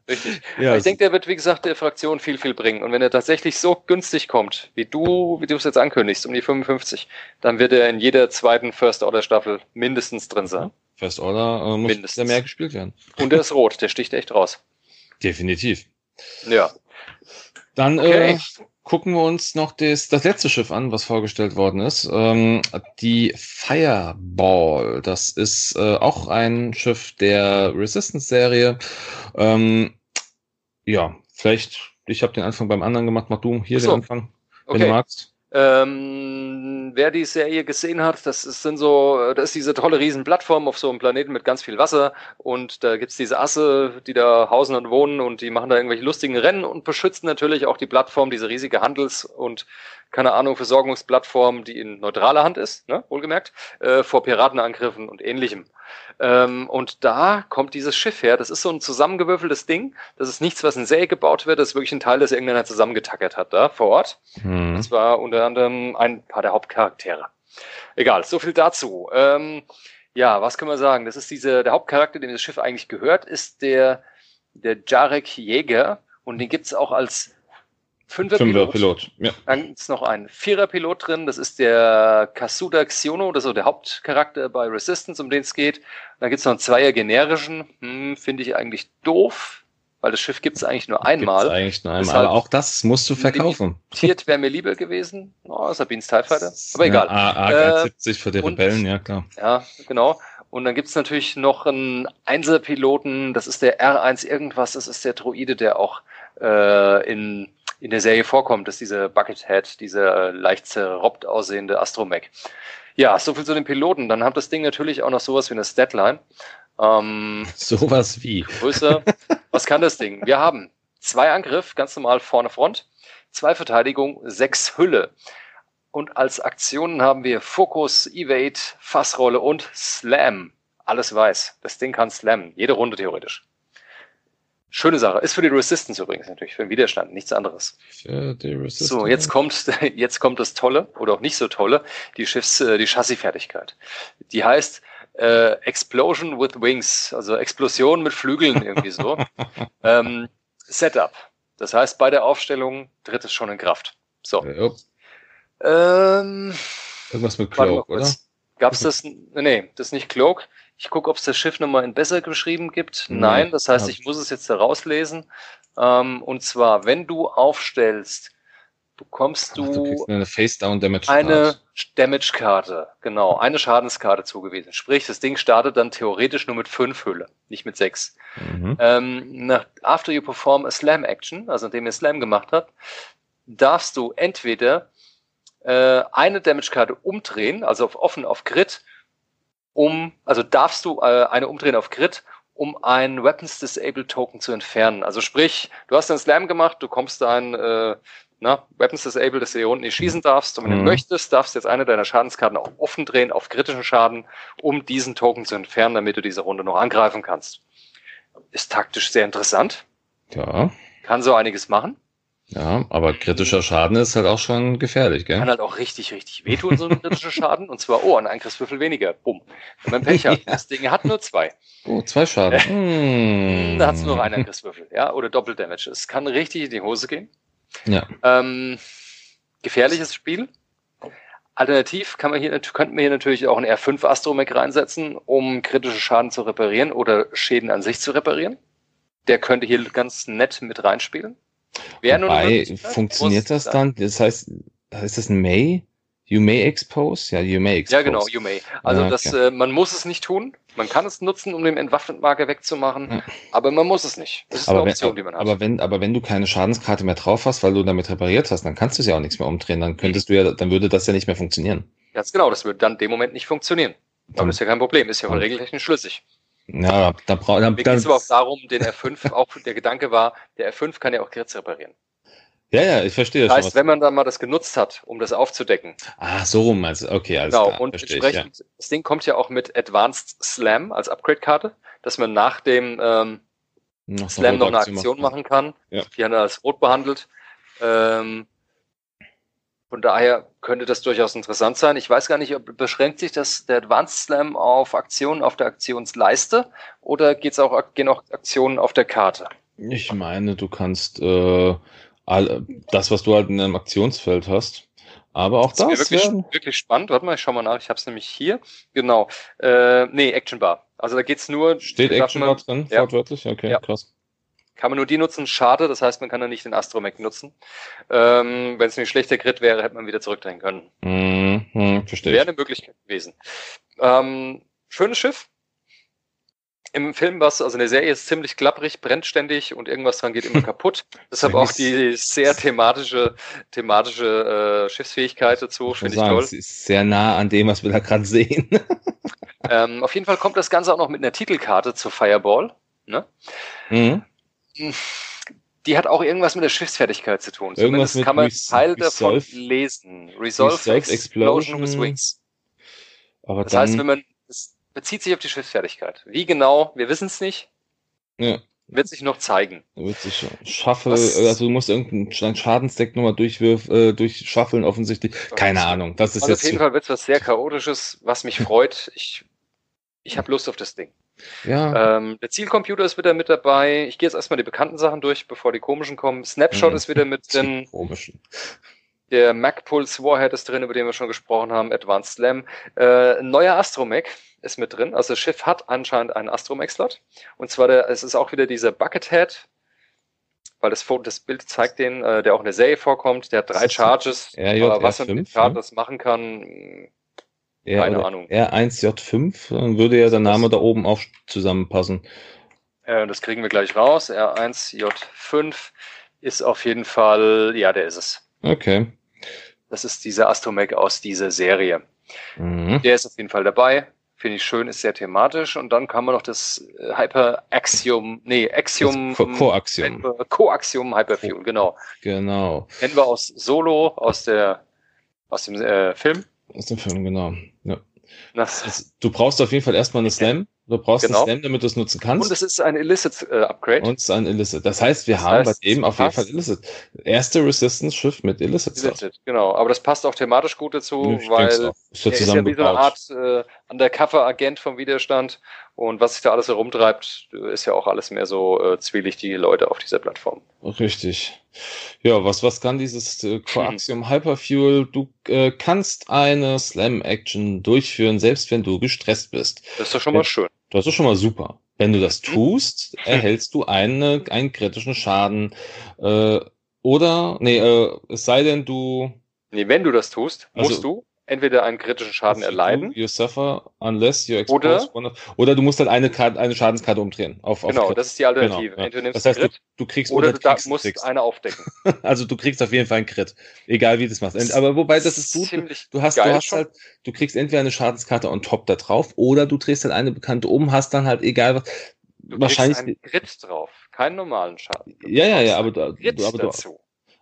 richtig. [laughs] Ja, ich denke, der wird, wie gesagt, der Fraktion viel, viel bringen. Und wenn er tatsächlich so günstig kommt, wie du, wie du es jetzt ankündigst, um die 55, dann wird er in jeder zweiten First-Order-Staffel mindestens drin sein. First Order äh, muss Mindestens. mehr gespielt werden. Und der ist rot, der sticht echt raus. [laughs] Definitiv. Ja. Dann Okay. äh, gucken wir uns noch das, das letzte Schiff an, was vorgestellt worden ist. Ähm, die Fireball. Das ist äh, auch ein Schiff der Resistance-Serie. Ähm, ja, vielleicht, ich habe den Anfang beim anderen gemacht, mach du hier so. den Anfang, wenn du Okay. magst. Ähm, wer die Serie gesehen hat, das ist, sind so, das ist diese tolle Riesenplattform auf so einem Planeten mit ganz viel Wasser. Und da gibt's diese Asse, die da hausen und wohnen und die machen da irgendwelche lustigen Rennen und beschützen natürlich auch die Plattform, diese riesige Handels- und keine Ahnung, Versorgungsplattform, die in neutraler Hand ist, ne, wohlgemerkt, äh, vor Piratenangriffen und ähnlichem. Ähm, und da kommt dieses Schiff her. Das ist so ein zusammengewürfeltes Ding. Das ist nichts, was in Serie gebaut wird. Das ist wirklich ein Teil, das irgendeiner zusammengetackert hat da vor Ort. Mhm. Das war unter anderem ein paar der Hauptcharaktere. Egal, so viel dazu. Ähm, ja, was können wir sagen? Das ist diese, der Hauptcharakter, dem das Schiff eigentlich gehört, ist der, der Jarek Jäger. Und den gibt's auch als Fünfer-Pilot. Pilot, ja. Dann ist noch ein Vierer-Pilot drin, das ist der Kasuda Xiono, das ist so der Hauptcharakter bei Resistance, um den es geht. Dann gibt es noch einen Zweier-generischen, hm, finde ich eigentlich doof, weil das Schiff gibt es eigentlich nur einmal. Gibt's eigentlich nur einmal, aber auch das musst du verkaufen. Tiert wäre mir lieber gewesen, oh, Sabines TIE Fighter, aber egal. Ja, A70 äh, für die Rebellen, ja klar. Ja, genau. Und dann gibt es natürlich noch einen Einser-Piloten, das ist der R1 irgendwas, das ist der Droide, der auch äh, in in der Serie vorkommt, ist diese Buckethead, dieser leicht zerrobbt aussehende Astromech. Ja, so viel zu den Piloten. Dann hat das Ding natürlich auch noch sowas wie eine Statline. Ähm, [laughs] sowas wie. Größer. Was kann das Ding? Wir haben zwei Angriff, ganz normal vorne Front, zwei Verteidigung, sechs Hülle. Und als Aktionen haben wir Fokus, Evade, Fassrolle und Slam. Alles weiß. Das Ding kann slammen. Jede Runde theoretisch. Schöne Sache. Ist für die Resistance übrigens natürlich, für den Widerstand, nichts anderes. Für die Resistance. So, jetzt kommt, [laughs] jetzt kommt das Tolle, oder auch nicht so Tolle, die Schiffs, äh, die Chassisfertigkeit. Die heißt äh, Explosion with Wings, also Explosion mit Flügeln irgendwie so. [laughs] ähm, Setup. Das heißt, bei der Aufstellung tritt es schon in Kraft. So. Ja. Ähm, Irgendwas mit Cloak, oder? Gab's das? Nee, das ist nicht Cloak. Ich gucke, ob es das Schiff nochmal in besser geschrieben gibt. Mhm. Nein, das heißt, ich muss es jetzt herauslesen. Ähm, und zwar, wenn du aufstellst, bekommst du, Ach, du eine Face-Down-Damage eine Damage-Karte, genau, eine Schadenskarte zugewiesen. Sprich, das Ding startet dann theoretisch nur mit fünf Hülle, nicht mit sechs. Mhm. Ähm, nach, after you perform a Slam Action, also nachdem ihr Slam gemacht habt, darfst du entweder äh, eine Damage-Karte umdrehen, also auf offen auf Grid, um, also darfst du äh, eine umdrehen auf Grid, um ein Weapons Disabled Token zu entfernen. Also sprich, du hast einen Slam gemacht, du kommst da ein äh, na, Weapons Disabled, dass du hier unten nicht schießen darfst. Und wenn mhm. du möchtest, darfst du jetzt eine deiner Schadenskarten auch offen drehen auf kritischen Schaden, um diesen Token zu entfernen, damit du diese Runde noch angreifen kannst. Ist taktisch sehr interessant. Ja. Kann so einiges machen. Ja, aber kritischer Schaden ist halt auch schon gefährlich, gell? Kann halt auch richtig, richtig wehtun, so ein kritischer Schaden. Und zwar, oh, ein Angriffswürfel weniger. Bumm. Wenn man Pech hat. [laughs] ja. Das Ding hat nur zwei. Oh, zwei Schaden. [laughs] hm. Da hat es nur einen Angriffswürfel, ja, oder Doppeldamage. Es kann richtig in die Hose gehen. Ja. Ähm, gefährliches Spiel. Alternativ kann man hier, könnten wir hier natürlich auch einen R5 Astromech reinsetzen, um kritische Schaden zu reparieren oder Schäden an sich zu reparieren. Der könnte hier ganz nett mit reinspielen. Wäre Wobei, funktioniert das dann? Das heißt, heißt das ein May? You may expose? Ja, you may expose. Ja, genau, you may. Also ja, okay. das, äh, man muss es nicht tun. Man kann es nutzen, um den Entwaffnetmarker wegzumachen, ja. aber man muss es nicht. Das ist aber eine Option, wenn, die man hat. Aber wenn, aber wenn du keine Schadenskarte mehr drauf hast, weil du damit repariert hast, dann kannst du es ja auch nichts mehr umdrehen. Dann könntest du ja, dann würde das ja nicht mehr funktionieren. Ganz genau, das würde dann in dem Moment nicht funktionieren. Aber ist ja kein Problem, ist ja regeltechnisch schlüssig. Ja, da braucht Mir geht es aber auch darum, den R5, [laughs] auch der Gedanke war, der R5 kann ja auch Grids reparieren. Ja, ja, ich verstehe das. Das heißt, wenn man dann mal das genutzt hat, um das aufzudecken. Ah, so rum, also, okay, alles genau, klar. und entsprechend, ich, ja. das Ding kommt ja auch mit Advanced Slam als Upgrade-Karte, dass man nach dem ähm, noch Slam noch eine Aktion machen kann. Ja. Die haben als rot behandelt. Ähm, von daher könnte das durchaus interessant sein. Ich weiß gar nicht, ob beschränkt sich das der Advanced Slam auf Aktionen auf der Aktionsleiste oder geht's auch, gehen auch Aktionen auf der Karte? Ich meine, du kannst äh, all, das, was du halt in einem Aktionsfeld hast. Aber auch das, das ist wirklich, wirklich spannend. Warte mal, ich schau mal nach. Ich habe es nämlich hier. Genau. Äh, nee, Action Bar. Also da geht's nur. Steht Action Bar drin, ja. wortwörtlich? Okay, ja. krass. Kann man nur die nutzen, schade, das heißt, man kann dann nicht den Astromech nutzen. Ähm, Wenn es ein schlechter Grid wäre, hätte man wieder zurückdrehen können. Mhm, verstehe. Wäre eine Möglichkeit gewesen. Ähm, schönes Schiff. Im Film war es, also in der Serie ist ziemlich klapprig, brennt ständig und irgendwas dran geht immer [laughs] kaputt. Deshalb auch die sehr thematische, thematische äh, Schiffsfähigkeit dazu, finde ich toll. Es ist sehr nah an dem, was wir da gerade sehen. [laughs] ähm, auf jeden Fall kommt das Ganze auch noch mit einer Titelkarte zu Fireball. Ne? Mhm. Die hat auch irgendwas mit der Schiffsfertigkeit zu tun. Irgendwas Zumindest kann man Teil davon lesen. Resolve, Resolve Explosion, Explosion with Wings. Aber das heißt, wenn man das bezieht sich auf die Schiffsfertigkeit. Wie genau, wir wissen es nicht. Ja. Wird sich noch zeigen. Wird sich schaffen, also du musst irgendeinen Schadensdeck nochmal durchwürf, äh, durchschaffeln, offensichtlich. Keine okay. Ahnung. Das ist also jetzt auf jeden Fall wird es was sehr Chaotisches, was mich freut. Ich, ich habe Lust auf das Ding. Ja. Ähm, der Zielcomputer ist wieder mit dabei. Ich gehe jetzt erstmal die bekannten Sachen durch, bevor die komischen kommen. Snapshot mhm. ist wieder mit drin. Komischen. Der MacPulse Warhead ist drin, über den wir schon gesprochen haben. Advanced Slam. Äh, neuer Astromech ist mit drin. Also das Schiff hat anscheinend einen Astromech-Slot. Und zwar, der, es ist auch wieder dieser Buckethead, weil das, Foto, das Bild zeigt den, äh, der auch in der Serie vorkommt. Der hat drei Charges. RJ, aber was er mit Charges ne? machen kann, keine Ahnung. R1J5, dann würde ja der Name da oben auch zusammenpassen. Äh, das kriegen wir gleich raus. R1J5 ist auf jeden Fall, ja, der ist es. Okay. Das ist dieser Astromech aus dieser Serie. Mhm. Der ist auf jeden Fall dabei. Finde ich schön, ist sehr thematisch. Und dann kann man noch das äh, Hyper Axiom, nee, Axiom. Coaxium. Coaxium Hyperfuel, genau. Genau. Kennen wir aus Solo, aus der, aus dem äh, Film. Aus dem Film, genau. Das, du brauchst auf jeden Fall erstmal eine Slam. Du brauchst genau. einen Slam, damit du es nutzen kannst. Und es ist ein Illicit-Upgrade. Äh, und es ist ein Illicit. Das heißt, wir das haben heißt, bei dem auf jeden Fall Illicit. Erste Resistance-Schiff mit Illicit. Illicit, genau. Aber das passt auch thematisch gut dazu, ich weil ist, ist ja wie so eine Art äh, Undercover-Agent vom Widerstand. Und was sich da alles herumtreibt, ist ja auch alles mehr so äh, zwielichtige Leute auf dieser Plattform. Richtig. Ja, was, was kann dieses äh, Coaxium [laughs] Hyperfuel? Du äh, kannst eine Slam-Action durchführen, selbst wenn du gestresst bist. Das ist doch schon mal schön. Das ist schon mal super. Wenn du das mhm. tust, [laughs] erhältst du eine, einen kritischen Schaden. Äh, oder, nee, äh, es sei denn, du. Nee, wenn du das tust, musst also, du entweder einen kritischen Schaden erleiden. You suffer unless you oder, oder du musst halt eine, Karte, eine Schadenskarte umdrehen. Auf, auf genau, Crit. das ist die Alternative. Genau, ja. Das heißt, du, du kriegst oder, oder du kriegst, musst kriegst. eine aufdecken. [laughs] also du kriegst auf jeden Fall einen Crit. Egal wie du das machst. Aber wobei, das ist gut. Du hast, du hast halt, du kriegst entweder eine Schadenskarte on top da drauf oder du drehst halt eine Bekannte um, hast dann halt egal was. Du wahrscheinlich einen Crit drauf, keinen normalen Schaden. Du ja, ja, ja, aber du, du, aber du,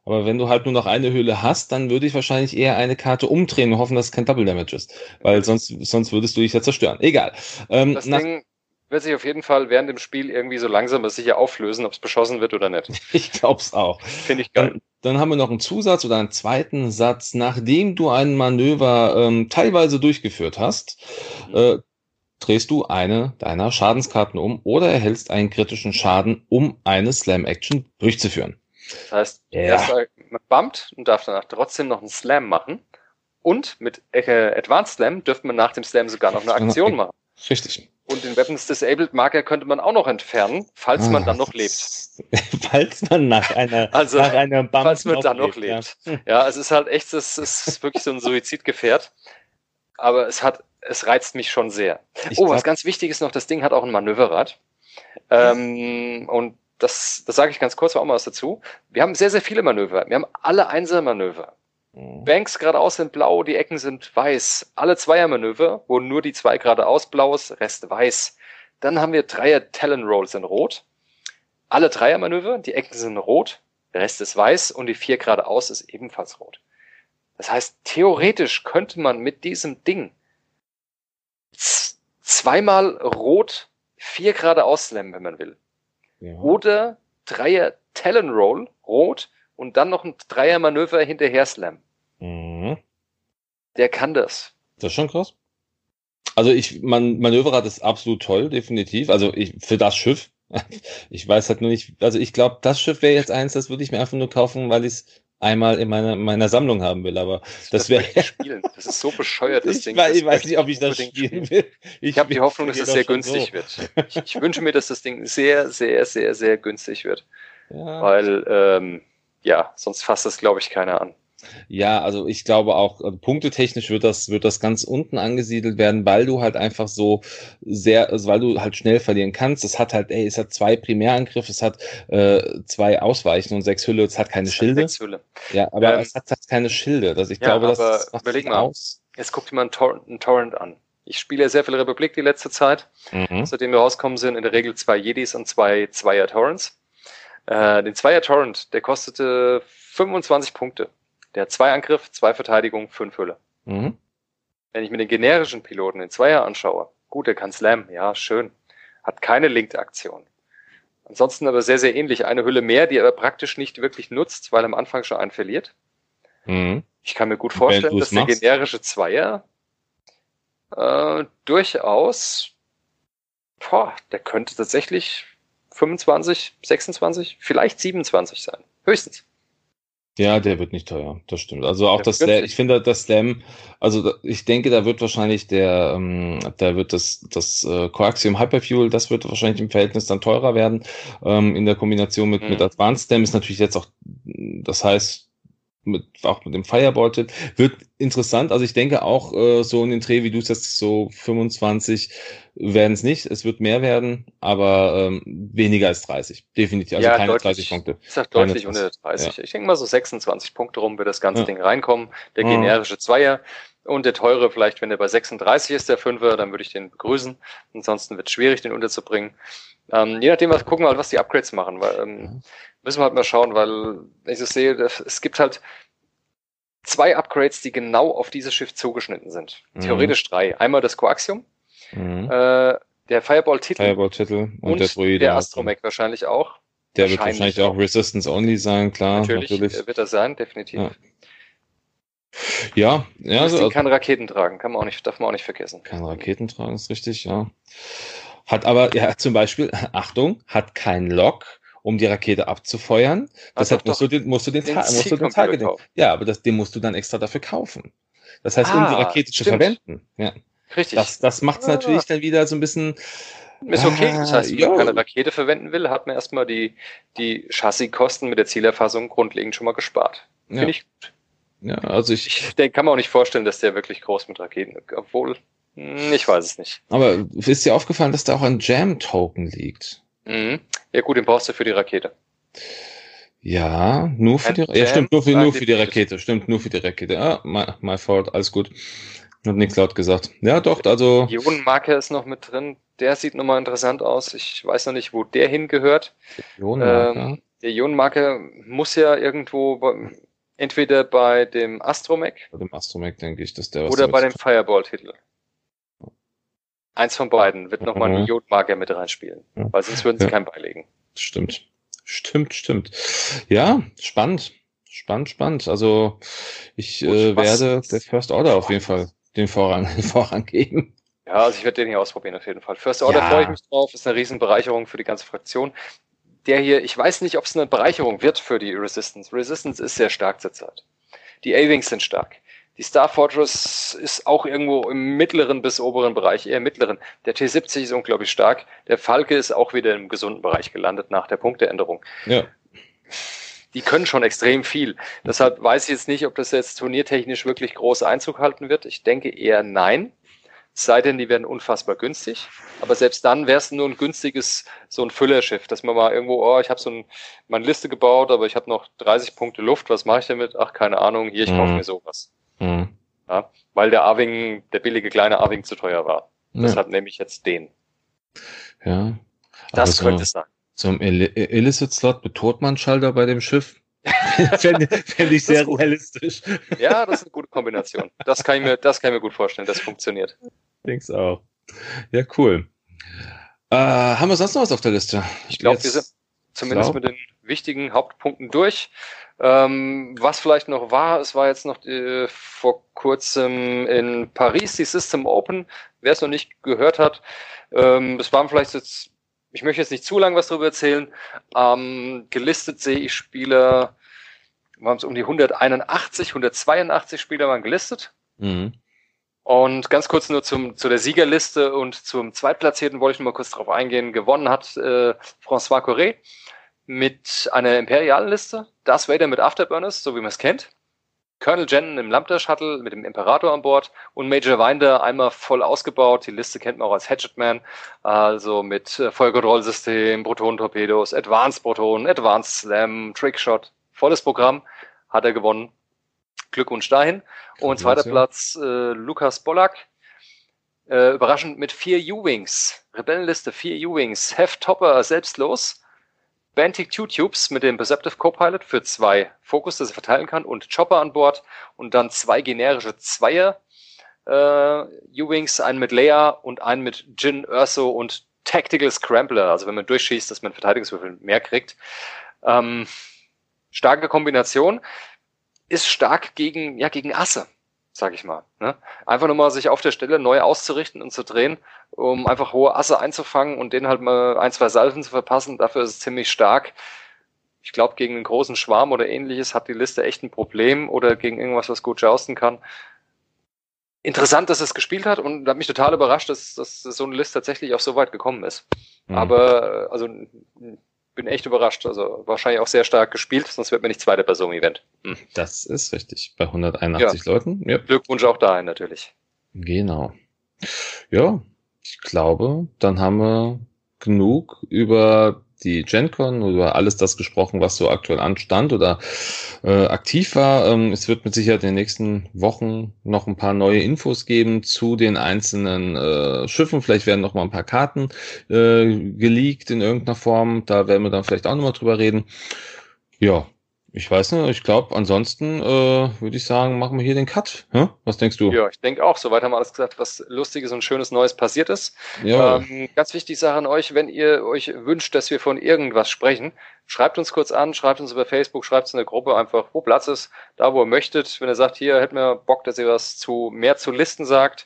aber wenn du halt nur noch eine Hülle hast, dann würde ich wahrscheinlich eher eine Karte umdrehen und hoffen, dass es kein Double Damage ist. Weil sonst, sonst würdest du dich ja zerstören. Egal. Ähm, das Ding wird sich auf jeden Fall während dem Spiel irgendwie so langsam aber sicher auflösen, ob es beschossen wird oder nicht. [laughs] Ich glaub's auch. Finde ich geil. Dann, dann, haben wir noch einen Zusatz oder einen zweiten Satz. Nachdem du ein Manöver ähm, teilweise durchgeführt hast, mhm. äh, drehst du eine deiner Schadenskarten um oder erhältst einen kritischen Schaden, um eine Slam-Action durchzuführen. Das heißt, ja. erstmal man bumpt und darf danach trotzdem noch einen Slam machen. Und mit äh, Advanced Slam dürfte man nach dem Slam sogar noch eine Aktion machen. Richtig. Und den Weapons Disabled Marker könnte man auch noch entfernen, falls ah, man dann noch lebt. [laughs] falls man nach einer, also, nach einer Bump falls man dann noch lebt. Ja. ja, es ist halt echt, es ist wirklich so ein Suizidgefährt. Aber es hat, es reizt mich schon sehr. Ich oh, glaub, was ganz wichtig ist noch, das Ding hat auch ein Manöverrad. Ähm, und das, das sage ich ganz kurz, auch mal was dazu. Wir haben sehr, sehr viele Manöver. Wir haben alle Einsermanöver. Mhm. Banks geradeaus sind blau, die Ecken sind weiß. Alle Zweiermanöver, wo nur die zwei geradeaus blau ist, Rest weiß. Dann haben wir Dreier Talon Rolls in rot. Alle Dreiermanöver, die Ecken sind rot, der Rest ist weiß und die vier geradeaus ist ebenfalls rot. Das heißt, theoretisch könnte man mit diesem Ding zweimal rot, vier geradeaus slammen, wenn man will. Ja. Oder Dreier Talon Roll, rot, und dann noch ein Dreier Manöver hinterher Slam. Mhm. Der kann das. Das ist schon krass. Also ich, man, Manöverrad ist absolut toll, definitiv. Also ich, für das Schiff. [laughs] Ich weiß halt nur nicht, also ich glaube, das Schiff wäre jetzt eins, das würde ich mir einfach nur kaufen, weil ich es einmal in meiner, meiner Sammlung haben will, aber das, das wäre. Das ist so bescheuert, das ich Ding. Weiß, ich weiß nicht, ob ich das spielen will. Ich, ich habe die Hoffnung, dass es sehr günstig so. wird. Ich, ich, wünsche mir, dass das Ding sehr, sehr, sehr, sehr günstig wird. Ja. Weil, ähm, ja, sonst fasst das, glaube ich, keiner an. Ja, also ich glaube auch, also punktetechnisch wird das, wird das ganz unten angesiedelt werden, weil du halt einfach so sehr, also weil du halt schnell verlieren kannst. Es hat halt, ey, es hat zwei Primärangriffe, es hat äh, zwei Ausweichen und sechs Hülle, es hat keine es Schilde. Hat sechs Hülle. Ja, aber ähm, es hat, hat keine Schilde. Also ich ja, glaube, das, das macht überleg mal aus. Jetzt guck dir mal einen, Tor einen Torrent an. Ich spiele ja sehr viel Republik die letzte Zeit, mhm. seitdem wir rauskommen sind, in der Regel zwei Jedis und zwei Zweier Torrents. Äh, den Zweier Torrent, der kostete 25 Punkte. Der hat zwei Angriff, zwei Verteidigung, fünf Hülle. Mhm. Wenn ich mir den generischen Piloten, den Zweier anschaue, gut, der kann Slam, ja, schön. Hat keine Linked-Aktion. Ansonsten aber sehr, sehr ähnlich. Eine Hülle mehr, die er praktisch nicht wirklich nutzt, weil er am Anfang schon einen verliert. Mhm. Ich kann mir gut vorstellen, dass der generische Zweier äh, durchaus, boah, der könnte tatsächlich 25, 26, vielleicht 27 sein. Höchstens. Ja, der wird nicht teuer, das stimmt. Also auch das, Slam, ich finde das Slam, also ich denke, da wird wahrscheinlich der, ähm, da wird das, das äh, Coaxium Hyperfuel, das wird wahrscheinlich im Verhältnis dann teurer werden. Ähm, in der Kombination mit, mhm. mit Advanced Slam ist natürlich jetzt auch, das heißt, mit, auch mit dem Fireball wird interessant. Also ich denke auch äh, so in den Dreh, wie du es jetzt so 25 werden es nicht. Es wird mehr werden, aber ähm, weniger als 30. Definitiv. Also ja, keine deutlich, 30 Punkte. Ich sag deutlich unter 30. Ja. Ich denke mal so 26 Punkte rum wird das ganze ja. Ding reinkommen. Der generische Zweier. Und der teure, vielleicht, wenn der bei 36 ist, der Fünfer, dann würde ich den begrüßen. Ansonsten wird es schwierig, den unterzubringen. Ähm, je nachdem, was gucken wir halt, was die Upgrades machen, weil ähm, müssen wir halt mal schauen, weil ich so sehe, es gibt halt zwei Upgrades, die genau auf dieses Schiff zugeschnitten sind. Mhm. Theoretisch drei. Einmal das Coaxium, mhm. äh, der Fireball-Titel Fireball -Titel und, und der Druide. Der Astromech wahrscheinlich auch. Der wahrscheinlich. wird wahrscheinlich auch Resistance Only sein, klar. Natürlich, natürlich. wird er sein, definitiv. Ja. Ja, ja. Also, also, kann Raketen tragen, kann man auch nicht, darf man auch nicht vergessen. Kann Raketen tragen, ist richtig, ja. Hat aber, ja, [laughs] zum Beispiel, Achtung, hat kein Lock, um die Rakete abzufeuern. Deshalb musst, du den, musst du den, den, musst du den Target, ja, aber das, den musst du dann extra dafür kaufen. Das heißt, ah, um die ah, Rakete stimmt. zu verwenden. Ja. Richtig. Das, das macht es ah. natürlich dann wieder so ein bisschen. Ist okay. Das heißt, wenn man keine Rakete verwenden will, hat man erstmal die, die Chassiskosten mit der Zielerfassung grundlegend schon mal gespart. Finde ja. ich gut. Ja, also ich. Ich denke, kann man auch nicht vorstellen, dass der wirklich groß mit Raketen, obwohl, hm, ich weiß es nicht. Aber ist dir aufgefallen, dass da auch ein Jam-Token liegt? Mhm. Ja gut, den brauchst du für die Rakete. Ja, nur für ein die, ja stimmt, nur für, nur für die Rakete, stimmt, nur für die Rakete. Ah, my, my fault, alles gut. Hab nichts laut gesagt. Ja, doch, also. Ionenmarker ist noch mit drin. Der sieht nochmal interessant aus. Ich weiß noch nicht, wo der hingehört. Ionenmarker. Ähm, der Ionenmarker muss ja irgendwo bei, entweder bei dem Astromech. Bei dem Astromech denke ich, dass der was Oder bei dem Fireball-Titel. Eins von beiden wird nochmal mhm. einen Iodmarker mit reinspielen, weil sonst würden sie ja. keinen beilegen. Stimmt. Stimmt, stimmt. Ja, spannend. Spannend, spannend. Also ich äh, werde der First Order auf jeden Fall den Vorrang, den [laughs] Vorrang geben. Ja, also ich werde den hier ausprobieren auf jeden Fall. First Order ja. freue ich mich drauf, ist eine Riesenbereicherung für die ganze Fraktion. Der hier, ich weiß nicht, ob es eine Bereicherung wird für die Resistance. Resistance ist sehr stark zurzeit. Die A-Wings sind stark. Die Star Fortress ist auch irgendwo im mittleren bis oberen Bereich, eher mittleren. Der T70 ist unglaublich stark. Der Falke ist auch wieder im gesunden Bereich gelandet nach der Punkteänderung. Ja. Die können schon extrem viel. Deshalb weiß ich jetzt nicht, ob das jetzt turniertechnisch wirklich groß Einzug halten wird. Ich denke eher nein. Sei denn, die werden unfassbar günstig. Aber selbst dann wäre es nur ein günstiges, so ein Füllerschiff, dass man mal irgendwo, oh, ich habe so ein, meine Liste gebaut, aber ich habe noch 30 Punkte Luft, was mache ich damit? Ach, keine Ahnung, hier, ich kaufe mhm. mir sowas. Mhm. Ja, weil der Arwing, der billige kleine Arwing zu teuer war. Deshalb nehme ich jetzt den. Ja. Das also, könnte es sein. Zum Illicit-Slot mit Totmann-Schalter bei dem Schiff. Fände [laughs] fänd ich sehr realistisch. Ja, das ist eine gute Kombination. Das kann ich mir, das kann ich mir gut vorstellen. Das funktioniert. Denk's auch. Ja, cool. Äh, haben wir sonst noch was auf der Liste? Ich glaube, wir sind zumindest glaub. mit den wichtigen Hauptpunkten durch. Ähm, was vielleicht noch war, es war jetzt noch äh, vor kurzem in Paris die System Open. Wer es noch nicht gehört hat, ähm, es waren vielleicht jetzt, ich möchte jetzt nicht zu lang was darüber erzählen. Ähm, gelistet sehe ich Spieler, waren es um die 181, 182 Spieler waren gelistet. Mhm. Und ganz kurz nur zum, zu der Siegerliste und zum Zweitplatzierten wollte ich nur mal kurz darauf eingehen. Gewonnen hat äh, François Corré mit einer imperialen Liste, Darth Vader mit Afterburners, so wie man es kennt. Colonel Jen im Lambda Shuttle mit dem Imperator an Bord und Major Winder einmal voll ausgebaut. Die Liste kennt man auch als Hatchet Man, also mit äh, Feuerkontrollsystem, Protonentorpedos, Advanced Protonen, Advanced Slam, Trickshot, volles Programm hat er gewonnen. Glückwunsch dahin. Und zweiter Platz äh, Lukas Bollack. Äh, überraschend mit vier U-Wings. Rebellenliste, vier U-Wings. Heft Topper selbstlos. Bantic Q-Tubes mit dem Perceptive Copilot für zwei Fokus, das er verteilen kann, und Chopper an Bord und dann zwei generische Zweier äh, U-Wings, einen mit Leia und einen mit Jin, Urso und Tactical Scrambler, also wenn man durchschießt, dass man Verteidigungswürfel mehr kriegt. Ähm, starke Kombination, ist stark gegen, ja, gegen Asse sag ich mal. Ne? Einfach nur mal sich auf der Stelle neu auszurichten und zu drehen, um einfach hohe Asse einzufangen und denen halt mal ein, zwei Salven zu verpassen. Dafür ist es ziemlich stark. Ich glaube, gegen einen großen Schwarm oder ähnliches hat die Liste echt ein Problem oder gegen irgendwas, was gut jousten kann. Interessant, dass es gespielt hat und hat mich total überrascht, dass, dass so eine Liste tatsächlich auch so weit gekommen ist. Mhm. Aber also bin echt überrascht. Also wahrscheinlich auch sehr stark gespielt, sonst wird man nicht zweite Person im Event. Hm. Das ist richtig. Bei 181 ja. Leuten. Ja. Glückwunsch auch dahin natürlich. Genau. Ja, ich glaube, dann haben wir genug über die GenCon über alles das gesprochen, was so aktuell anstand oder äh, aktiv war. Ähm, es wird mit Sicherheit in den nächsten Wochen noch ein paar neue Infos geben zu den einzelnen äh, Schiffen. Vielleicht werden noch mal ein paar Karten äh, geleakt in irgendeiner Form. Da werden wir dann vielleicht auch noch mal drüber reden. Ja, ich weiß nicht, ich glaube, ansonsten äh, würde ich sagen, machen wir hier den Cut. Hm? Was denkst du? Ja, ich denke auch. Soweit haben wir alles gesagt, was Lustiges und Schönes Neues passiert ist. Ja. Ähm, ganz wichtig Sache an euch, wenn ihr euch wünscht, dass wir von irgendwas sprechen, schreibt uns kurz an, schreibt uns über Facebook, schreibt es in der Gruppe einfach, wo Platz ist, da wo ihr möchtet. Wenn ihr sagt, hier hätten wir Bock, dass ihr was zu mehr zu Listen sagt,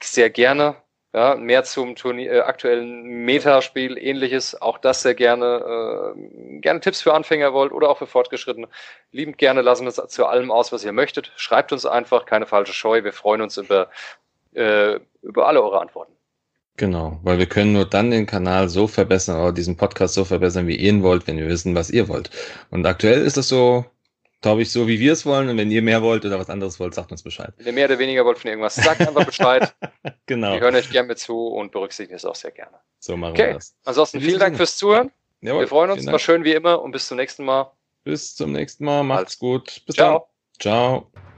sehr gerne ja, mehr zum Turnier, äh, aktuellen Metaspiel, ähnliches, auch das sehr gerne, äh, gerne Tipps für Anfänger wollt oder auch für Fortgeschrittene. Liebend gerne lassen wir es zu allem aus, was ihr möchtet. Schreibt uns einfach, keine falsche Scheu. Wir freuen uns über, äh, über alle eure Antworten. Genau, weil wir können nur dann den Kanal so verbessern oder diesen Podcast so verbessern, wie ihr ihn wollt, wenn wir wissen, was ihr wollt. Und aktuell ist es so, glaube ich, so wie wir es wollen. Und wenn ihr mehr wollt oder was anderes wollt, sagt uns Bescheid. Wenn ihr mehr oder weniger wollt von irgendwas, sagt einfach Bescheid. [laughs] genau. Wir hören euch gerne zu und berücksichtigen es auch sehr gerne. So machen okay. wir das. Ansonsten vielen Dank fürs Zuhören. Jawohl, wir freuen uns. War schön wie immer und bis zum nächsten Mal. Bis zum nächsten Mal. Macht's gut. Bis Ciao. dann. Ciao.